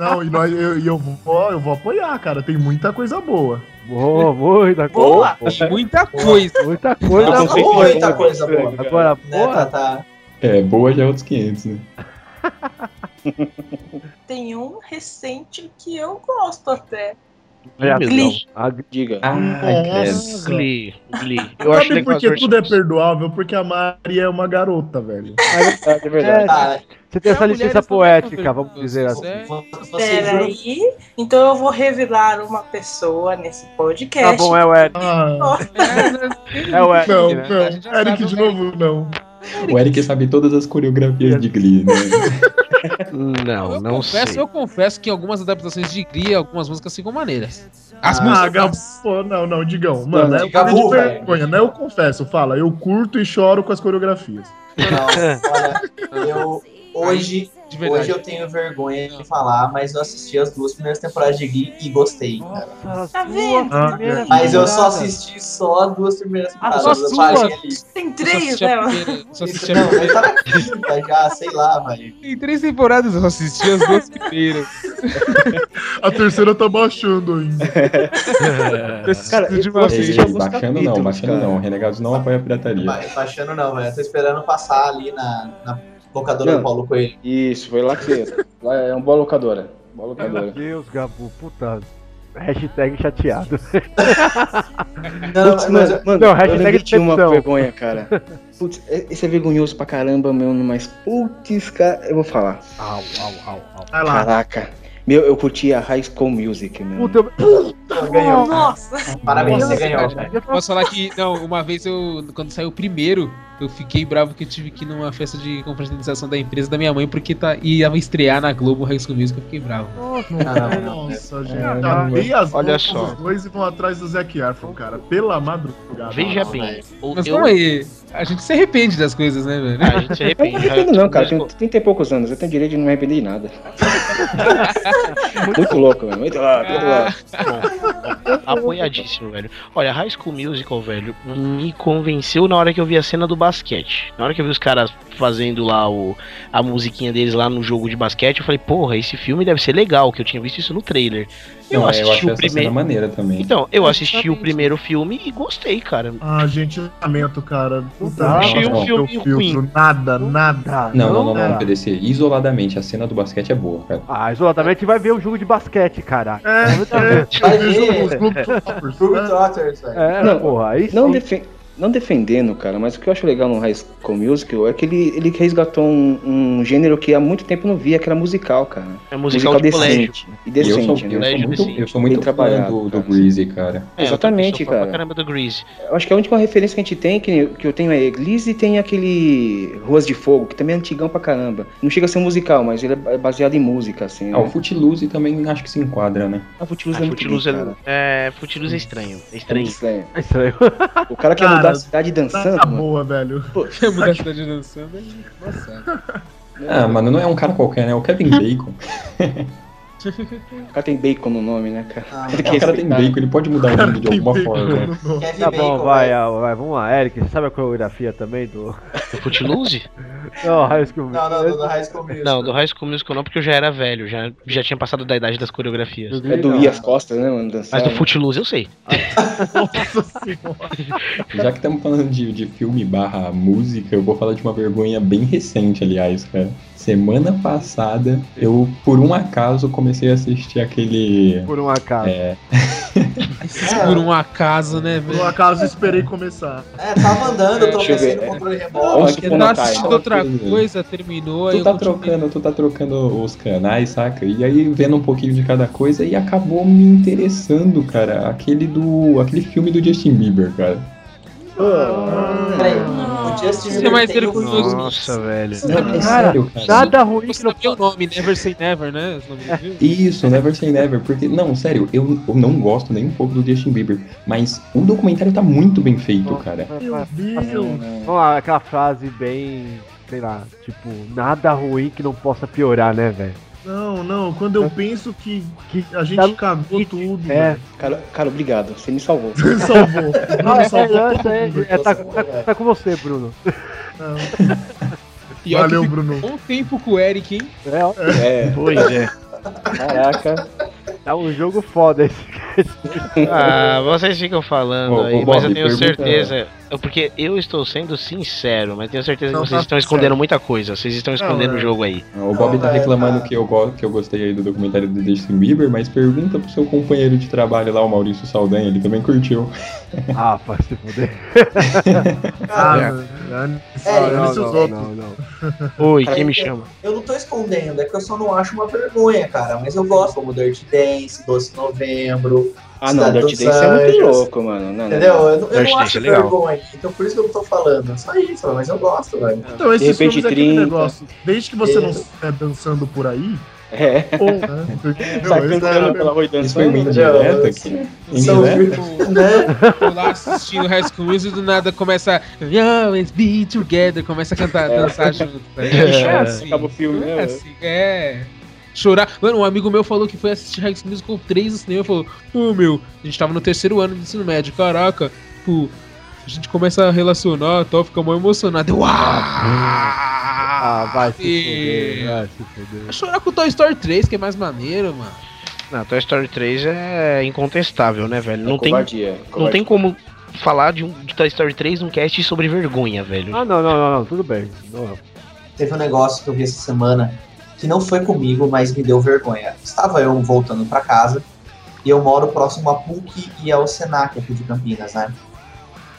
Não, e nós, eu, e eu, vou, eu vou apoiar, cara. Tem muita coisa boa. Boa, muita coisa. Boa! Tem muita coisa. Muita coisa Eu boa. muita coisa boa. Agora, Né, boa. tá, tá. É, boa já é outros 500, né? Tem um recente que eu gosto até. Olha, Glee. a- Diga. Ai, credo. Nossa. Glee, Glee. Eu acho Sabe legal por as que tudo é perdoável? Porque a Mari é uma garota, velho. É verdade. Tá, Você tem essa É, licença poética, vamos dizer assim. É. Peraí. Então eu vou revelar uma pessoa nesse podcast. Tá bom, é o Eric. Ah, É o Eric, não, né? Não. Eric de novo, não. O Eric sabe todas as coreografias de Glee, né? Não, eu não confesso, sei. eu confesso que em algumas adaptações de Glee, algumas músicas ficam maneiras. As Ah, Ah, músicas. Gabo, pô, não, não, Digão. Mano, Não, é Gabu, de vergonha, né? Eu confesso, fala. Eu curto e choro com as coreografias. Não, olha, eu hoje, De verdade. hoje eu tenho vergonha de falar, mas eu assisti as duas primeiras temporadas de Glee e gostei, cara. Nossa, Tá vendo? primeiras Mas eu só assisti só as duas primeiras Ah, temporadas. Tem três, né? Só assisti não, na quinta já, sei lá, velho. Em três temporadas eu só assisti as duas primeiras. A terceira tá baixando ainda. Cara, de eu uma assisti vez. Ei, alguns baixando não, baixando cara. não. Renegados não apoia a pirataria. Ba- Baixando não, velho. Eu tô esperando passar ali na, na locadora Não. do Paulo Coelho. Isso, foi lá que. Lá é uma boa locadora. Boa Meu locadora. Deus, Gabu, puta. Hashtag chateado. Não, Putz, mas, mano, mano, não, eu hashtag lembrei de uma vergonha, cara. Putz, esse é vergonhoso pra caramba, meu, mas putz, cara, eu vou falar. Au, au, au, au. Vai lá. Caraca. Meu, eu curti a High School Music, meu. Puta, eu... ganhou. Nossa. Parabéns, você ganhou. cara. Posso falar que, não, uma vez eu, quando saiu o primeiro, eu fiquei bravo que eu tive que ir numa festa de confraternização da empresa da minha mãe porque tá, ia estrear na Globo o High School Music, eu fiquei bravo. Nossa, gente. É, as olha roupas só. dos dois e vão atrás do Zac Efron, cara. Pela madrugada. Veja Nossa, bem, o- Mas eu- calma aí, a gente se arrepende das coisas, né, velho? a gente se Eu não arrepende. me arrependo não, cara. Tenho 30 e poucos anos. Eu tenho direito de não me arrepender de nada. muito louco, velho. Muito louco, muito louco. Apoiadíssimo, velho. Olha, High School Musical, velho, me convenceu na hora que eu vi a cena do basquete. Na hora que eu vi os caras fazendo lá o, a musiquinha deles lá no jogo de basquete, eu falei, porra, esse filme deve ser legal, que eu tinha visto isso no trailer. Eu Não, eu assisti acho o primeiro. maneira também. Então, eu assisti o primeiro filme e gostei, cara. Ah, gente, lamento, cara. Puta, dá, achei não. um filme filtro. Nada, nada. Não, não, não, dá. não, PDC. Isoladamente, a cena do basquete é boa, cara. Ah, isoladamente vai ver o jogo de basquete, cara. É, Vai é. ver. Os Globetrotters, Groove né? Trotters, velho. É, Não, porra, aí Não, sim. defen- não defendendo, cara, mas o que eu acho legal no High School Musical é que ele, ele resgatou um, um gênero que há muito tempo não via, que era musical, cara. É musical de decente. E E eu sou, decente, eu né? sou Colégio muito, decente. eu sou muito fã trabalhado, do, do cara. Greasy, cara. É, eu Exatamente, cara. Pra caramba do Grease. Eu acho que a última referência que a gente tem, que, que eu tenho é Eglise e tem aquele Ruas de Fogo, que também é antigão pra caramba. Não chega a ser musical, mas ele é baseado em música, assim. Ah, o Né? Footloose também acho que se enquadra, né? A Footloose Ah, é muito Footloose bem, é, cara. é, Footloose é estranho. É É estranho. muito estranho. É estranho. O cara quer Cara, mudar a cidade dançando, Tá mano. boa, velho. Mudar a cidade dançando é nossa. Ah, mano, não é um cara qualquer, né? É o Kevin Bacon. O cara tem bacon no nome, né, cara? Ah, O cara tem bacon, ele pode mudar o nome de alguma forma. no Tá bom, Bacon, vai, velho. ah, vai, vamos lá. Eric, você sabe a coreografia também do. Footloose? Não, High School Não, não, do, do High School Musical. Não, do High School Musical não, porque eu já era velho, já, já tinha passado da idade das coreografias. É doía as costas, né, mano? Dançar. Mas do Footloose eu sei. Nossa senhora. Já que estamos falando de, de filme barra música, eu vou falar de uma vergonha bem recente, aliás, cara. Semana passada, eu, por um acaso, comecei a assistir aquele. Por um acaso. É, Por um acaso, né, Por velho? um acaso esperei começar. É, tava andando, tropecei no é. controle remoto. A Time. assistindo outra coisa, terminou, aí tu tá trocando, tu tá trocando os canais, saca? E aí vendo um pouquinho de cada coisa e acabou me interessando, cara. Aquele do. aquele filme do Justin Bieber, cara. Peraí, o Justin é Bieber mais tem o vergonhoso. filme. Nossa, velho. Cara. Nada ruim que Você não sabia o nome, Never Say Never, né? Os? Isso, Never Say Never, porque, não, sério, eu, eu não gosto nem um pouco do Justin Bieber, mas o documentário tá muito bem feito, cara. Meu Deus. Vamos lá, aquela frase bem. Sei lá, tipo, nada ruim que não possa piorar, né, velho? Não, não. Quando eu penso que, que a gente Tá- cagou tudo. É. Cara, cara, obrigado. Você me salvou. Você salvou. Não, Não, é, salvou é, todo é, é, tá, tá- tá com você, Bruno. Valeu, que Bruno. um tempo com o Eric, hein? É, ó, É, Pois é. caraca. tá um jogo foda esse. Ah, vocês ficam falando aí, Bob, mas eu tenho certeza. é Porque eu estou sendo sincero, mas tenho certeza que Não, vocês tá estão escondendo muita coisa. Vocês estão escondendo é. o jogo aí. O Bob tá Não, é, reclamando tá. que eu, go- que eu gostei aí do documentário do Justin Bieber, mas pergunta pro seu companheiro de trabalho lá, o Maurício Saldanha, ele também curtiu. Ah, pra se fuder. Ah, Cara. É, não. Oi, quem me chama? Eu não tô escondendo, é que eu só não acho uma vergonha, cara. Mas eu gosto, como Dirty Dance, Doce Novembro. Ah, não, Dirty Dance é muito louco, mano. Não, não, Entendeu? não. Eu, não- eu não Dance acho é legal. vergonha. Então por isso que eu não tô falando. Só isso, mas eu gosto, velho. Então, esses De repente, filmes é aquele 30. negócio. Desde que você não Isso. estiver dançando por aí, É. né? Entendeu? Sai cantando é- pela rua e Isso dançando. indireta aqui. São Indireta? né? Tô lá assistindo High School Music e do nada começa We always be together, começa a cantar, dançar junto. Tá? É, É assim, acaba o filme, não né, é assim, é. Chorar. Mano, um amigo meu falou que foi assistir High School Musical 3 no cinema e falou: Ô meu, a gente tava no terceiro ano de ensino médio, caraca, pô, a gente começa a relacionar e tal, fica mó emocionado. Eu, Ah, vai se E- fuder, vai se fuder. Vai chorar com o Toy Story 3, que é mais maneiro, mano. Não, Toy Story 3 é incontestável, né, velho? Não, É tem, covardia, não covardia. tem como falar de, um, de Toy Story 3 num cast sobre vergonha, velho. Ah, não, não, não, não, tudo bem. Não, Teve um negócio que eu vi essa semana que não foi comigo, mas me deu vergonha. Estava eu voltando pra casa e eu moro próximo a PUC e ao Senac aqui de Campinas, né?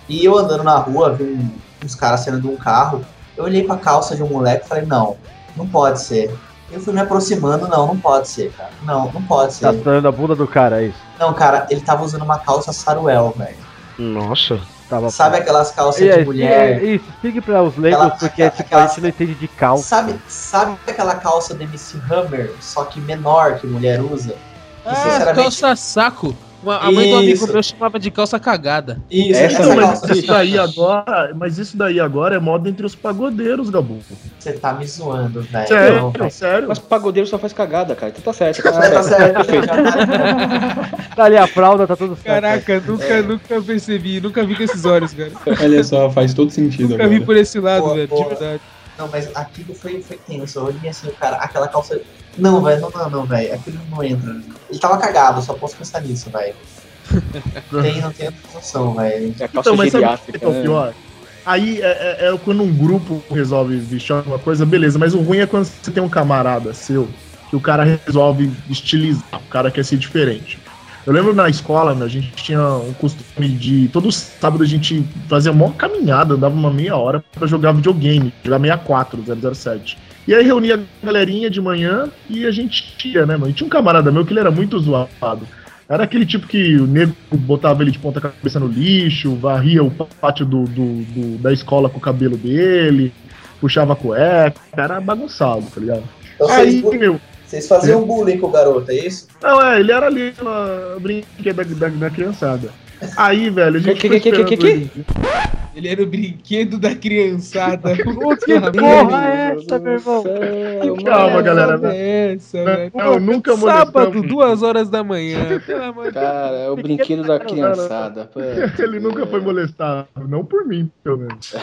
E eu andando na rua, vi um- uns caras saindo de um carro. Eu olhei pra calça de um moleque e falei: não, não pode ser. Eu fui me aproximando, não, não pode ser, cara. Não, não pode ser. Tá dando a bunda do cara, é isso. Não, cara, ele tava usando uma calça saruel, velho. Nossa. Tava Sabe aquelas calças E de mulher? e- Isso, explique para os leigos, Aquela- porque aquela- tipo, a gente não entende de calça. Sabe, sabe aquela calça da MC Hammer, só que menor que mulher usa? Que, Ah, sinceramente, calça saco. Uma- A mãe do amigo Isso. meu chamava de calça cagada. Isso, Essa Não, mas calça. isso daí agora, mas isso daí agora é moda entre os pagodeiros, Gabu. Você tá me zoando, velho. Sério, Não, sério. Mas pagodeiro só faz cagada, cara. Então tá certo. Tá É, tá certo. certo. Tá ali a fralda, tá tudo certo. Caraca, nunca, nunca percebi, nunca vi com esses olhos, cara. Olha só, faz todo sentido Nunca vi agora. por esse lado, Boa, velho, boa. de verdade. Não, mas aquilo foi, foi tenso. Eu olhei assim, cara, aquela calça. Não, velho, não, não, não, velho. Aquilo não entra. Ele tava cagado, só posso pensar nisso, velho. Tem, não tem noção, velho. É Então, mas sabe o que geriátrica, é o né? pior? Aí é, é- é quando um grupo resolve vestir alguma coisa, beleza, mas o ruim é quando você tem um camarada seu, que o cara resolve estilizar, o cara quer ser diferente. Eu lembro na escola, né, a gente tinha um costume de. Todo sábado a gente fazia uma caminhada, andava uma meia hora pra jogar videogame, jogar 64, 007. E aí reunia a galerinha de manhã e a gente ia, né, mano? E tinha um camarada meu que ele era muito zoado. Era aquele tipo que o nego botava ele de ponta cabeça no lixo, varria o pátio do, do- do- da escola com o cabelo dele, puxava a cueca, era bagunçado, tá ligado? Então Aí, vocês, meu, vocês faziam bullying com o garoto, é isso? não, é, ele era ali na brinquedo da, da, da criançada. Aí, velho, a gente Que- foi que- que- que- que- ele. Era o brinquedo da criançada. O que porra é essa, meu irmão? Calma, galera. É essa, velho. Não, nunca Sábado, duas horas da manhã. Pelo amor de Cara, é o brinquedo da criançada. Ele nunca foi molestado, não por mim, pelo menos.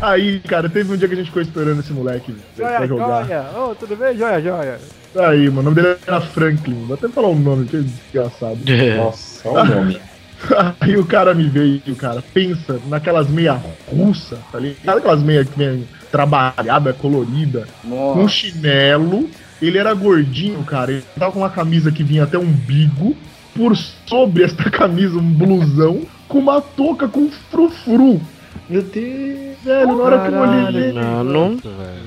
Aí, cara, teve um dia que a gente ficou esperando esse moleque velho, pra Joia, jogar. joia. Ô, tudo bem? Joia, joia. Aí, mano, o nome dele era Franklin. Vou até falar o nome, que é desgraçado. Nossa, olha o nome. Aí o cara me veio, cara, pensa naquelas meia russa, tá ligado? Aquelas meia que vem trabalhada, colorida, com Nossa. chinelo. Ele era gordinho, cara. Ele tava com uma camisa que vinha até o umbigo. Por sobre esta camisa, um blusão com uma touca com frufru. Meu Deus. Velho, na hora que eu olhei ele, Mano,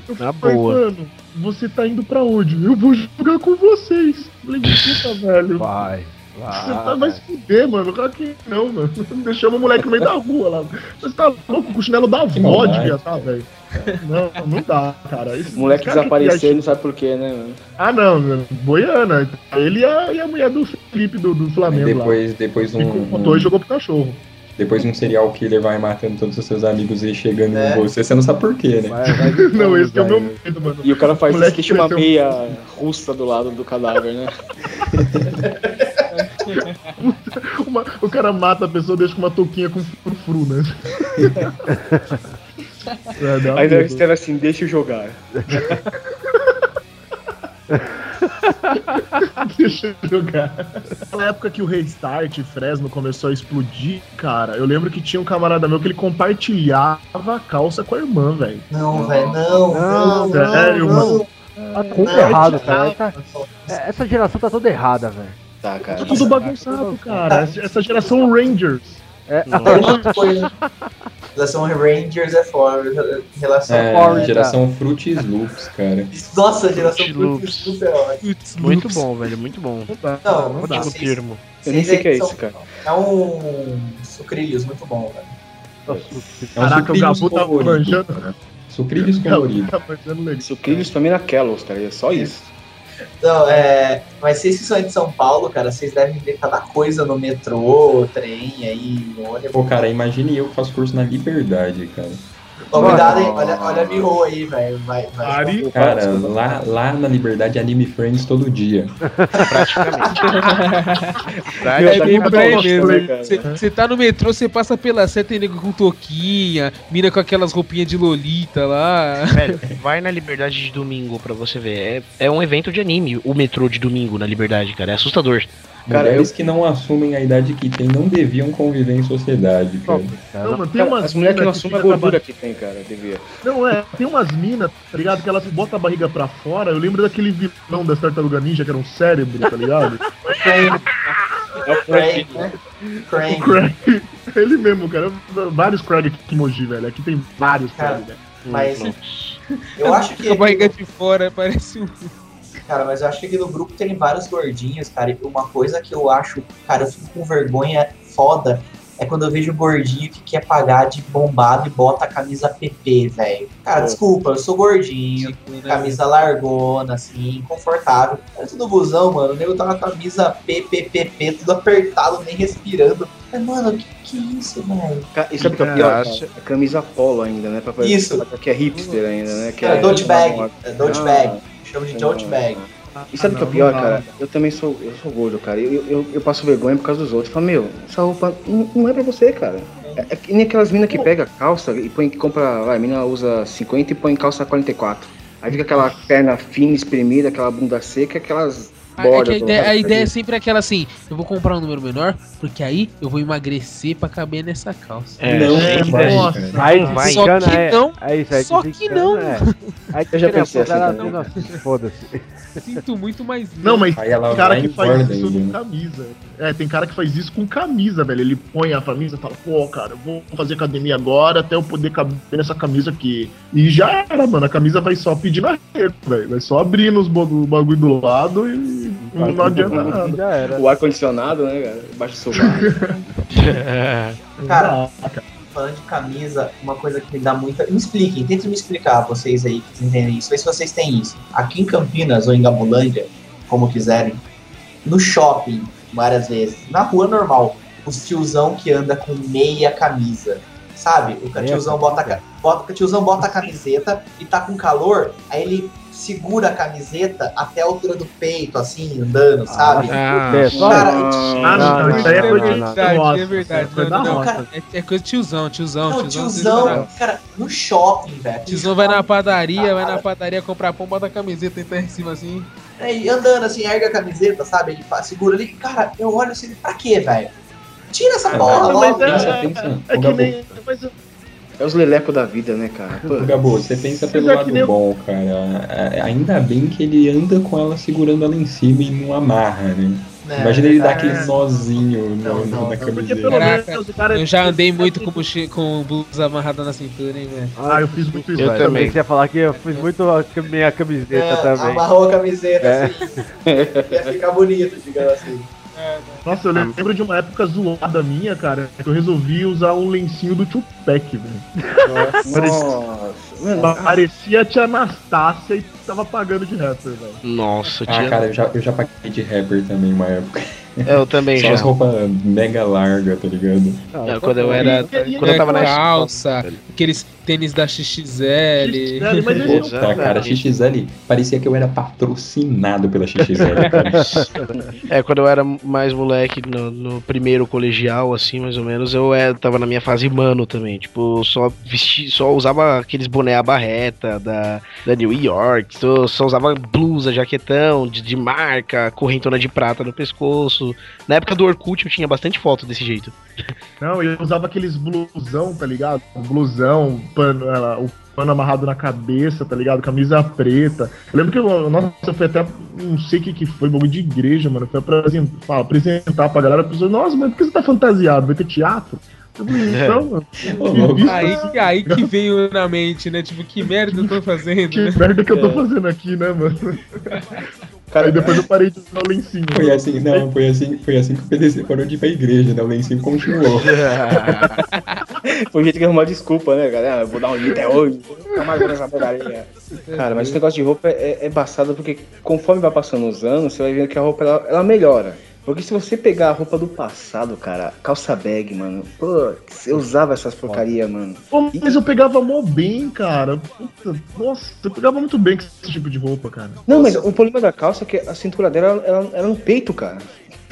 eu na falei, boa. mano, você tá indo pra onde? Eu vou jogar com vocês. Falei, puta, velho. Vai, Você tá, vai. vai se fuder, mano. Claro que não, mano. Deixamos o moleque no meio da rua lá. Você tá louco com o chinelo da avó maldade. devia tá, velho. Não, não dá, cara. Esse- O moleque que desapareceu e não sabe por quê, né, mano? Ah, não, mano. Boiana. Ele e a, e a mulher do Felipe do, do Flamengo Depois, depois lá. um, Ficou um... e jogou pro cachorro. depois um serial killer vai matando todos os seus amigos e chegando É. em você, você não sabe por quê, né? Vai, vai, Não, esse que é o meu medo, mano. E o cara faz isso, deixa uma meia russa do lado do cadáver, né? Uma- o cara mata a pessoa, deixa com uma touquinha com frufru, né? é, dá Aí deve assim, deixa eu jogar. Deixa eu jogar. Na época que o Restart Fresno começou a explodir, cara, eu lembro que tinha um camarada meu que ele compartilhava a calça com a irmã, velho. Não, velho, não, não, Não, não, sério, não. mano. Tá tudo Não, errado, cara. essa geração tá toda errada, velho. Tá, cara. Tá tudo bagunçado, cara. Essa- geração Rangers. É, uma coisa. Relação Rangers é fora. Relação. É, Florida. geração Fruits Loops, cara. Nossa, geração Fruit Loops. Fruit Loops é ótimo. Muito bom, velho, muito bom. Não. Não, dá. Termo. Eu nem sei o que é isso, cara. É um sucrilhos muito bom, velho. É um Caraca, o sucrilhos Gabu tá colorido. manjando. Sucrilhos tá legal. Sucrilhos pra mim na Kellogg's, cara. É só isso. Então, é. Mas vocês que são de São Paulo, cara, vocês devem ver cada coisa no metrô, trem aí, ônibus. Pô, cara, imagine eu que faço curso na Liberdade, cara. Convidado, hein? Olha, olha a Miho aí, velho. Vai, vai. Ari, Cara, lá, lá na Liberdade Anime Friends todo dia. É bem por aí bom, mesmo. Você tá no metrô, você passa pela seta tem nego com toquinha, mina com aquelas roupinhas de Lolita lá. Velho, vai na Liberdade de domingo pra você ver. É, é um evento de anime, o metrô de domingo na Liberdade, cara. É assustador. Cara, Mulheres que não assumem a idade que têm não deviam conviver em sociedade, cara. Não, mano, tem Cara, umas as mulheres que não assumem a gordura que tem, cara, devia. Não, é, tem umas minas, tá ligado? Que elas botam a barriga pra fora. Eu lembro daquele vilão da Tartaruga Ninja, que era um cérebro, tá ligado? É o Craig, né? o Craig. Craig. Ele mesmo, cara. Vários Craig aqui em Mogi, velho. Aqui tem vários Cara, Craig, velho. Mas eu acho que. A barriga de fora, parece um. Cara, mas eu acho que aqui no grupo tem vários gordinhos, cara. E uma coisa que eu acho, cara, eu fico com vergonha foda é quando eu vejo gordinho que quer pagar de bombado e bota a camisa PP, velho. Cara, Pô. desculpa, eu sou gordinho, camisa largona, assim, confortável. Antes do busão, mano, o nego tá na camisa PPPP, tudo apertado, nem respirando. Mas, mano, que que é isso, velho? E sabe o que é o pior? cara? É camisa polo ainda, né? Pra Isso. Que é hipster ainda, né? Que É, Dolce Bag, é Dolce Ah. Chama de Dolce Bag. E sabe o que é o pior, cara? Eu também sou, eu sou gordo, cara. Eu, eu, eu passo vergonha por causa dos outros. Eu falo, meu, essa roupa não, não é pra você, cara. É, é que nem aquelas minas que pega calça e põe, que compra, vai, a mina usa 50 e põe calça 44. Aí fica aquela perna fina, espremida, aquela bunda seca, aquelas A, é que bordas. a, ideia, a ideia é sempre aquela assim: eu vou comprar um número menor, porque aí eu vou emagrecer pra caber nessa calça. É, não, É, não mas- desengana, Só que é, não, é isso, aí só que não. É. Aí Eu já pensei assim ela Foda-se. Sinto muito mais. Não, mas tem cara que faz isso com né? camisa. É, tem cara que faz isso com camisa, velho. Ele põe a camisa e fala, pô, cara, eu vou fazer academia agora até eu poder caber nessa camisa aqui. E já era, mano. A camisa vai só pedindo arrego, velho. Vai só abrindo os bo- o bagulho do lado e não, não adianta nada. Já era. O ar-condicionado, né, cara? Baixa o sovaco. Cara, cara. falando de camisa, uma coisa que me dá muita. Me expliquem, tentem me explicar, vocês aí que entendem isso. Vê se vocês têm isso. Aqui em Campinas ou em Gabulândia, como quiserem, no shopping, várias vezes, na rua normal, os tiozão que anda com meia camisa. Sabe? O tiozão bota, bota, o tiozão bota a camiseta e tá com calor, aí ele segura a camiseta até a altura do peito, assim, andando, sabe? Ah, É, só- Cara, Ah, Não, não, isso aí é coisa de verdade, é verdade. é coisa Não, não, cara. É, é coisa de tiozão, tiozão, Não, tiozão. tiozão, cara, no shopping, velho. Tiozão vai na padaria, vai na padaria comprar pão, bota a camiseta e tá em cima assim. É, e andando assim, erga a camiseta, sabe? Ele segura ali. Cara, eu olho assim, pra quê, velho? Tira essa Ah, porra mas- logo. mas é-. É Ô, que nem. Mas, É os lelecos da vida, né, cara? Pô, ô, Gabu, você pensa pelo é lado nem eu- bom, cara. É, Ainda bem que ele anda com ela segurando ela em cima e não amarra, né? É, Imagina ele dar verdade. aquele nozinho no- Não, não, na não, porque camiseta. Caraca. Eu já andei muito com, com blusa amarrada na cintura, hein, velho. Ah, eu fiz muito isso, Eu velho. Eu também. pensei que você ia falar que eu fiz muito a minha camiseta É, também. amarrou a camiseta É. assim. Ia ficar bonito, digamos assim. Nossa, eu lembro de uma época zoada minha, cara, que eu resolvi usar um lencinho do Tupac, velho. Nossa. Mano, Parecia a tia Anastácia e tava pagando de rapper, velho. Nossa, Ah, tinha. cara, eu já, eu já paguei de rapper também uma época. eu também Só já. as roupas mega largas, tá ligado? Não, quando eu era. E- Quando eu tava na calça, aqueles tênis da XXL. XXL, mas Tá, cara, XXL, parecia que eu era patrocinado pela XXL, cara. É, quando eu era mais moleque, no, no primeiro colegial, assim, mais ou menos, eu é, tava na minha fase mano também. Tipo, só vesti, só usava aqueles boné à barreta da, da New York, só, só usava blusa, jaquetão de, de marca, correntona de prata no pescoço. Na época do Orkut eu tinha bastante foto desse jeito. Não, eu usava aqueles blusão, tá ligado? Blusão, pano, ela- o pano amarrado na cabeça, tá ligado? Camisa preta. Eu lembro que eu, nossa, eu fui até, não sei o que que foi, bagulho de igreja, mano. Fui apresentar, fala, apresentar pra galera, a pessoa, nossa, mas por que você tá fantasiado? Vai ter teatro? Falei, então, isso Aí, que- aí que veio na mente, né? Tipo, que merda eu tô fazendo, que né? merda que eu tô fazendo aqui, né, mano? cara, Aí depois eu parei de usar o lencinho. Foi assim, não, foi assim, foi assim que o PDC parou de ir pra igreja, né? O lencinho continuou. Foi o jeito que arrumou desculpa, né, galera? Eu vou dar um jeito até hoje. Nunca mais vou nessa. Cara, mas esse negócio de roupa é, é embaçado porque conforme vai passando os anos, você vai vendo que a roupa ela, ela melhora. Porque se você pegar a roupa do passado, cara, calça bag, mano, pô, eu usava essas porcaria, mano. Pô, mas eu pegava mó bem, cara. Puta, nossa, eu pegava muito bem com esse tipo de roupa, cara. Não, mas o problema da calça é que a cintura dela era, era no peito, cara.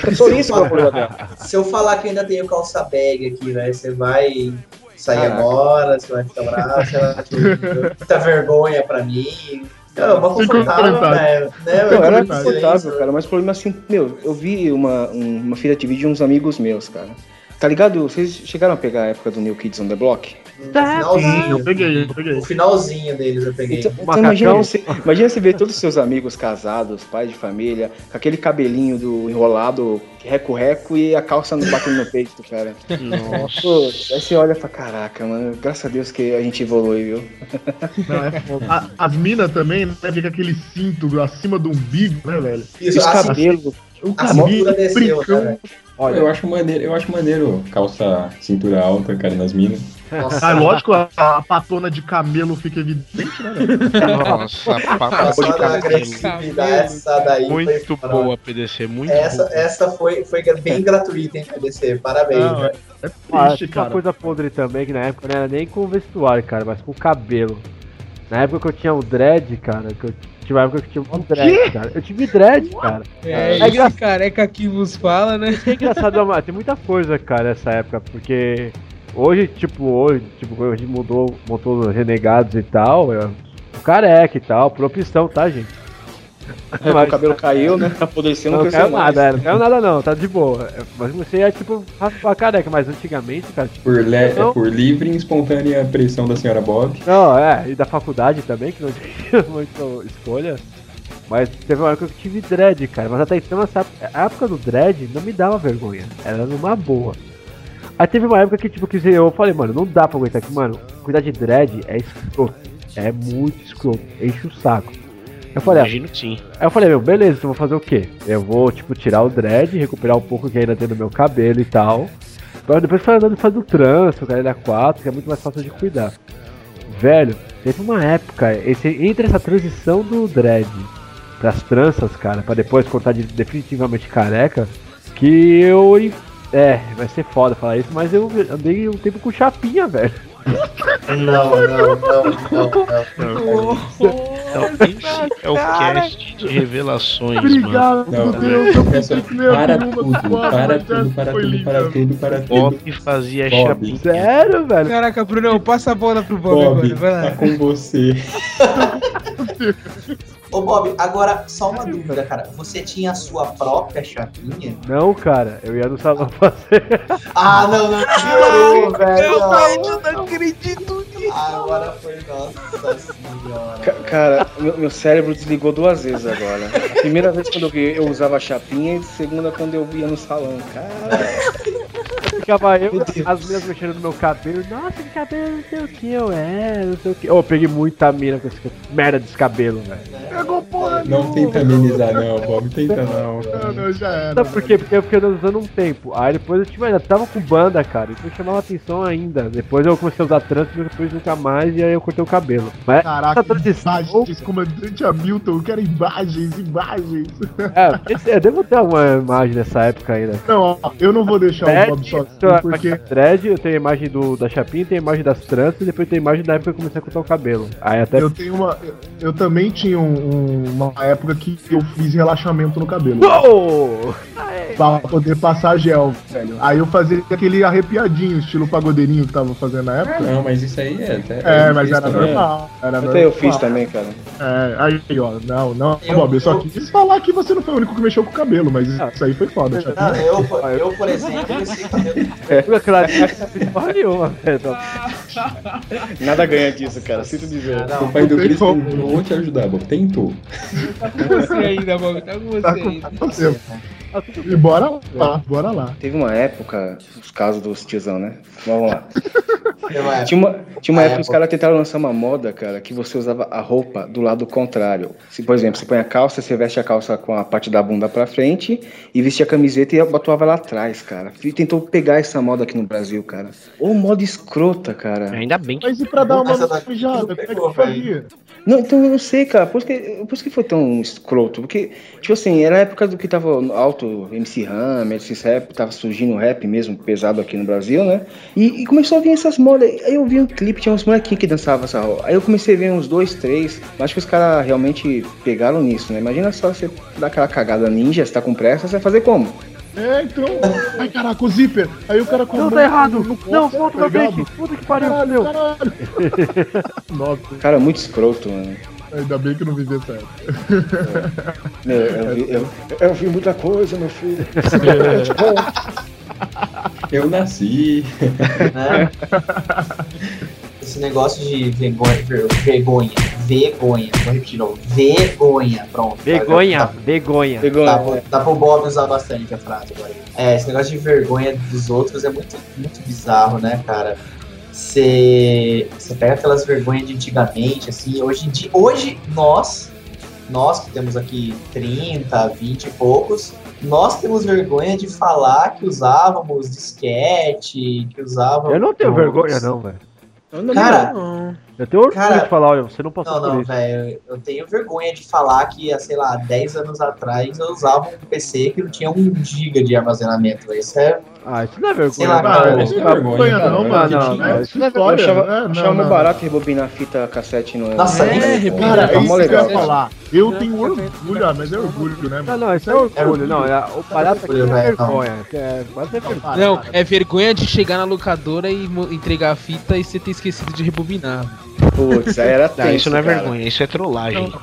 É só isso que é o problema dela. Se eu falar que eu ainda tenho calça bag aqui, velho, você vai sair Caraca. agora, você vai ficar bravo, você vai ter muita vergonha pra mim. Não, uma Sem confortável, velho. Né, Não, ela é Silêncio. confortável, cara, mas o problema é assim, meu, eu vi uma, um- uma filha de vídeo de uns amigos meus, cara. Tá ligado? Vocês chegaram a pegar a época do New Kids on the Block? No finalzinho. Eu peguei, eu peguei. O finalzinho deles eu peguei. Então, então imagina, você, imagina você ver todos os seus amigos casados, pais de família, com aquele cabelinho do enrolado, reco-reco e a calça no batendo no peito, cara. Nossa. Pô, aí você olha e fala, caraca, mano, graças a Deus que a gente evolui, viu? Não, é. A- as minas também, né? Fica aquele cinto acima do umbigo, né, velho? E Isso, os assim, cabelos, O A cintura desceu, cara. Olha, eu acho maneiro, eu acho maneiro calça cintura alta, cara, nas minas. Nossa, Ah, lógico, a, a patona de camelo fica evidente, né? velho? Nossa, papo Passou de da cabelo. agressividade, essa daí Muito foi boa, PDC, muito Essa, boa. essa foi, foi bem gratuita, hein, PDC? Parabéns. Não, velho. É Ah, triste, uma cara. coisa podre também, que na época não era nem com o vestuário, cara, mas com o cabelo. Na época que eu tinha o dread, cara, que eu tive uma época que eu tinha um dread, cara. Eu tive dread, cara. É, É esse engra- careca que vos fala, né? É engraçado, mas tem muita coisa, cara, nessa época, porque hoje, tipo, hoje, tipo, hoje mudou, montou os renegados e tal, o careca e tal, por opção, tá, gente? É, o cabelo caiu, né? Apodreceu, não, Não cresceu caiu mais. nada, é, não caiu nada não, tá de boa. É, Mas comecei a, tipo, raspar careca, mas antigamente, cara, tipo, Por, le- Não. por livre e espontânea pressão da senhora Bob. Não, é, e da faculdade também, que não tinha muita escolha. Mas teve uma época que eu tive dread, cara. Mas até então, essa época, a época do dread não me dava vergonha. Era numa boa. Aí teve uma época que, tipo, que eu falei, mano, não dá pra aguentar aqui, mano. Cuidar de dread é escroto. É muito escroto. Enche o saco. Eu falei, ah, Imagino que sim. Aí eu falei, meu, beleza, então eu vou fazer o quê? Eu vou, tipo, tirar o dread, recuperar um pouco que ainda tem no meu cabelo e tal. Pra depois ficar andando fazendo trança, o cara 4, que é muito mais fácil de cuidar. Velho, teve uma época, esse, entre essa transição do dread pras tranças, cara, pra depois cortar de, definitivamente careca, que eu. É, vai ser foda falar isso, mas eu andei um tempo com chapinha, velho. Não, não, não, não, não. É o cast de revelações, mano. Obrigado, Não, meu Deus. Eu pensei que não para tudo, para tudo, para tudo, para tudo, para tudo. Bob fazia chapinha. Sério, velho? Caraca, Brunão, passa a bola pro Bob, Bob, agora, vai lá. tá com você. Ô, Bob, agora só uma dúvida, cara. Você tinha a sua própria chapinha? Não, cara, eu ia no salão fazer. Ah, não, não. Piorou, velho. não acredito Agora foi nossa senhora. Ca- Cara, meu, meu cérebro desligou duas vezes agora. A primeira vez quando eu, eu usava chapinha e a segunda quando eu ia no salão. Cara, Ficava eu, as meninas mexendo no meu cabelo. Nossa, que cabelo, não sei o que eu é, não sei o que. Ô, eu peguei muita mina com esse merda desse cabelo, velho. Pegou porra Não tenta amenizar, não, Bob. Tenta não. Não, não, já era. Sabe por quê? Porque eu fiquei usando um tempo. Aí depois eu tipo, ainda tava com banda, cara. Então chamava atenção ainda. Depois eu comecei a usar trans, depois nunca mais, e aí eu cortei o cabelo. Mas Caraca, essa transição. imagens, comandante Hamilton, eu quero imagens, imagens. É, esse- eu devo ter alguma imagem dessa época ainda. Não, ó, eu não vou deixar o Bob Dread, sozinho, porque Dread, eu tenho a imagem do, da chapinha, tenho a imagem das tranças e depois tem a imagem da época que eu comecei a cortar o cabelo. Aí até. eu tenho uma. Eu também tinha um- um- uma época que eu fiz relaxamento no cabelo. Uou! Pra poder passar gel, velho. Aí eu fazia aquele arrepiadinho, estilo pagodeirinho que tava fazendo na época. Não, mas isso aí é até. É, mas era também. normal. Era até normal. eu fiz também, cara. É, aí, ó, não, não, Eu- Bob, eu só eu- quis falar que você não foi o único que mexeu com o cabelo, mas isso aí foi foda. Chapinha. eu, por- eu, por exemplo, esse cabelo. Nunca clareava porra nenhuma, velho. Nada ganha disso, cara. Sinto dizer. Não, O pai do Chris tentou te ajudar, Bob. Tentou. Tá com você ainda, Bob, tá com você Tá com ainda. você. Tá E bora lá, bora lá. Teve uma época, os casos dos tiozão, né? Vamos lá. Tinha uma, tinha uma Ah, época é, que os caras tentaram lançar uma moda, cara, que você usava a roupa do lado contrário. Se, por exemplo, você põe a calça, você veste a calça com a parte da bunda pra frente e veste a camiseta e abotoava lá atrás, cara. E tentou pegar essa moda aqui no Brasil, cara. Ô, moda escrota, cara. Ainda bem que Mas e pra dar uma não como é que fazia? Não, então eu não sei, cara. Por isso, que, por isso que foi tão escroto. Porque, tipo assim, era a época do que tava alto MC Hammer, esses rap, tava surgindo rap mesmo pesado aqui no Brasil, né? E, e começou a vir essas modas. Aí eu vi um clipe, tinha uns molequinhos que dançavam essa roupa. Aí eu comecei a ver uns dois, três. Acho que os caras realmente pegaram nisso, né? Imagina só você dar aquela cagada ninja, você tá com pressa, você vai fazer como? É, então. Ai, caraca, o zíper. Aí o cara Não, comprou tá errado! Não, volta pra ligado? frente! Puta que pariu, Caralho, meu! caralho. Nossa, Cara, muito escroto, mano. Ainda bem que eu não vivi essa época. Meu, eu, vi, eu, eu vi muita coisa, meu filho. Eu nasci. né? Esse negócio de vergonha, ver- vergonha, vergonha, vou repetir novo, vergonha, pronto. Vergonha, Dá, vergonha. Dá, dá pro Bob usar bastante a frase agora. É, esse negócio de vergonha dos outros é muito, muito bizarro, né, cara? Você pega aquelas vergonhas de antigamente, assim, hoje em dia, hoje nós, nós que temos aqui 30, 20 e poucos, Nós temos vergonha de falar que usávamos disquete, que usávamos. Eu não tenho vergonha, não, velho. Cara, Eu tenho orgulho Cara, de falar, olha, você não passou Não, por não, isso. velho. Eu tenho vergonha de falar que, há, sei lá, 10 anos atrás eu usava um PC que não tinha 1 GB de armazenamento. Isso é. Ah, isso não é vergonha. Sei lá, cara. cara, Isso não não é é vergonha, vergonha, não, Não, mano. não, Não, não. isso não é Eu Olha, achava, é, não, achava não. barato rebobinar fita cassete no. Nossa, nem É, vergonha. Cara, Tá é isso que eu ia falar. Eu tenho orgulho, ah, mas é orgulho, né? Não, mano? não, isso é orgulho. Não, é, o barato aqui orgulho, não é não. vergonha. É, é vergonha. Não, é vergonha de chegar na locadora e entregar a fita e você ter esquecido de rebobinar. Putz, aí era Não, tenso, isso não é cara. vergonha, isso é trollagem. Não,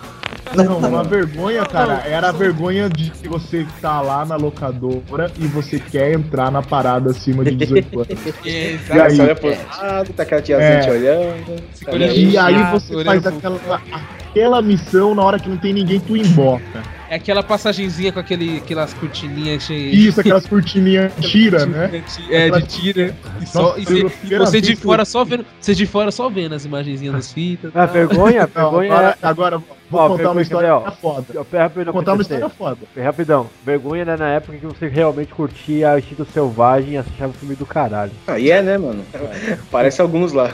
uma vergonha, cara, era a vergonha de você tá lá na locadora e você quer entrar na parada acima de 18 anos. É, E aí? você olha pro lado, tá aquela tiazinha É. te olhando. tá. E aí você faz aquela, aquela missão na hora que não tem ninguém, tu embota. É aquela passagenzinha com aquele, aquelas cortininhas cheias. Isso, aquelas cortininhas tira, né? É, de tira. E, só, Nossa, e cê- primeira você de fora só vendo. Você de fora só vendo as imagenzinhas das fitas. A vergonha, vergonha agora, é. agora vou Ó, contar vergonha, uma história ó? foda. Eu- pera, rapidão, contar uma história foda. Rapidão, vergonha era na época que você realmente curtia Instinto Selvagem e achava o filme do caralho. Aí é, né, mano? Parece alguns lá.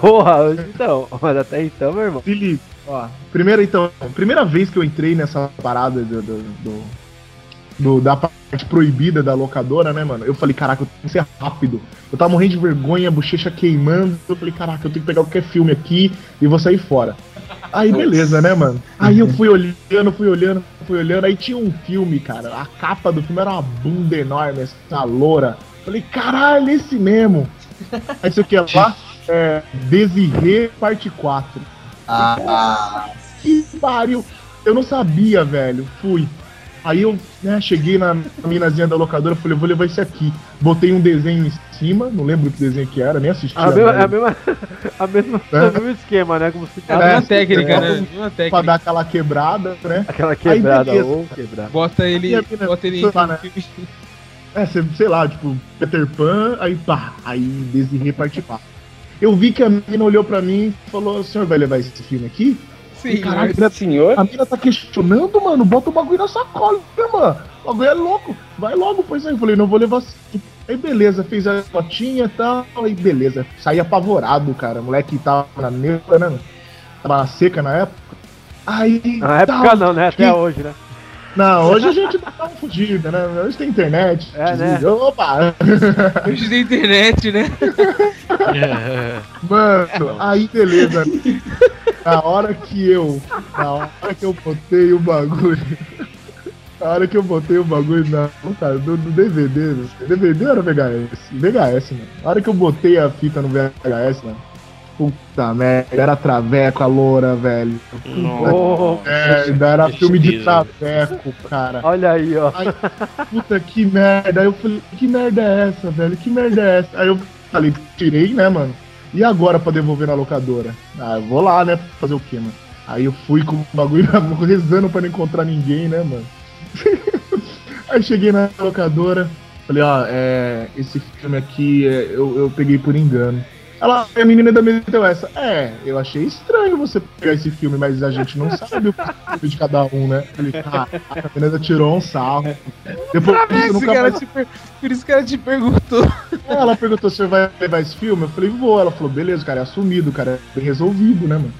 Porra, então, mas até então, meu irmão. Felipe, ó. Primeiro, então, primeira vez que eu entrei nessa parada do, do- do- do- da parte proibida da locadora, né, mano? Eu falei, caraca, eu tenho que ser rápido. Eu tava morrendo de vergonha, bochecha queimando. Eu falei, caraca, eu tenho que pegar qualquer filme aqui e vou sair fora. Aí, beleza, né, mano? Aí eu fui olhando, fui olhando, fui olhando. Aí tinha um filme, cara. A capa do filme era uma bunda enorme, essa loura. Falei, caralho, esse mesmo. Aí aqui é lá, é Desirê Parte 4. Ah, Que pariu! Eu não sabia, velho. Fui. Aí eu né, cheguei na, na minazinha da locadora, falei, vou levar esse aqui. Botei um desenho em cima, não lembro que desenho que era, nem assisti. A mesma, né? a mesma, a mesma, É. o mesmo esquema, né? Como se É a É, mesma técnica, é. né? Mesma Pra técnica. dar aquela quebrada, né? aquela quebrada ou quebrada. Bota ele. E a mina, Bota ele lá, né? É, sei, lá, tipo, Peter Pan, aí pá, aí Desirê parte 4. Eu vi que a mina olhou pra mim e falou, o senhor vai levar esse filme aqui? Sim, Caralho, mas- Senhor? A mina tá questionando, mano. Bota o bagulho na sacola, irmã. O bagulho é louco. Vai logo, pois aí. Eu falei, não vou levar. Aí beleza, fez a fotinha e tal. Aí beleza. Saí apavorado, cara. O moleque tava na neutra, né? mano? Tava na seca na época. Aí. Na época tal, não, né? Até que- hoje, né? Não, hoje a gente dá uma fugida, né? Hoje tem internet. É, né? Opa! Hoje tem internet, né? Mano, aí beleza. Na hora que eu. Na hora que eu botei o bagulho. Na hora que eu botei o bagulho na. Cara, do, do DVD. né? DVD era VHS? VHS, mano. Na hora que eu botei a fita no VHS, mano. Puta merda, era traveco a loura, velho. Oh, É, ainda era que filme de traveco, cara. olha aí, ó. Aí, puta que merda. Aí eu falei, que merda é essa, velho? Que merda é essa? Aí eu falei, tirei, né, mano? E agora pra devolver na locadora? Ah, eu vou lá, né? Fazer o quê, mano? Aí eu fui com o bagulho rezando pra não encontrar ninguém, né, mano? Aí cheguei na locadora, falei, ó, é, esse filme aqui é, eu, eu peguei por engano. Ela, a menina ainda meteu essa. É, eu achei estranho você pegar esse filme, mas a gente não sabe o filme de cada um, né? Falei, cara, a menina tirou um sarro. Depois Esse nunca cara mais... te per- Por isso que ela te perguntou. Ela perguntou se você vai levar esse filme. Eu falei, vou. Ela falou, beleza, cara, é assumido, cara, é bem resolvido, né, mano?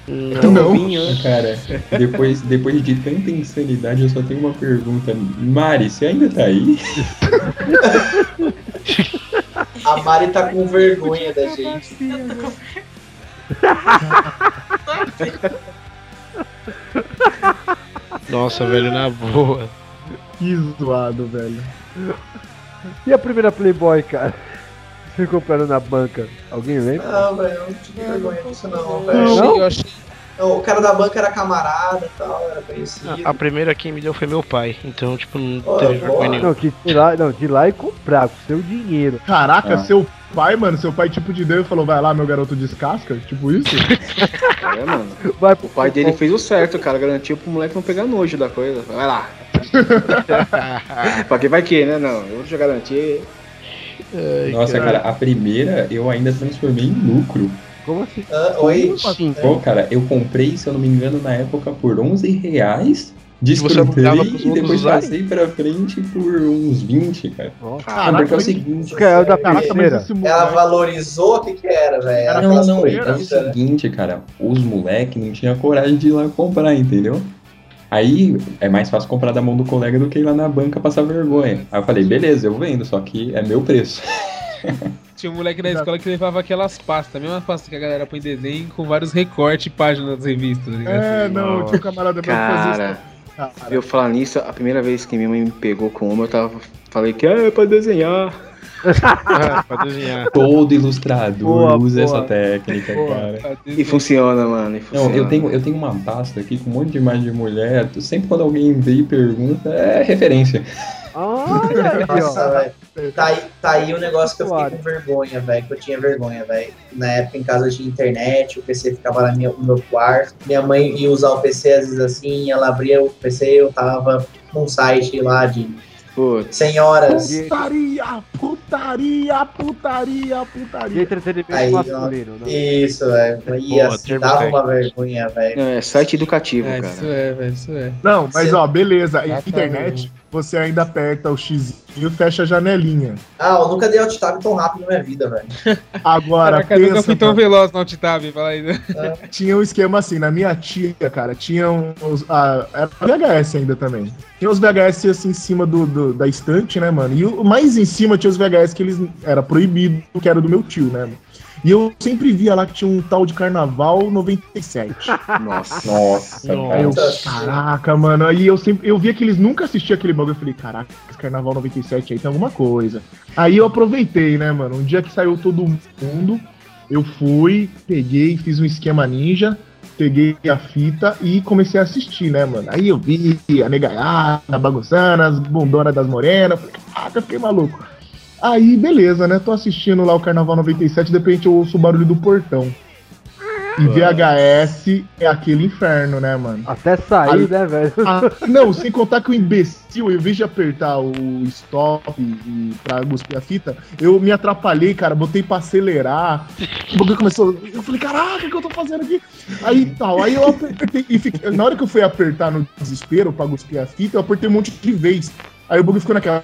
Não. Cara, depois, depois de tanta insanidade, eu só tenho uma pergunta. Mari, você ainda tá aí? a Mari tá com vergonha da gente. Nossa, velho, na boa. Que zoado, velho. E a primeira Playboy, cara? Você comprando na banca? Alguém lembra? Não, velho, eu não tive vergonha disso não, Eu velho. achei- Não? eu achei. O cara da banca era camarada e tal, era conhecido. A, a primeira quem me deu foi meu pai, então, tipo, não Ô, teve vergonha nenhuma. Não, que de ir lá, não, de lá e comprar com seu dinheiro. Caraca, Ah. seu pai, mano, seu pai tipo de deu e falou, vai lá, meu garoto descasca? Tipo isso? É, mano. Vai O pai dele fez o certo, cara. Garantiu pro moleque não pegar nojo da coisa. Vai lá. pra que vai que, né? Não, eu vou te garantir. Ai, Nossa, cara, a primeira eu ainda transformei em lucro. Como assim? Ah, oi? Sim. Pô, cara, eu comprei, se eu não me engano, na época por 11 reais Desfrutei e depois usarem? passei pra frente por uns 20, cara. Caraca, Não, porque é o seguinte. Que é o da primeira. Ela valorizou o que que era, velho. Era Não, não, é o seguinte, cara. Os moleque não tinha coragem de ir lá comprar, entendeu? Aí é mais fácil comprar da mão do colega do que ir lá na banca passar vergonha. Aí eu falei, beleza, eu vendo, só que é meu preço. Tinha um moleque na escola que levava aquelas pastas, a mesma pasta que a galera põe desenho com vários recortes e páginas das revistas, tá ligado? É, não, tinha um camarada meu que fazia Cara, isso. Cara, eu falar nisso, a primeira vez que minha mãe me pegou com uma, eu tava. Falei que é pra desenhar. pra desenhar. Todo ilustrador Boa, usa boa. essa técnica, Boa. cara. E funciona, mano. E funciona. Não, eu tenho, eu tenho uma pasta aqui com um monte de imagem de mulher. Sempre quando alguém vem e pergunta, é referência. Olha Nossa, velho. Tá aí, tá aí o negócio que eu fiquei Claro. com vergonha, velho. Que eu tinha vergonha, velho. Na época em casa tinha internet, o PC ficava na minha, no meu quarto. Minha mãe ia usar o PC às vezes assim, ela abria o PC eu tava num site lá de Putz. senhoras. Putaria, putaria, putaria, De putaria. entretenimento Aí, masculino. Né? Isso, velho. Ia, Boa, termo dava uma vergonha, velho. É site educativo, É, cara. isso é, velho, isso é. Não, mas Cê- ó, beleza. Tá Internet, você ainda aperta o X e fecha a janelinha. Ah, eu nunca dei alt tab tão rápido na minha vida, velho. Agora, Caraca, eu nunca pensa, fui tão veloz no alt tab, fala aí. né? tinha um esquema assim, na minha tia, cara, tinha uns. Ah, era VHS ainda também. Tinha os VHS assim em cima do, do- da estante, né, mano? E o mais em cima tinha os VHS que eles era proibido, que era do meu tio, né, mano? E eu sempre via lá que tinha um tal de Carnaval 97. Nossa. Nossa, eu, cara. caraca, mano. Aí eu sempre. Eu via que eles nunca assistiam aquele bagulho. Eu falei, caraca, esse Carnaval 97 aí tem alguma coisa. Aí eu aproveitei, né, mano? Um dia que saiu todo mundo, eu fui, peguei, fiz um esquema ninja, peguei a fita e comecei a assistir, né, mano? Aí eu vi a negaiada, bagunçando, as bundonas das morenas. Falei, caraca, fiquei maluco. Aí, beleza, né? Tô assistindo lá o Carnaval 97, de repente eu ouço o barulho do portão. E VHS é aquele inferno, né, mano? Até sair, né, velho? Ah, não, sem contar que o imbecil, em vez de apertar o stop e pra cuspir a fita, eu me atrapalhei, cara, botei pra acelerar. O bagulho começou. Eu falei, caraca, o que eu tô fazendo aqui? Aí tal, aí eu apertei e fiquei, na hora que eu fui apertar no desespero pra cuspir a fita, eu apertei um monte de vez. Aí o bagulho ficou naquela.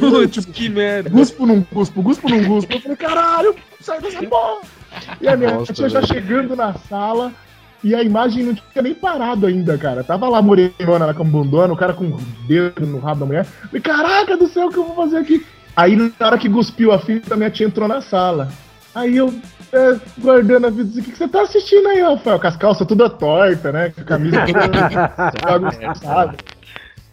Putz, que merda. Guspo, não guspo, guspo, não guspo. Eu falei, caralho, sai dessa porra. E a minha Nossa, tia já chegando na sala e a imagem não tinha nem parado ainda, cara. Tava lá morenona na cambundona, o cara com o dedo no rabo da mulher. Falei, caraca do céu, o que eu vou fazer aqui? Aí na hora que cuspiu a fita, minha tia entrou na sala. Aí eu, é, guardando a disse, o que, que você tá assistindo aí, Rafael? Com as calças toda torta, né? Com a camisa toda bagunçada.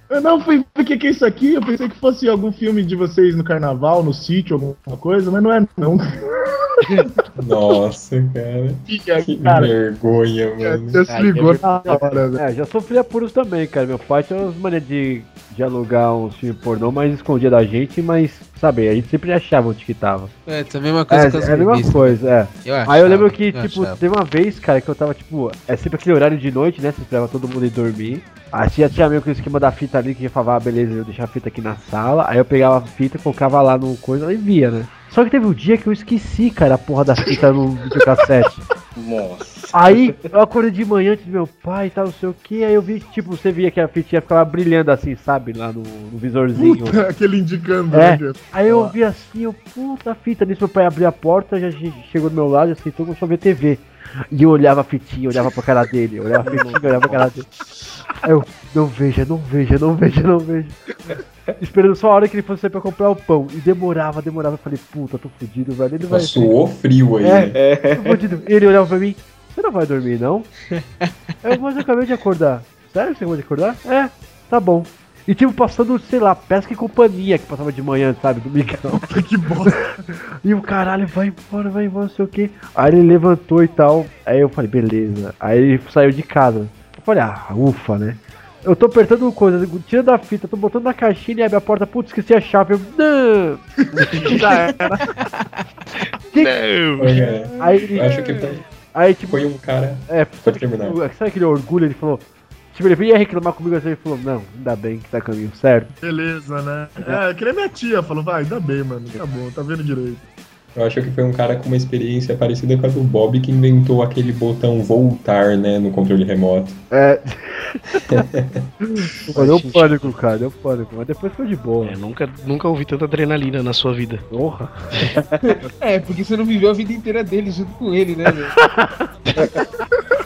Eu não fui ver o que, que é isso aqui. Eu pensei que fosse algum filme de vocês no carnaval, no sítio, alguma coisa, mas não é, não. Nossa, cara. Que Cara, vergonha, mano. você se ligou na hora, velho. É, já sofri apuros também, cara. Meu pai tinha umas maneiras de, de alugar uns filmes pornô, mas escondia da gente, mas, sabe, a gente sempre achava onde que tava. É, isso é a mesma É, coisa que as é a mesma coisa, é. Eu Aí eu achava, lembro que, eu tipo, achava. teve uma vez, cara, que eu tava, tipo, é sempre aquele horário de noite, né? Você esperava todo mundo ir dormir. Aí tinha, tinha meio que o esquema da fita ali, que já falava, ah, beleza, eu deixava a fita aqui na sala. Aí eu pegava a fita, colocava lá no coisa e via, né? Só que teve um dia que eu esqueci, cara, a porra da fita no videocassete. Nossa. Aí eu acordei de manhã antes do meu pai e tal, não sei o que. Aí eu vi, tipo, você via que a fitinha ficava brilhando assim, sabe? Lá no, no visorzinho. Puta, aquele indicando, É. né? Aí eu vi assim, eu, puta fita, nisso meu pai abriu a porta, já che- chegou do meu lado, já sentou começou a ver TV. E eu olhava a fitinha, olhava pra cara dele, olhava a fitinha, olhava pra cara dele. Aí eu, não veja, não veja, não veja, não veja. Esperando só a hora que ele fosse sair pra comprar o pão. E demorava, demorava. Eu falei, puta, tô fudido, velho. Ele vai. Suou frio aí, É. Tô fudido. Ele olhava pra mim, você não vai dormir, não? Eu, mas eu acabei de acordar. Sério que você acabou de acordar? É, tá bom. E tipo, passando, sei lá, pesca e companhia que passava de manhã, sabe, domingão. que bosta. E o caralho, vai embora, vai embora, não sei o que. Aí ele levantou e tal. Aí eu falei, beleza. Aí ele saiu de casa. Eu falei, ah, ufa, né? Eu tô apertando coisa, tira da fita, tô botando na caixinha e abre a porta, putz, esqueci a chave. Eu, não! Já era. Não. É, Aí ele. eu acho que foi, Aí tipo. foi um cara. É, sabe, terminar. sabe aquele orgulho? Ele falou. Tipo, ele ia reclamar comigo assim, ele falou, não, ainda bem que tá caminho certo. Beleza, né? É, que nem minha tia falou, vai, ainda bem, mano. Tá bom, tá vendo direito. Eu acho que foi um cara com uma experiência parecida com a do Bob que inventou aquele botão voltar, né, no controle remoto. É. Pô, deu sentido. pânico, cara, deu pânico. Mas depois foi de boa. É, nunca, nunca ouvi tanta adrenalina na sua vida. Porra. É, porque você não viveu a vida inteira dele junto com ele, né, velho?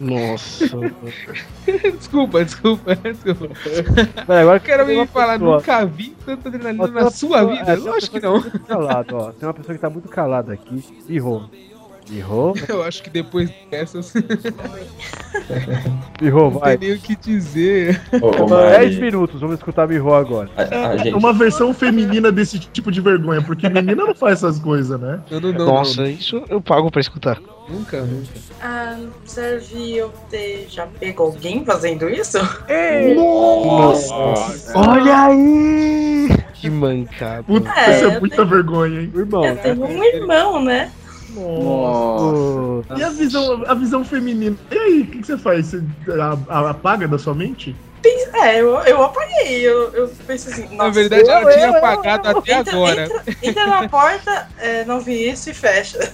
Nossa. desculpa, desculpa, desculpa. Pera, agora O cara tem me falar, pessoa- nunca vi tanta adrenalina na sua pessoa- vida? é, Lógico que não. tá muito calado, ó. Tem uma pessoa que tá muito calada aqui. Errou. Errou? Eu acho que depois dessas não vai. tem nem o que dizer. Ô, ô, 10 Mari, minutos, vamos escutar Mirro agora. a, a gente, uma versão feminina desse tipo de vergonha, porque menina não faz essas coisas, né? Não, não, não, Nossa, isso eu pago pra escutar. não. Nunca, nunca. Ah, serve eu ter já pego alguém fazendo isso? Nossa. Olha aí! Que mancada. Puta, É, isso é eu muita tenho- vergonha, hein? Irmão, Eu tenho um irmão, né? Nossa. E a visão, a visão feminina? E aí, o que, que você faz? Você apaga da sua mente? É, eu, eu apaguei. Eu, eu pensei assim, Na verdade, eu- ela tinha eu- eu- apagado até entra, agora. Entra, entra na porta, é, não vi isso e fecha.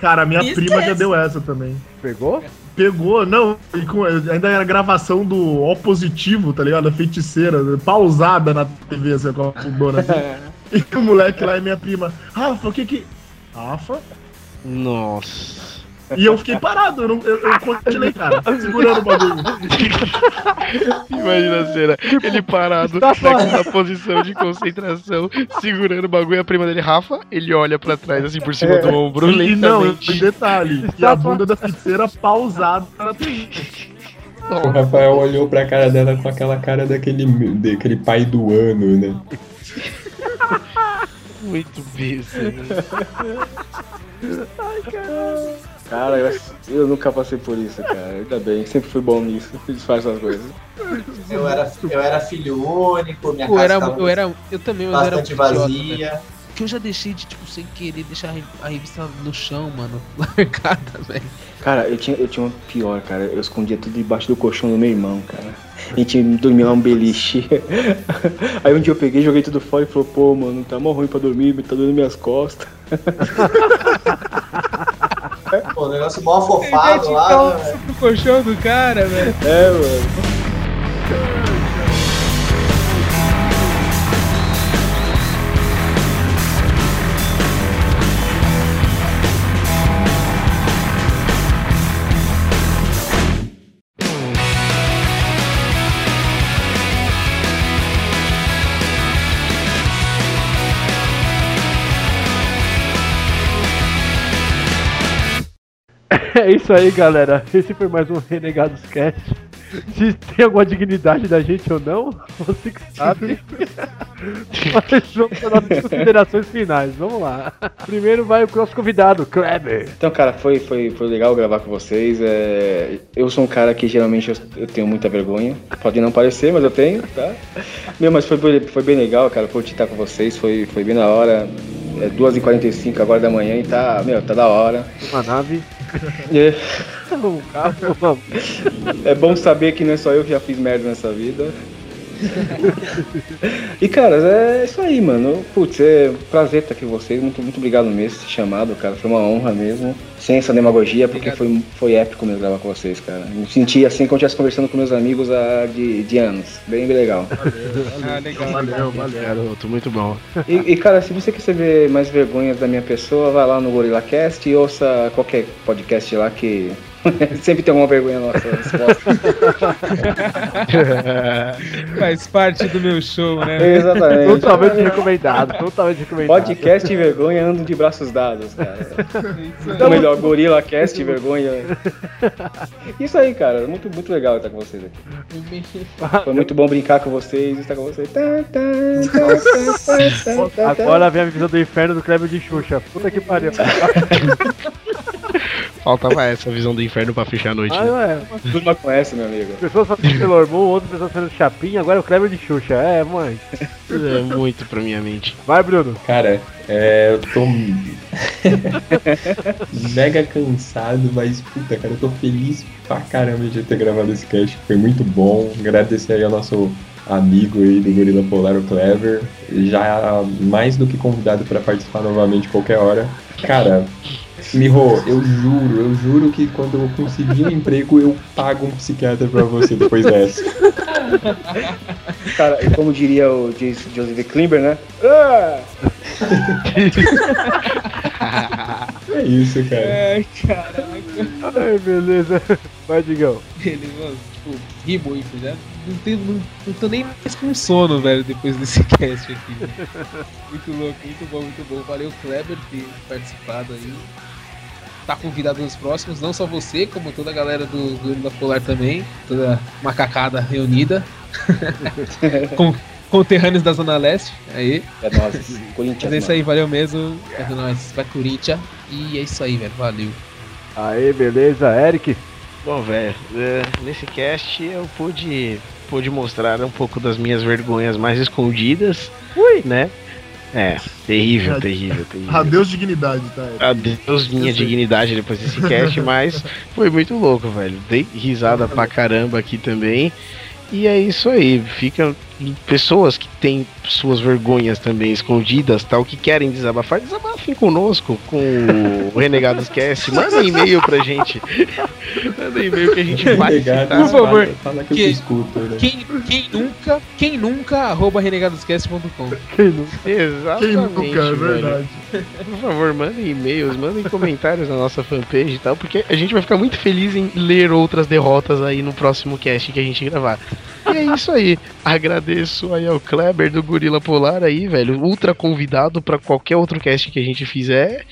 Cara, a minha prima é já essa. deu essa também. pegou? Pegou, não, e com- ainda era gravação do O positivo, tá ligado? A feiticeira, pausada na TV, assim, com a fundona assim. E o moleque lá é minha prima. Rafa, o que que. Rafa? Nossa. E eu fiquei parado, eu, não, eu, eu continuei, cara, segurando o bagulho. Imagina a cena. Ele parado Tá naquela posição de concentração, segurando o bagulho. A prima dele, Rafa, ele olha pra trás, assim, por cima do ombro, E não, detalhe, e a bunda da feiticeira pausada na o Rafael olhou pra cara dela com aquela cara daquele, daquele pai do ano, né? Muito besta. Cara, eu, eu nunca passei por isso, cara. Ainda bem, sempre fui bom nisso. Disfarça as coisas. Eu era, eu era filho único, minha Pô, casa era, tava eu era. Eu também, eu era bastante muito idiota, velho. vazia. Que eu já deixei de, tipo, sem querer, deixar a re- a revista no chão, mano. Largada, velho. Cara, eu tinha, eu tinha uma pior, cara. Eu escondia tudo debaixo do colchão do meu irmão, cara. A gente dormia lá um beliche. Aí um dia eu peguei, joguei tudo fora e falou, pô, mano, tá mó ruim pra dormir, tá doendo minhas costas. Pô, o negócio mó afofado lá. né, velho? no colchão do cara, velho. É, mano. É isso aí, galera. Esse foi mais um Renegados Cast. Se tem alguma dignidade da gente ou não, você que sabe. Mas vamos para nossas considerações finais. Vamos lá. Primeiro vai o nosso convidado, Kleber. Então, cara, foi, foi, foi legal gravar com vocês. É, eu sou um cara que geralmente eu, eu tenho muita vergonha. Pode não parecer, mas eu tenho, tá? Meu, mas foi, foi bem legal, cara. Curti estar com vocês, foi, foi bem na hora. É 2h45 agora da manhã e tá, meu, tá da hora. Uma nave. É, vamos. é bom saber que não é só eu que já fiz merda nessa vida. e cara, é isso aí, mano. Putz, é um prazer estar aqui com vocês. Muito, muito obrigado mesmo por ter chamado, cara. Foi uma honra mesmo. Sem essa demagogia, porque foi, foi épico mesmo gravar com vocês, cara. Me senti assim como eu estivesse conversando com meus amigos há de, de anos. Bem, bem legal. Ah, legal. Valeu, valeu. Garoto, muito bom. E, e, cara, se você quer saber mais vergonhas da minha pessoa, vai lá no GorillaCast e ouça qualquer podcast lá que sempre tem alguma vergonha nossa resposta. Faz parte do meu show, né? Exatamente. Totalmente recomendado. Totalmente recomendado. Podcast e vergonha andam de braços dados, cara. Ou melhor, Gorila Cast e vergonha. Isso aí, cara. Muito, muito legal estar com vocês aqui. Foi muito bom brincar com vocês e estar com vocês. Tá, tá, tá. Agora vem a visão do inferno do Kleber de Xuxa. Puta que pariu. Faltava essa visão do inferno pra fechar a noite. Ah, né? não é. Turma conhece, meu amigo. Pessoas fazendo Sailor Moon, outras pessoas fazendo Chapinha, agora é o Kleber de Xuxa. É, mãe. É muito pra minha mente. Vai, Bruno. Cara, é, eu tô mega cansado, mas puta, cara, eu tô feliz pra caramba de ter gravado esse cast, foi muito bom. Agradecer aí ao nosso amigo aí do Gorila Polar, o Clever, já mais do que convidado para participar novamente qualquer hora. Cara, Miho, eu juro, eu juro que quando eu conseguir um emprego, eu pago um psiquiatra pra você depois dessa. Cara, e como diria o Joseph Klimber, né? Ah! É isso, cara. É, caraca. Ai, beleza. Vai, Digão. Ele, mano, tipo, ri muito, já. Não, tenho, não, não tô nem mais com sono, velho, depois desse cast aqui. muito louco, muito bom, muito bom. Valeu, Kleber, por ter participado aí. Tá convidado nos próximos, não só você, como toda a galera do Gorila Polar também. Toda macacada reunida. com conterrâneos da Zona Leste. Aí. É nóis. Mas Corinthians. é isso aí, valeu mesmo. É nóis. Vai Corinthians. E é isso aí, velho. Valeu. Aí, beleza. Eric. Bom, velho, é, nesse cast eu pude, pude mostrar um pouco das minhas vergonhas mais escondidas, Ui. né? É, terrível, terrível, terrível. Adeus dignidade, tá? Adeus minha dignidade depois desse cast, mas foi muito louco, velho. Dei risada pra caramba aqui também. E é isso aí, fica pessoas que têm suas vergonhas também escondidas, tal, que querem desabafar, desabafem conosco com o Renegados Cast. Manda um e-mail pra gente. Manda um e-mail que a gente vai citar. Por favor, Fala, que, que- eu te escuto, né? Quem, quem nunca, quem nunca, arroba renegadoscast.com. Quem não? Exatamente, Quem nunca, é verdade. Por favor, mandem e-mails, mandem comentários na nossa fanpage e tal, porque a gente vai ficar muito feliz em ler outras derrotas aí no próximo cast que a gente gravar. E é isso aí. Agradeço aí ao Kleber do Gorila Polar aí, velho. Ultra convidado pra qualquer outro cast que a gente fizer.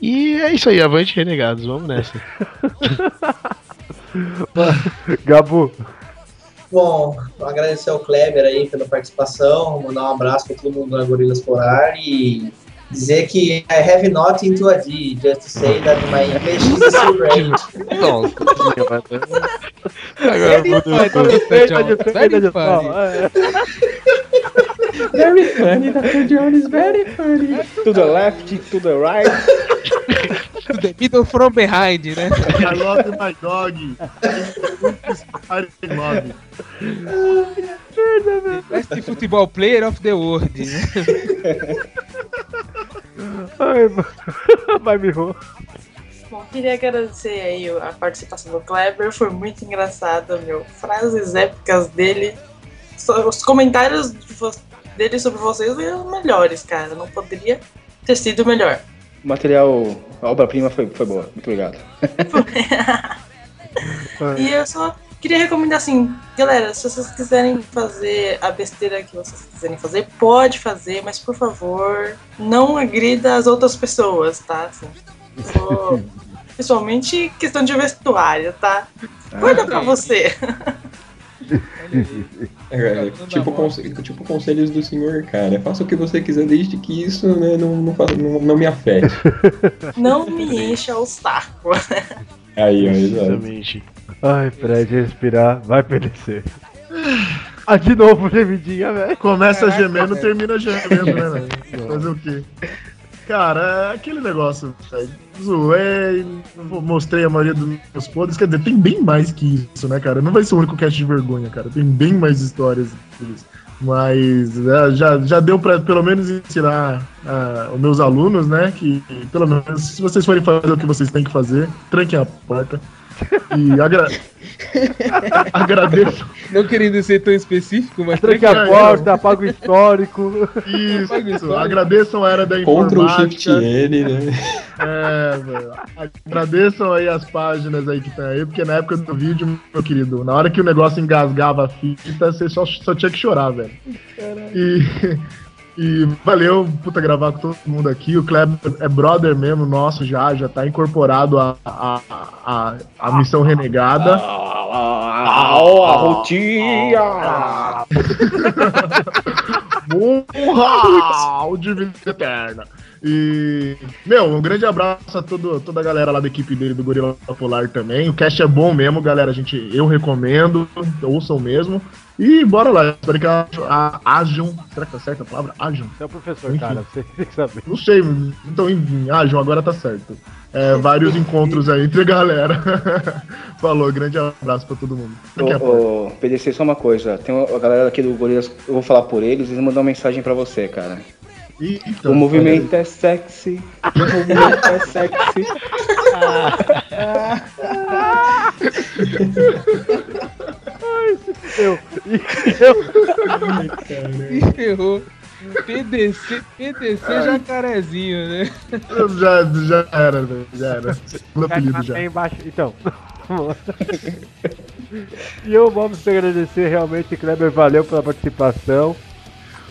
E é isso aí, avante renegados, vamos nessa. Gabu. Bom, agradecer ao Kleber aí pela participação, mandar um abraço para todo mundo na Gorilas Polar e dizer que I have nothing to add, just to say that my English is still great. Nossa, Agora. Very funny. Very funny, Dr. John is very funny. To the left, to the right. To the middle from behind, né? I love my dog. I love. Best football player of the world, né? Ai, mano. Vai, Miho. Bom, queria agradecer aí a participação do Kleber, foi muito engraçado, meu. Frases épicas dele. Os comentários dele sobre vocês foram os melhores, cara. Não poderia ter sido melhor. O material, a obra-prima foi, foi boa. Muito obrigado. E eu só queria recomendar assim, galera, se vocês quiserem fazer a besteira que vocês quiserem fazer, pode fazer, mas por favor, não agrida as outras pessoas, tá? Assim, for- principalmente questão de vestuário, tá? Guarda pra você. É, tipo, conse- tipo conselhos do senhor, cara. Faça o que você quiser, desde que isso né, não, não, não, não me afete. Não me encha o saco. Aí, ó. Exatamente. Ai, Fred, respirar. Vai PDC. Ah, de novo, gemidinha, velho. Começa gemendo, termina gemendo, né, velho? Fazer o quê? Cara, é aquele negócio, velho. Zoei, mostrei a maioria dos meus podres. Quer dizer, tem bem mais que isso, né, cara? Não vai ser o único cast de vergonha, cara. Tem bem mais histórias que isso. Mas é, já, já deu pra pelo menos ensinar ah, os meus alunos, né? Que pelo menos se vocês forem fazer o que vocês têm que fazer, tranquem a porta. E agra... agradeço. Não querendo ser tão específico, mas Tranque a porta, apaga o histórico. Isso, agradeçam a era da Ctrl informática. Shift N, né? É, velho. Agradeçam aí as páginas aí que estão aí, porque na época do vídeo, meu querido, na hora que o negócio engasgava a fita, você só, só tinha que chorar, velho. E, e valeu, puta, gravar com todo mundo aqui. O Kleber é brother mesmo nosso já, já tá incorporado à a, a, a, missão renegada. A rotina! Morra! O de vida eterna. E, meu, um grande abraço a todo, toda a galera lá da equipe dele do Gorila Polar também. O cast é bom mesmo, galera. A gente, eu recomendo, ouçam mesmo. E bora lá, espero que a, a, ajam. Será que tá certa a palavra? Ajam. Você é o professor, Enfim. cara, você tem que saber. Não sei, então enfim, ajam, agora tá certo. é, vários encontros aí entre a galera. Falou, grande abraço pra todo mundo. Ô, ô, PDC, só uma coisa. Tem uma- a galera aqui do Gorilas, eu vou falar por eles, eles mandam uma mensagem pra você, cara. Eita, O movimento é sexy. O movimento é sexy. Eu, E ferrou. PDC, PDC jacarezinho, né? Já, já era, velho. Já era. Segundo apelido já. Embaixo, então. e eu vamos te agradecer realmente, Kleber, valeu pela participação.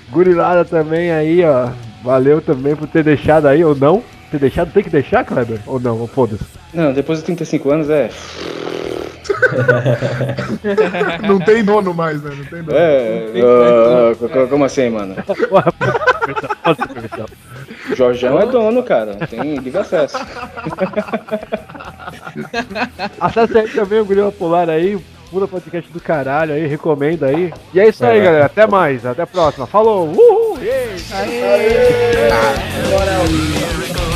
Gurilada também aí, ó. Valeu também por ter deixado aí, ou não. Ter deixado, tem que deixar, Kleber? Ou não? Foda-se. Não, depois de 35 anos é. Não tem dono mais, né? Não tem dono. É. co- como assim, mano? Jorjão é dono, cara. Tem livre acesso. Acesse aí também o Gorila Polar aí, pula podcast do caralho aí, recomenda aí. E é isso aí, É. galera. Até mais, até a próxima. Falou! Uhul! Yay! Crazy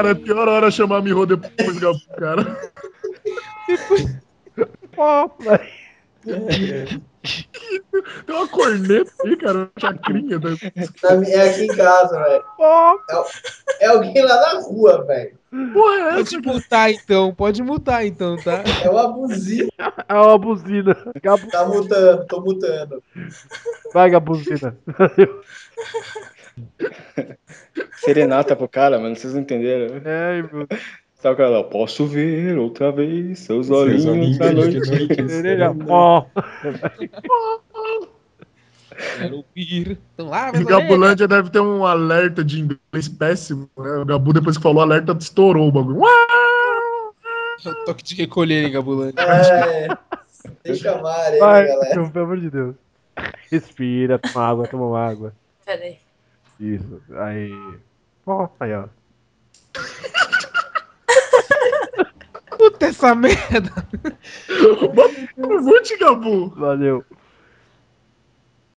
Cara, é pior hora chamar Miho depois de ligar pro cara. Tem uma corneta aí, cara, uma chacrinha. Tá... Na mi- É aqui em casa, velho. É, é alguém lá na rua, velho. É Pode mutar então, pode mutar então, tá? É uma buzina. É uma buzina. Tá mutando, tô mutando. Vai, Gabuzina. serenata pro cara, mano. Vocês não entenderam? É, meu Sabe o cara lá? Posso ver outra vez seus olhinhos à de noite. Sereia, ó. Quero ouvir. Então lá, O mas Gabulândia deve ter um alerta de inglês péssimo, né? O Gabu, depois que falou alerta, estourou o bagulho. é toque de recolher, hein, Gabulândia. É, deixa amar aí, Vai, galera. pelo amor de Deus. Respira, toma água, toma água. Pera aí. Isso, aí. Aí, ó. Puta essa merda. Curte, Gabu. Valeu.